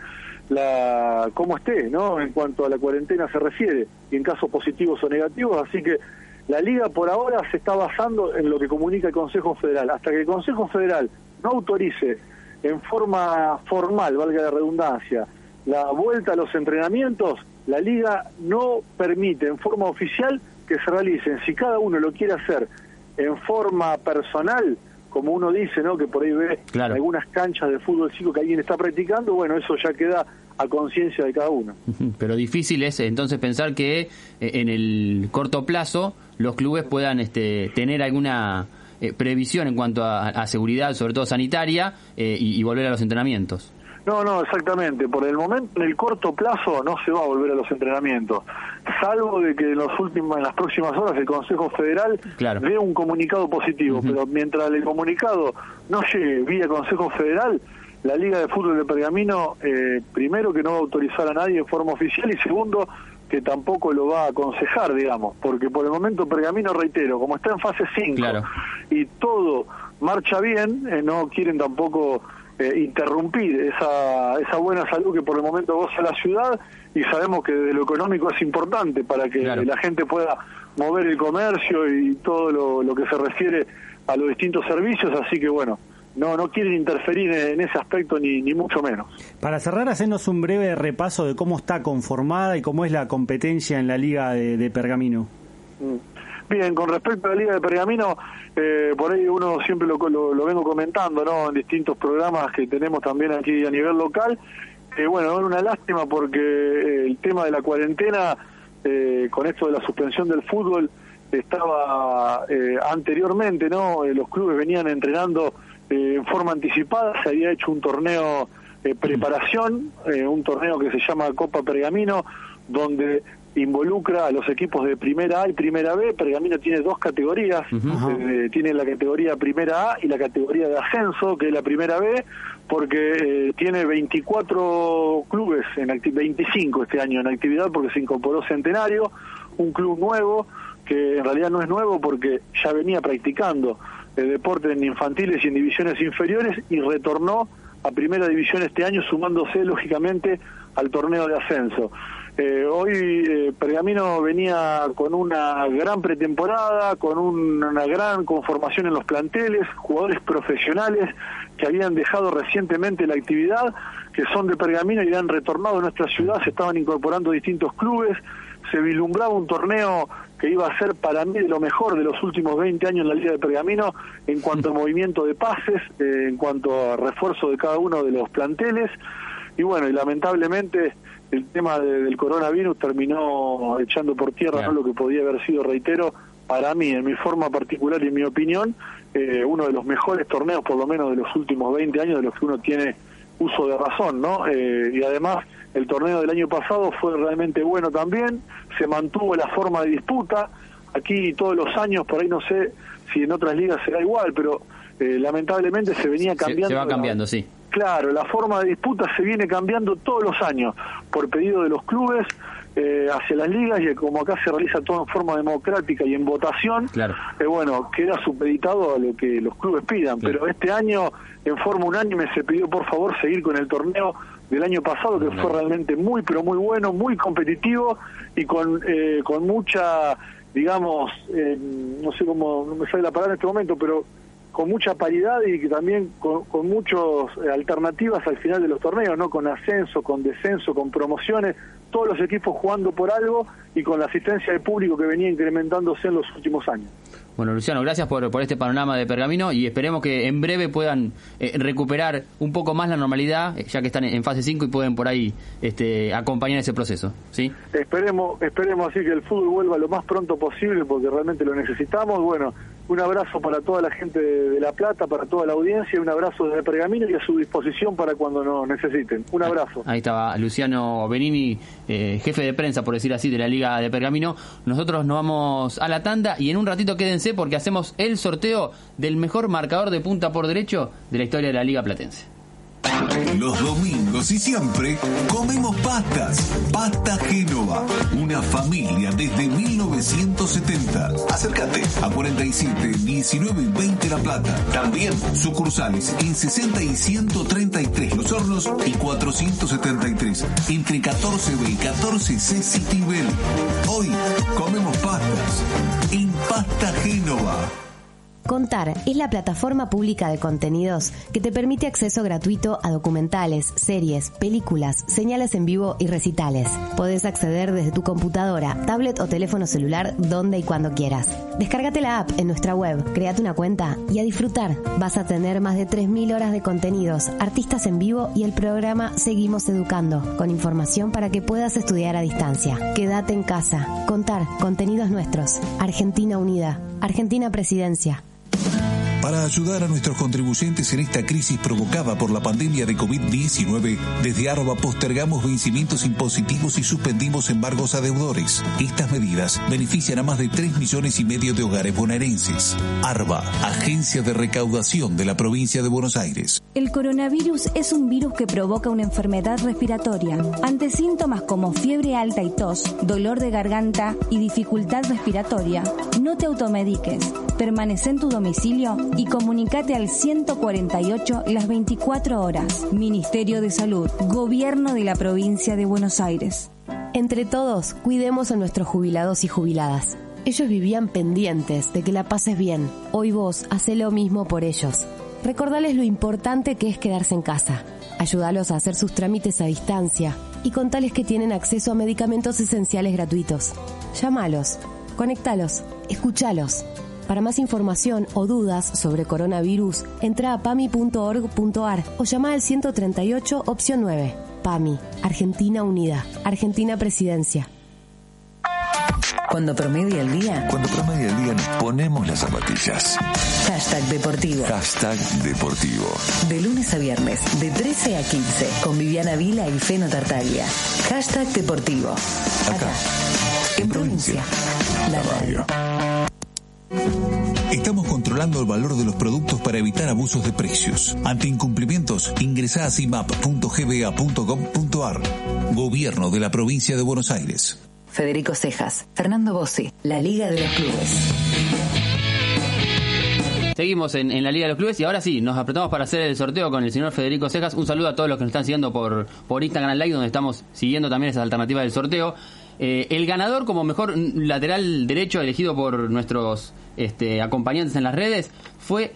la cómo esté, ¿no? En cuanto a la cuarentena se refiere, y en casos positivos o negativos, así que la liga por ahora se está basando en lo que comunica el Consejo Federal. Hasta que el Consejo Federal no autorice en forma formal, valga la redundancia, la vuelta a los entrenamientos, la liga no permite en forma oficial que se realicen. Si cada uno lo quiere hacer en forma personal, como uno dice, ¿no? Que por ahí ve Claro. algunas canchas de fútbol chico que alguien está practicando, bueno, eso ya queda a conciencia de cada uno. Pero difícil es entonces pensar que eh, en el corto plazo los clubes puedan este, tener alguna eh, previsión en cuanto a, a seguridad, sobre todo sanitaria, eh, y, y volver a los entrenamientos. No, no, exactamente. Por el momento, en el corto plazo, no se va a volver a los entrenamientos, salvo de que en, los últimos, en las próximas horas el Consejo Federal dé un comunicado positivo. Pero mientras el comunicado no llegue vía Consejo Federal, la Liga de Fútbol de Pergamino, eh, primero que no va a autorizar a nadie en forma oficial y segundo que tampoco lo va a aconsejar, digamos, porque por el momento Pergamino, reitero, como está en fase 5 y todo marcha bien, eh, no quieren tampoco eh, interrumpir esa, esa buena salud que por el momento goza la ciudad y sabemos que desde lo económico es importante para que la gente pueda mover el comercio y todo lo, lo que se refiere a los distintos servicios, así que bueno, no no quieren interferir en ese aspecto ni, ni mucho menos. Para cerrar, hacernos un breve repaso de cómo está conformada y cómo es la competencia en la Liga de, de Pergamino. Mm. Bien, con respecto a la Liga de Pergamino, eh, por ahí uno siempre lo, lo, lo vengo comentando, ¿no? En distintos programas que tenemos también aquí a nivel local. Eh, bueno, es una lástima porque eh, el tema de la cuarentena, eh, con esto de la suspensión del fútbol, estaba eh, anteriormente, ¿no? Los clubes venían entrenando eh, en forma anticipada, se había hecho un torneo de preparación, eh, un torneo que se llama Copa Pergamino, donde involucra a los equipos de primera A y primera B. Pergamino tiene dos categorías, eh, tiene la categoría primera A y la categoría de ascenso, que es la primera B, porque eh, tiene 24 clubes, en acti- 25 este año en actividad, porque se incorporó Centenario, un club nuevo, que en realidad no es nuevo porque ya venía practicando el deporte en infantiles y en divisiones inferiores y retornó a primera división este año sumándose lógicamente al torneo de ascenso. Eh, hoy eh, Pergamino venía con una gran pretemporada, con un- una gran conformación en los planteles, jugadores profesionales que habían dejado recientemente la actividad, que son de Pergamino y han retornado a nuestra ciudad, se estaban incorporando distintos clubes, se vislumbraba un torneo que iba a ser para mí de lo mejor de los últimos 20 años en la Liga de Pergamino en cuanto a movimiento de pases, eh, en cuanto a refuerzo de cada uno de los planteles. Y bueno, y lamentablemente el tema de- del coronavirus terminó echando por tierra ¿no? lo que podía haber sido, reitero, para mí, en mi forma particular y en mi opinión, eh, uno de los mejores torneos, por lo menos de los últimos 20 años, de los que uno tiene uso de razón, ¿no? Eh, y además, el torneo del año pasado fue realmente bueno también, se mantuvo la forma de disputa, aquí todos los años, por ahí no sé si en otras ligas será igual, pero eh, lamentablemente se venía cambiando. se va la- cambiando, sí. Claro, la forma de disputa se viene cambiando todos los años por pedido de los clubes eh, hacia las ligas y como acá se realiza todo en forma democrática y en votación, Claro. eh, bueno, queda supeditado a lo que los clubes pidan. Pero este año, en forma unánime, se pidió por favor seguir con el torneo del año pasado, que fue realmente muy, pero muy bueno, muy competitivo y con, eh, con mucha, digamos, eh, no sé cómo, no me sale la palabra en este momento, pero con mucha paridad y que también con, con muchas alternativas al final de los torneos, ¿no? Con ascenso, con descenso, con promociones, todos los equipos jugando por algo y con la asistencia del público que venía incrementándose en los últimos años. Bueno, Luciano, gracias por, por este panorama de Pergamino y esperemos que en breve puedan eh, recuperar un poco más la normalidad, eh, ya que están en fase 5 y pueden por ahí este, acompañar ese proceso. ¿sí? Esperemos, esperemos así que el fútbol vuelva lo más pronto posible porque realmente lo necesitamos. Bueno, un abrazo para toda la gente de, La Plata, para toda la audiencia, un abrazo desde Pergamino y a su disposición para cuando nos necesiten. Un abrazo. Ahí estaba Luciano Benini, eh, jefe de prensa, por decir así, de la Liga de Pergamino. Nosotros nos vamos a la tanda y en un ratito quédense porque hacemos el sorteo del mejor marcador de punta por derecho de la historia de la Liga Platense. Los domingos y siempre comemos pastas. Pasta Génova. Una familia desde 1970. Acércate a 47, 19 y 20 La Plata. También sucursales en 60 y 133 Los Hornos y 473 entre 14B y 14C Citibel. Hoy comemos pastas en Pasta Génova. Contar es la plataforma pública de contenidos que te permite acceso gratuito a documentales, series, películas, señales en vivo y recitales. Podés acceder desde tu computadora, tablet o teléfono celular donde y cuando quieras. Descárgate la app en nuestra web, créate una cuenta y a disfrutar. Vas a tener más de 3.000 horas de contenidos, artistas en vivo y el programa Seguimos Educando, con información para que puedas estudiar a distancia. Quédate en casa. Contar, contenidos nuestros. Argentina Unida. Argentina Presidencia. Para ayudar a nuestros contribuyentes en esta crisis provocada por la pandemia de COVID-19, desde ARBA postergamos vencimientos impositivos y suspendimos embargos a deudores. Estas medidas benefician a más de 3 millones y medio de hogares bonaerenses. ARBA, Agencia de Recaudación de la Provincia de Buenos Aires. El coronavirus es un virus que provoca una enfermedad respiratoria. Ante síntomas como fiebre alta y tos, dolor de garganta y dificultad respiratoria, no te automediques. Permanece en tu domicilio y comunícate al 148 las 24 horas. Ministerio de Salud, Gobierno de la Provincia de Buenos Aires. Entre todos, cuidemos a nuestros jubilados y jubiladas. Ellos vivían pendientes de que la pases bien. Hoy vos hace lo mismo por ellos. Recordales lo importante que es quedarse en casa. Ayúdalos a hacer sus trámites a distancia y contales que tienen acceso a medicamentos esenciales gratuitos. Llámalos, conectalos, escúchalos. Para más información o dudas sobre coronavirus, entra a pami.org.ar o llama al 138 opción 9. PAMI, Argentina Unida, Argentina Presidencia. Cuando promedia el día, Cuando promedia el día nos ponemos las zapatillas. hashtag deportivo. Hashtag deportivo. De lunes a viernes, de 13 a 15, con Viviana Vila y Feno Tartaglia. Hashtag deportivo. Acá, en provincia, la radio. Estamos controlando el valor de los productos para evitar abusos de precios. Ante incumplimientos, ingresa a cimap.gba.gov.ar. Gobierno de la provincia de Buenos Aires. Federico Cejas, Fernando Bossi, la Liga de los Clubes. Seguimos en, en la Liga de los Clubes y ahora sí, nos apretamos para hacer el sorteo con el señor Federico Cejas. Un saludo a todos los que nos están siguiendo por, por Instagram Live, donde estamos siguiendo también esas alternativas del sorteo. Eh, el ganador como mejor lateral derecho elegido por nuestros este, acompañantes en las redes fue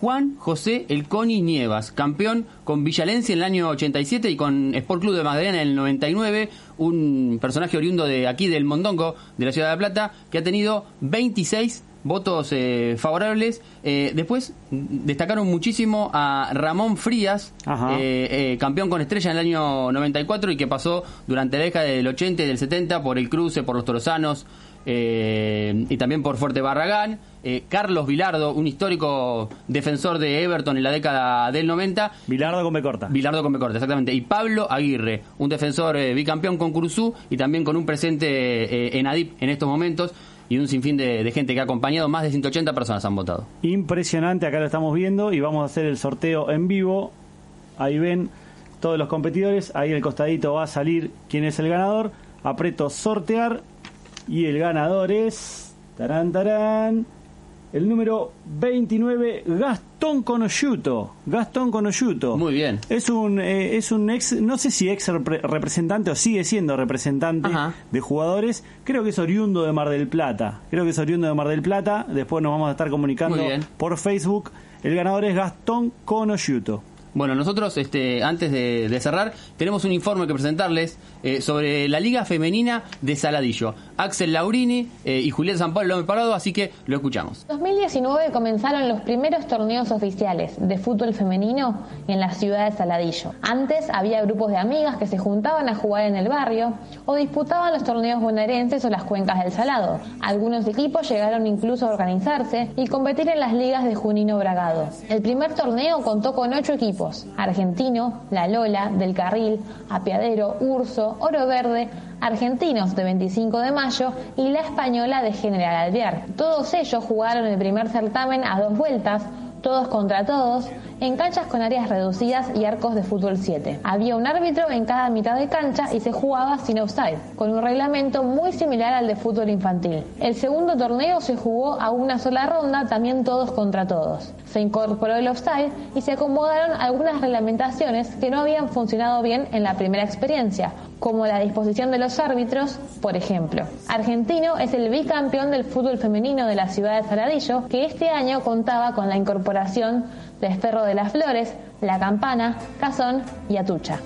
Juan José El Coni Nievas, campeón con Villalense en el año 87 y con Sport Club de Magdalena en el 99, un personaje oriundo de aquí del Mondongo, de la ciudad de La Plata, que ha tenido 26 votos eh, favorables. Eh, después destacaron muchísimo a Ramón Frías, eh, eh, campeón con estrella en el año 94 y que pasó durante la década del 80 y del 70 por el cruce, por los torosanos eh, y también por Fuerte Barragán. Eh, Carlos Vilardo, un histórico defensor de Everton en la década del 90. Vilardo con B corta. Vilardo con B corta, exactamente. Y Pablo Aguirre, un defensor eh, bicampeón con Curuzú y también con un presente en ADIP en estos momentos. Y un sinfín de, de gente que ha acompañado, más de 180 personas han votado. Impresionante, acá lo estamos viendo y vamos a hacer el sorteo en vivo. Ahí ven todos los competidores, ahí el costadito va a salir quién es el ganador. Aprieto sortear y el ganador es tarán tarán el número 29 Gastón Conosciuto. Gastón Conosciuto. Muy bien. Es un eh, es un ex no sé si ex repre- representante o sigue siendo representante de jugadores. Creo que es oriundo de Mar del Plata. Creo que es oriundo de Mar del Plata. Después nos vamos a estar comunicando por Facebook. El ganador es Gastón Conosciuto. Bueno, nosotros, este, antes de, cerrar, tenemos un informe que presentarles eh, sobre la Liga Femenina de Saladillo. Axel Laurini eh, y Julián San Pablo lo han preparado, así que lo escuchamos. 2019 comenzaron los primeros torneos oficiales de fútbol femenino en la ciudad de Saladillo. Antes había grupos de amigas que se juntaban a jugar en el barrio o disputaban los torneos bonaerenses o las cuencas del Salado. Algunos equipos llegaron incluso a organizarse y competir en las ligas de Junino Bragado. El primer torneo contó con ocho equipos: Argentino, La Lola, Del Carril, Apiadero, Urso, Oro Verde, Argentinos de 25 de mayo y la Española de General Alvear. Todos ellos jugaron el primer certamen a dos vueltas, todos contra todos, en canchas con áreas reducidas y arcos de fútbol 7. Había un árbitro en cada mitad de cancha y se jugaba sin offside, con un reglamento muy similar al de fútbol infantil. El segundo torneo se jugó a una sola ronda, también todos contra todos. Se incorporó el offside y se acomodaron algunas reglamentaciones que no habían funcionado bien en la primera experiencia, como la disposición de los árbitros, por ejemplo. Argentino es el bicampeón del fútbol femenino de la ciudad de Saladillo, que este año contaba con la incorporación de Esferro de las Flores, La Campana, Cazón y Atucha.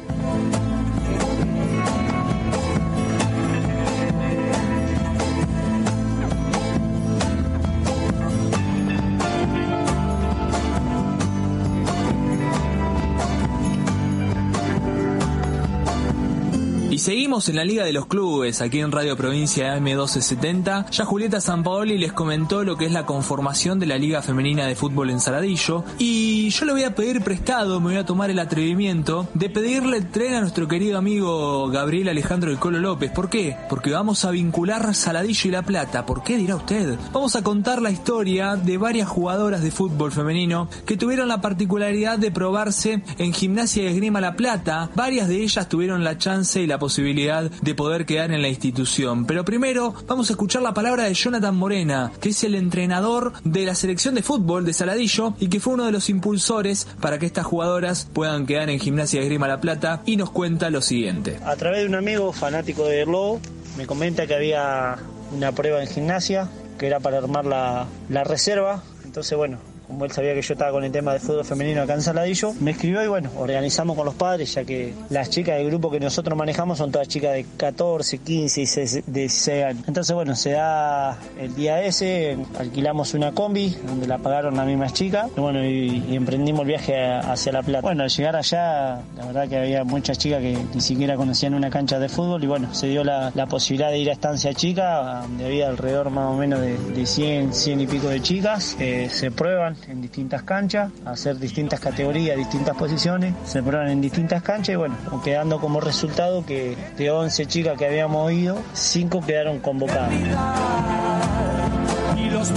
Seguimos en la Liga de los Clubes, aquí en Radio Provincia M1270. Ya Julieta Sampaoli les comentó lo que es la conformación de la Liga Femenina de Fútbol en Saladillo. Y yo le voy a pedir prestado, me voy a tomar el atrevimiento de pedirle tren a nuestro querido amigo Gabriel Alejandro del Colo López. ¿Por qué? Porque vamos a vincular Saladillo y La Plata. ¿Por qué dirá usted? Vamos a contar la historia de varias jugadoras de fútbol femenino que tuvieron la particularidad de probarse en Gimnasia de Esgrima La Plata. Varias de ellas tuvieron la chance y la posibilidad de poder quedar en la institución. Pero primero vamos a escuchar la palabra de Jonathan Morena, que es el entrenador de la selección de fútbol de Saladillo y que fue uno de los impulsores para que estas jugadoras puedan quedar en Gimnasia de Esgrima La Plata y nos cuenta lo siguiente. A través de un amigo fanático de Lobo, me comenta que había una prueba en gimnasia, que era para armar la, la reserva. Entonces, bueno, como él sabía que yo estaba con el tema de fútbol femenino acá en Saladillo, me escribió y bueno, organizamos con los padres, ya que las chicas del grupo que nosotros manejamos son todas chicas de 14, 15 y 16 años. Entonces bueno, se da el día ese, alquilamos una combi donde la pagaron las mismas chicas y bueno, y, emprendimos el viaje hacia La Plata. Bueno, al llegar allá, la verdad que había muchas chicas que ni siquiera conocían una cancha de fútbol y bueno, se dio la, la posibilidad de ir a Estancia Chica, donde había alrededor más o menos de, de 100, 100 y pico de chicas, eh, se prueban en distintas canchas, hacer distintas categorías, distintas posiciones, se prueban en distintas canchas y bueno, quedando como resultado que de 11 chicas que habíamos ido, 5 quedaron convocadas. Y los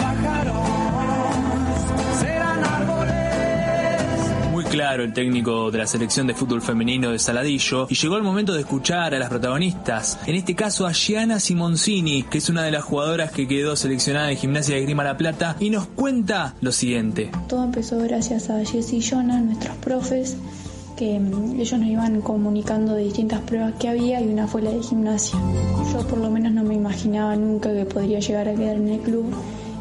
claro el técnico de la selección de fútbol femenino de Saladillo y llegó el momento de escuchar a las protagonistas. En este caso a Gianna Simoncini, que es una de las jugadoras que quedó seleccionada en Gimnasia de Grima La Plata y nos cuenta lo siguiente. Todo empezó gracias a Jess y Jonah, nuestros profes, que mm, ellos nos iban comunicando de distintas pruebas que había y una fue la de gimnasia. Yo por lo menos no me imaginaba nunca que podría llegar a quedar en el club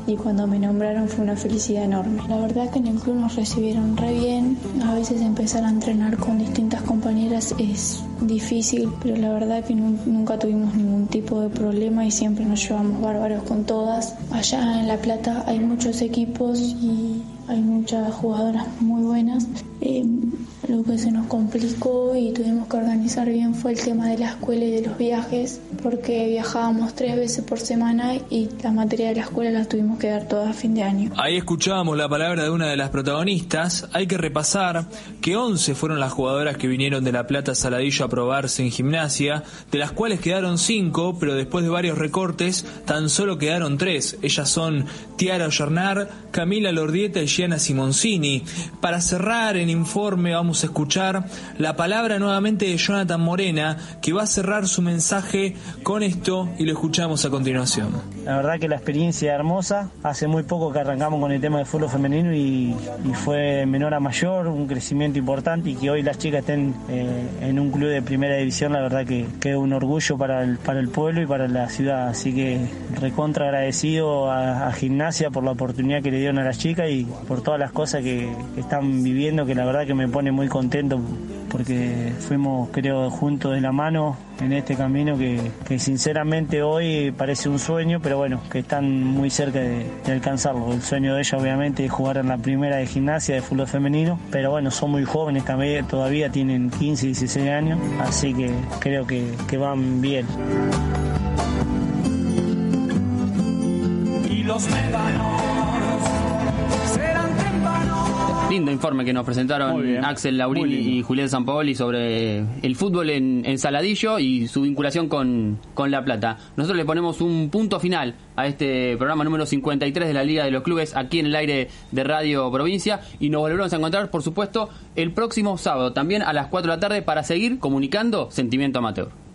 y cuando me nombraron fue una felicidad enorme. La verdad que en el club nos recibieron re bien, a veces empezar a entrenar con distintas compañeras es difícil, pero la verdad que nu- nunca tuvimos ningún tipo de problema y siempre nos llevamos bárbaros con todas. Allá en La Plata hay muchos equipos y hay muchas jugadoras muy buenas. Eh, lo que se nos complicó y tuvimos que organizar bien fue el tema de la escuela y de los viajes, porque viajábamos tres veces por semana y la materia de la escuela la tuvimos que dar toda a fin de año. Ahí escuchábamos la palabra de una de las protagonistas. Hay que repasar que 11 fueron las jugadoras que vinieron de La Plata Saladillo a probarse en gimnasia, de las cuales quedaron 5, pero después de varios recortes tan solo quedaron 3. Ellas son Tiara Ollarnar, Camila Lordieta y Gianna Simoncini. Para cerrar el informe vamos a escuchar la palabra nuevamente de Jonathan Morena, que va a cerrar su mensaje con esto y lo escuchamos a continuación. La verdad que la experiencia hermosa. Hace muy poco que arrancamos con el tema de fútbol femenino y, fue menor a mayor, un crecimiento importante y que hoy las chicas estén eh, en un club de primera división, la verdad que, que es un orgullo para el, para el pueblo y para la ciudad. Así que recontra agradecido a, a Gimnasia por la oportunidad que le dieron a las chicas y por todas las cosas que, que están viviendo, que la verdad que me pone muy contento porque fuimos creo juntos de la mano en este camino que, que sinceramente hoy parece un sueño, pero bueno, que están muy cerca de, alcanzarlo. El sueño de ella obviamente es jugar en la primera de gimnasia de fútbol femenino, pero bueno, son muy jóvenes también, todavía tienen 15, 16 años, así que creo que, que van bien. Lindo informe que nos presentaron Axel Laurini y Julián Sampaoli sobre el fútbol en, en Saladillo y su vinculación con, con La Plata. Nosotros le ponemos un punto final a este programa número 53 de la Liga de los Clubes aquí en el aire de Radio Provincia y nos volveremos a encontrar, por supuesto, el próximo sábado, también a las 4 de la tarde, para seguir comunicando Sentimiento Amateur.